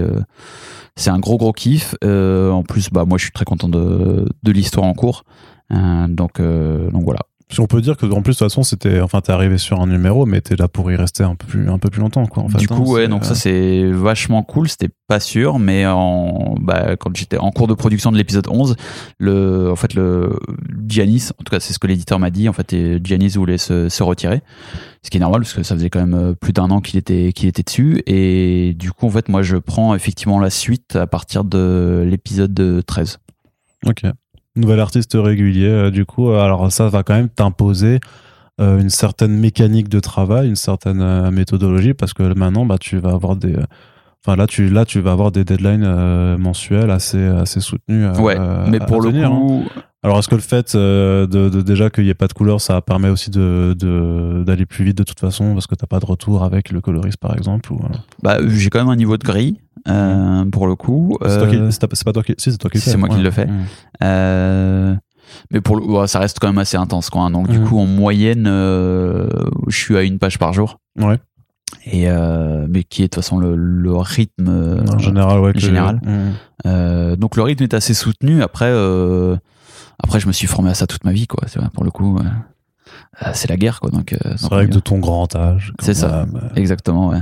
c'est un gros gros kiff en plus bah moi je suis très content de, de l'histoire en cours donc donc voilà Si on peut dire que en plus de toute façon c'était, enfin t'es arrivé sur un numéro, mais t'es là pour y rester un peu plus, un peu plus longtemps quoi. En fait, du hein, coup ouais donc euh, ça c'est vachement cool c'était pas sûr mais en bah, quand j'étais en cours de production de l'épisode 11 le en fait le Giannis en tout cas c'est ce que l'éditeur m'a dit en fait et Giannis voulait se, se retirer ce qui est normal parce que ça faisait quand même euh, plus d'un an qu'il était qu'il était dessus et du coup en fait moi je prends effectivement la suite à partir de l'épisode 13 Ok. Nouvel artiste régulier, euh, du coup, euh, alors ça va quand même t'imposer euh, une certaine mécanique de travail, une certaine méthodologie, parce que maintenant, bah, tu vas avoir des. Enfin là, tu là, tu vas avoir des deadlines euh, mensuelles assez assez soutenues. ouais mais à- pour à le tenir, hein. coup Alors est-ce que le fait euh, de, de déjà qu'il n'y ait pas de couleur, ça permet aussi de d'aller plus vite de toute façon parce que t'as pas de retour avec le coloriste par exemple ou euh, bah j'ai quand même un niveau de gris euh, pour le coup c'est Euh, c'est pas c'est toi qui si c'est toi qui le c'est fais, moi qui le fais. Euh, mais pour le, ça reste quand même assez intense quoi. hein. Donc du coup en moyenne, je suis à une page par jour. Ouais. et mais qui est de toute façon le, le rythme En général, ouais. général. Donc le rythme est assez soutenu après après je me suis formé à ça toute ma vie quoi c'est vrai, pour le coup c'est la guerre quoi donc, C'est vrai que de ton grand âge. C'est ça. même, Exactement, ouais.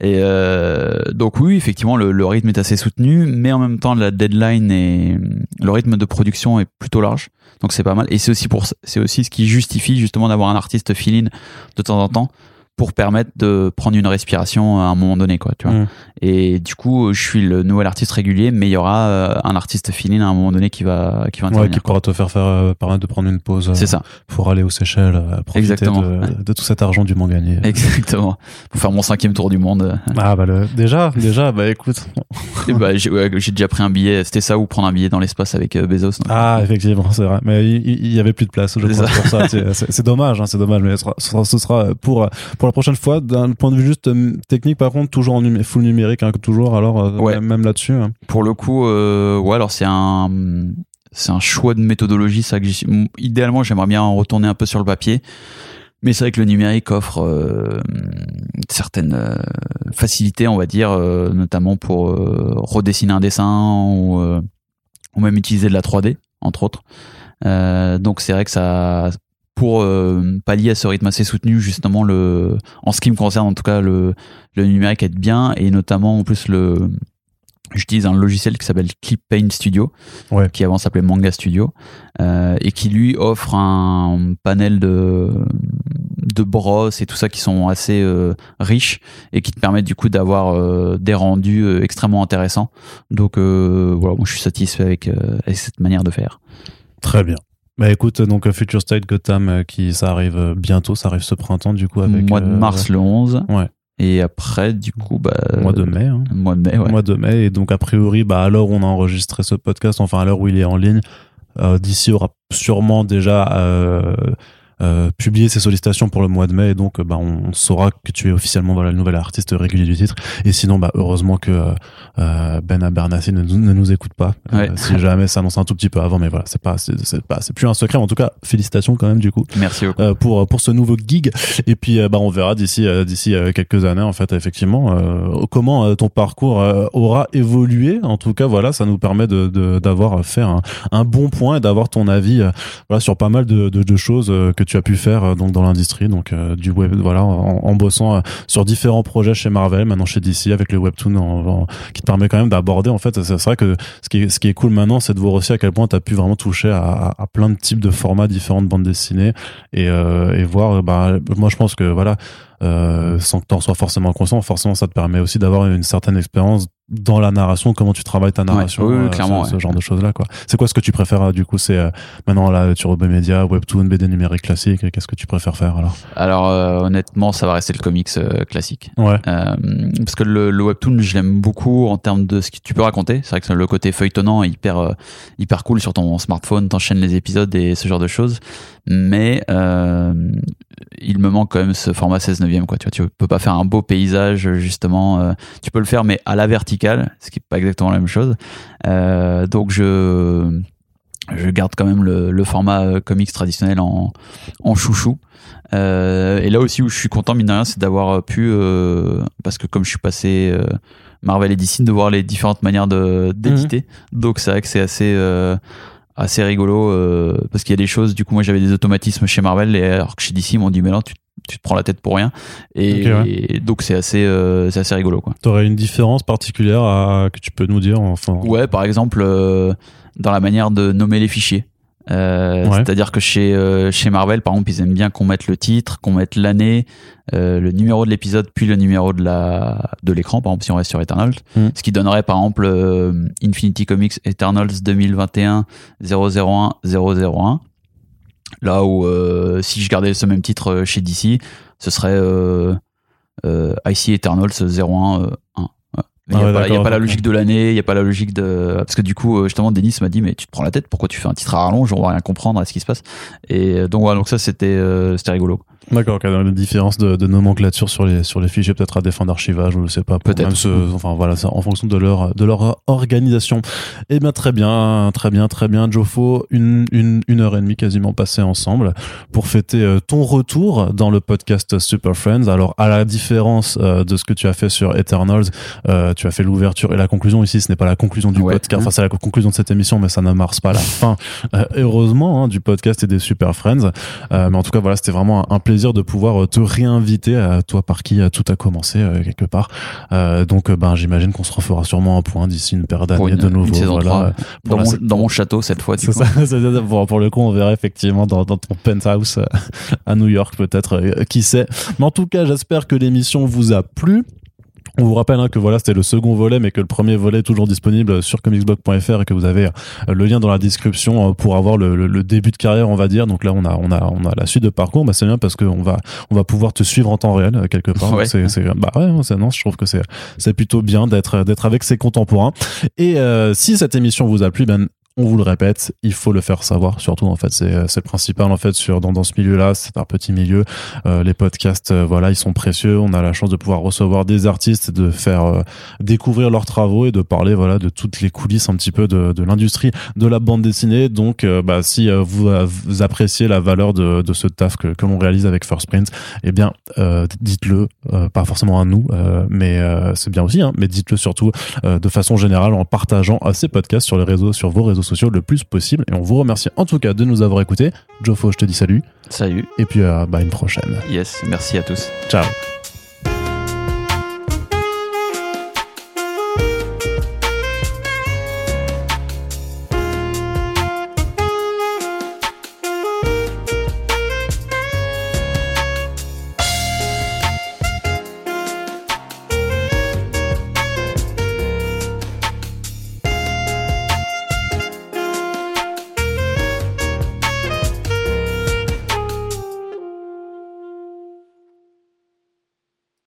Et euh, donc oui, effectivement, le, rythme est assez soutenu, mais en même temps, la deadline et le rythme de production est plutôt large, donc c'est pas mal. Et c'est aussi pour, c'est aussi ce qui justifie justement d'avoir un artiste fill-in de temps en temps pour permettre de prendre une respiration à un moment donné, quoi. Tu vois. Mm. Et du coup, je suis le nouvel artiste régulier, mais il y aura euh, un artiste fill-in à un moment donné qui va, qui va Ouais, intervenir. qui pourra te faire, faire euh, permettre de prendre une pause euh, c'est ça, pour aller aux Seychelles, euh, profiter Exactement, de, ouais. de tout cet argent du monde gagné. exactement. Pour faire mon cinquième tour du monde. Ah bah le- déjà, déjà, bah écoute. Bah, j'ai ouais, déjà pris un billet. C'était ça ou prendre un billet dans l'espace avec euh, Bezos. Ah effectivement, c'est vrai. Mais il, y avait plus de place, je ça. pour ça. C'est- dommage, hein, c'est dommage. Mais ce sera, ce sera- ce sera pour pour la prochaine fois. D'un point de vue juste euh, technique, par contre, toujours en numé- full numérique, hein, toujours. Alors euh, Ouais. même, là-dessus. hein. Pour le coup, euh, ouais, alors c'est un, c'est un choix de méthodologie, ça que Idéalement, j'aimerais bien retourner un peu sur le papier. Mais c'est vrai que le numérique offre euh, certaines euh, facilités, on va dire, euh, notamment pour redessiner un dessin ou, ou même utiliser de la 3D, entre autres. Donc c'est vrai que ça, pour euh, pallier à ce rythme assez soutenu, justement, le, en ce qui me concerne, en tout cas, le, le numérique aide bien et notamment en plus le, j'utilise un logiciel qui s'appelle Clip Paint Studio, Ouais. qui avant s'appelait Manga Studio, euh, et qui lui offre un panel de de brosses et tout ça qui sont assez euh, riches et qui te permettent du coup d'avoir euh, des rendus euh, extrêmement intéressants. Donc euh, voilà, moi je suis satisfait avec, euh, avec cette manière de faire. Très bien. Bah écoute, donc euh, Future State Gotham, euh, qui ça arrive euh, bientôt, ça arrive ce printemps du coup avec mois de mars le 11. Ouais. Et après, du coup, bah, mois de mai. hein. mois de mai, ouais. mois de mai. Et donc, a priori, bah, à l'heure où on a enregistré ce podcast, enfin, à l'heure où il est en ligne, euh, d'ici aura sûrement déjà euh, euh, publié ses sollicitations pour le mois de mai. Et donc, euh, bah, on, on saura que tu es officiellement voilà, le nouvel artiste régulier du titre. Et sinon, bah, heureusement que euh, Ben Abernathy ne, nous- ne nous écoute pas. Euh, si jamais ça annonce un tout petit peu avant, mais voilà, c'est pas, c'est, pas, c'est plus un secret. Mais en tout cas, félicitations quand même, du coup Merci beaucoup. pour pour ce nouveau gig et puis bah on verra d'ici d'ici quelques années en fait effectivement comment ton parcours aura évolué en tout cas voilà ça nous permet de de- d'avoir fait un, un bon point et d'avoir ton avis voilà sur pas mal de, de, de choses que tu as pu faire euh, donc dans l'industrie donc euh, du web voilà en, bossant euh, sur différents projets chez Marvel maintenant chez DC avec le webtoon qui te permet quand même d'aborder en fait c'est vrai que ce qui est, ce qui est cool maintenant c'est de voir aussi à quel point tu as pu vraiment toucher à, plein de types de formats différents de bandes dessinées et, et voir bah moi je pense que voilà euh, sans que tu en sois forcément conscient forcément ça te permet aussi d'avoir une certaine expérience dans la narration comment tu travailles ta narration oui, euh, clairement, ce, ce ouais. genre de choses là quoi c'est quoi ce que tu préfères euh, du coup c'est euh, maintenant là sur Web Media Webtoon BD numérique classique qu'est-ce que tu préfères faire alors? Alors euh, honnêtement, ça va rester le comics euh, classique. ouais parce que le, le webtoon, je l'aime beaucoup en termes de ce que tu peux raconter. C'est vrai que le côté feuilletonnant est hyper, hyper cool sur ton smartphone, t'enchaînes les épisodes et ce genre de choses. Mais euh, il me manque quand même ce format 16 neuvième quoi. Tu vois, tu peux pas faire un beau paysage justement. euh, tu peux le faire mais à la verticale, ce qui est pas exactement la même chose. Euh, donc je je garde quand même le, le format comics traditionnel en, en chouchou. Et là aussi où je suis content mine de rien, c'est d'avoir pu parce que comme je suis passé Marvel et DC, de voir les différentes manières de d'éditer. Donc c'est vrai que c'est assez assez rigolo euh, parce qu'il y a des choses. Du coup, moi j'avais des automatismes chez Marvel et alors que chez DC ils m'ont dit mais non tu tu te prends la tête pour rien et, et donc c'est assez euh, c'est assez rigolo quoi. t'aurais une différence particulière à, que tu peux nous dire enfin? Ouais, par exemple, euh, dans la manière de nommer les fichiers. Euh, Ouais. C'est-à-dire que chez, euh, chez Marvel, par exemple, ils aiment bien qu'on mette le titre, qu'on mette l'année, euh, le numéro de l'épisode, puis le numéro de la de l'écran, par exemple, si on reste sur Eternals. Mm. Ce qui donnerait, par exemple, Infinity Comics Eternals 2021 001 001. Là où, si je gardais ce même titre chez DC, ce serait IC Eternals 01 euh, 1. Il n'y Ah a, ouais, pas- il y a d'accord, pas la logique de l'année, il n'y a pas la logique de. Parce que du coup, euh, justement, Denis m'a dit, mais tu te prends la tête, pourquoi tu fais un titre à rallonge, on va rien comprendre à ce qui se passe. Et euh, donc, voilà, donc ça, c'était euh, c'était rigolo. D'accord, qu'il y a une différence de, de nomenclature sur les, sur les fichiers, peut-être à des fins d'archivage, je sais pas. Peut-être. enfin voilà, ça, en fonction de leur, de leur organisation. Eh bien, très bien, très bien, très bien. Jofo, une, une, une heure et demie quasiment passée ensemble pour fêter euh, ton retour dans le podcast Super Friends. Alors, à la différence euh, de ce que tu as fait sur Eternals, euh, tu as fait l'ouverture et la conclusion. Ici, ce n'est pas la conclusion du Ouais. podcast. Enfin, c'est la conclusion de cette émission, mais ça ne marche pas la fin, euh, heureusement, hein, du podcast et des Super Friends. Euh, mais en tout cas, voilà, c'était vraiment un, un plaisir de pouvoir euh, te réinviter, à toi par qui tout a commencé euh, quelque part. Euh, donc, ben, j'imagine qu'on se refera sûrement un point d'ici une paire d'années de nouveau. voilà. 3, Pour Dans, la- mon, dans mon château, cette fois, du coup. ça. Pour, pour le coup, on verra effectivement dans, dans ton penthouse à New York, peut-être, qui sait. Mais en tout cas, j'espère que l'émission vous a plu. On vous rappelle hein, que voilà, c'était le second volet, mais que le premier volet est toujours disponible sur comicsblog.fr et que vous avez euh, le lien dans la description euh, pour avoir le, le- le début de carrière, on va dire. Donc là, on a, on a, on a la suite de parcours. Bah, c'est bien parce qu'on va, on va pouvoir te suivre en temps réel euh, quelque part. Ouais. C'est, c'est, bah ouais, c'est, non, je trouve que c'est, c'est plutôt bien d'être, d'être avec ses contemporains. Et euh, si cette émission vous a plu, ben on vous le répète, il faut le faire savoir. Surtout, en fait, c'est principal en fait sur dans, ce milieu-là. C'est un petit milieu. Euh, les podcasts, euh, voilà, ils sont précieux. On a la chance de pouvoir recevoir des artistes, de faire euh, découvrir leurs travaux et de parler, voilà, de toutes les coulisses un petit peu de, l'industrie de la bande dessinée. Donc, bah, si vous, appréciez la valeur de, ce taf que, que l'on réalise avec First Print, eh bien, dites-le, pas forcément à nous, mais c'est bien aussi. Hein, mais dites-le surtout de façon générale en partageant ces podcasts sur les réseaux, sur vos réseaux sociaux le plus possible. Et on vous remercie en tout cas de nous avoir écoutés. Jofo, je te dis salut. Salut. Et puis, euh, bah, une prochaine. Yes, merci à tous. Ciao.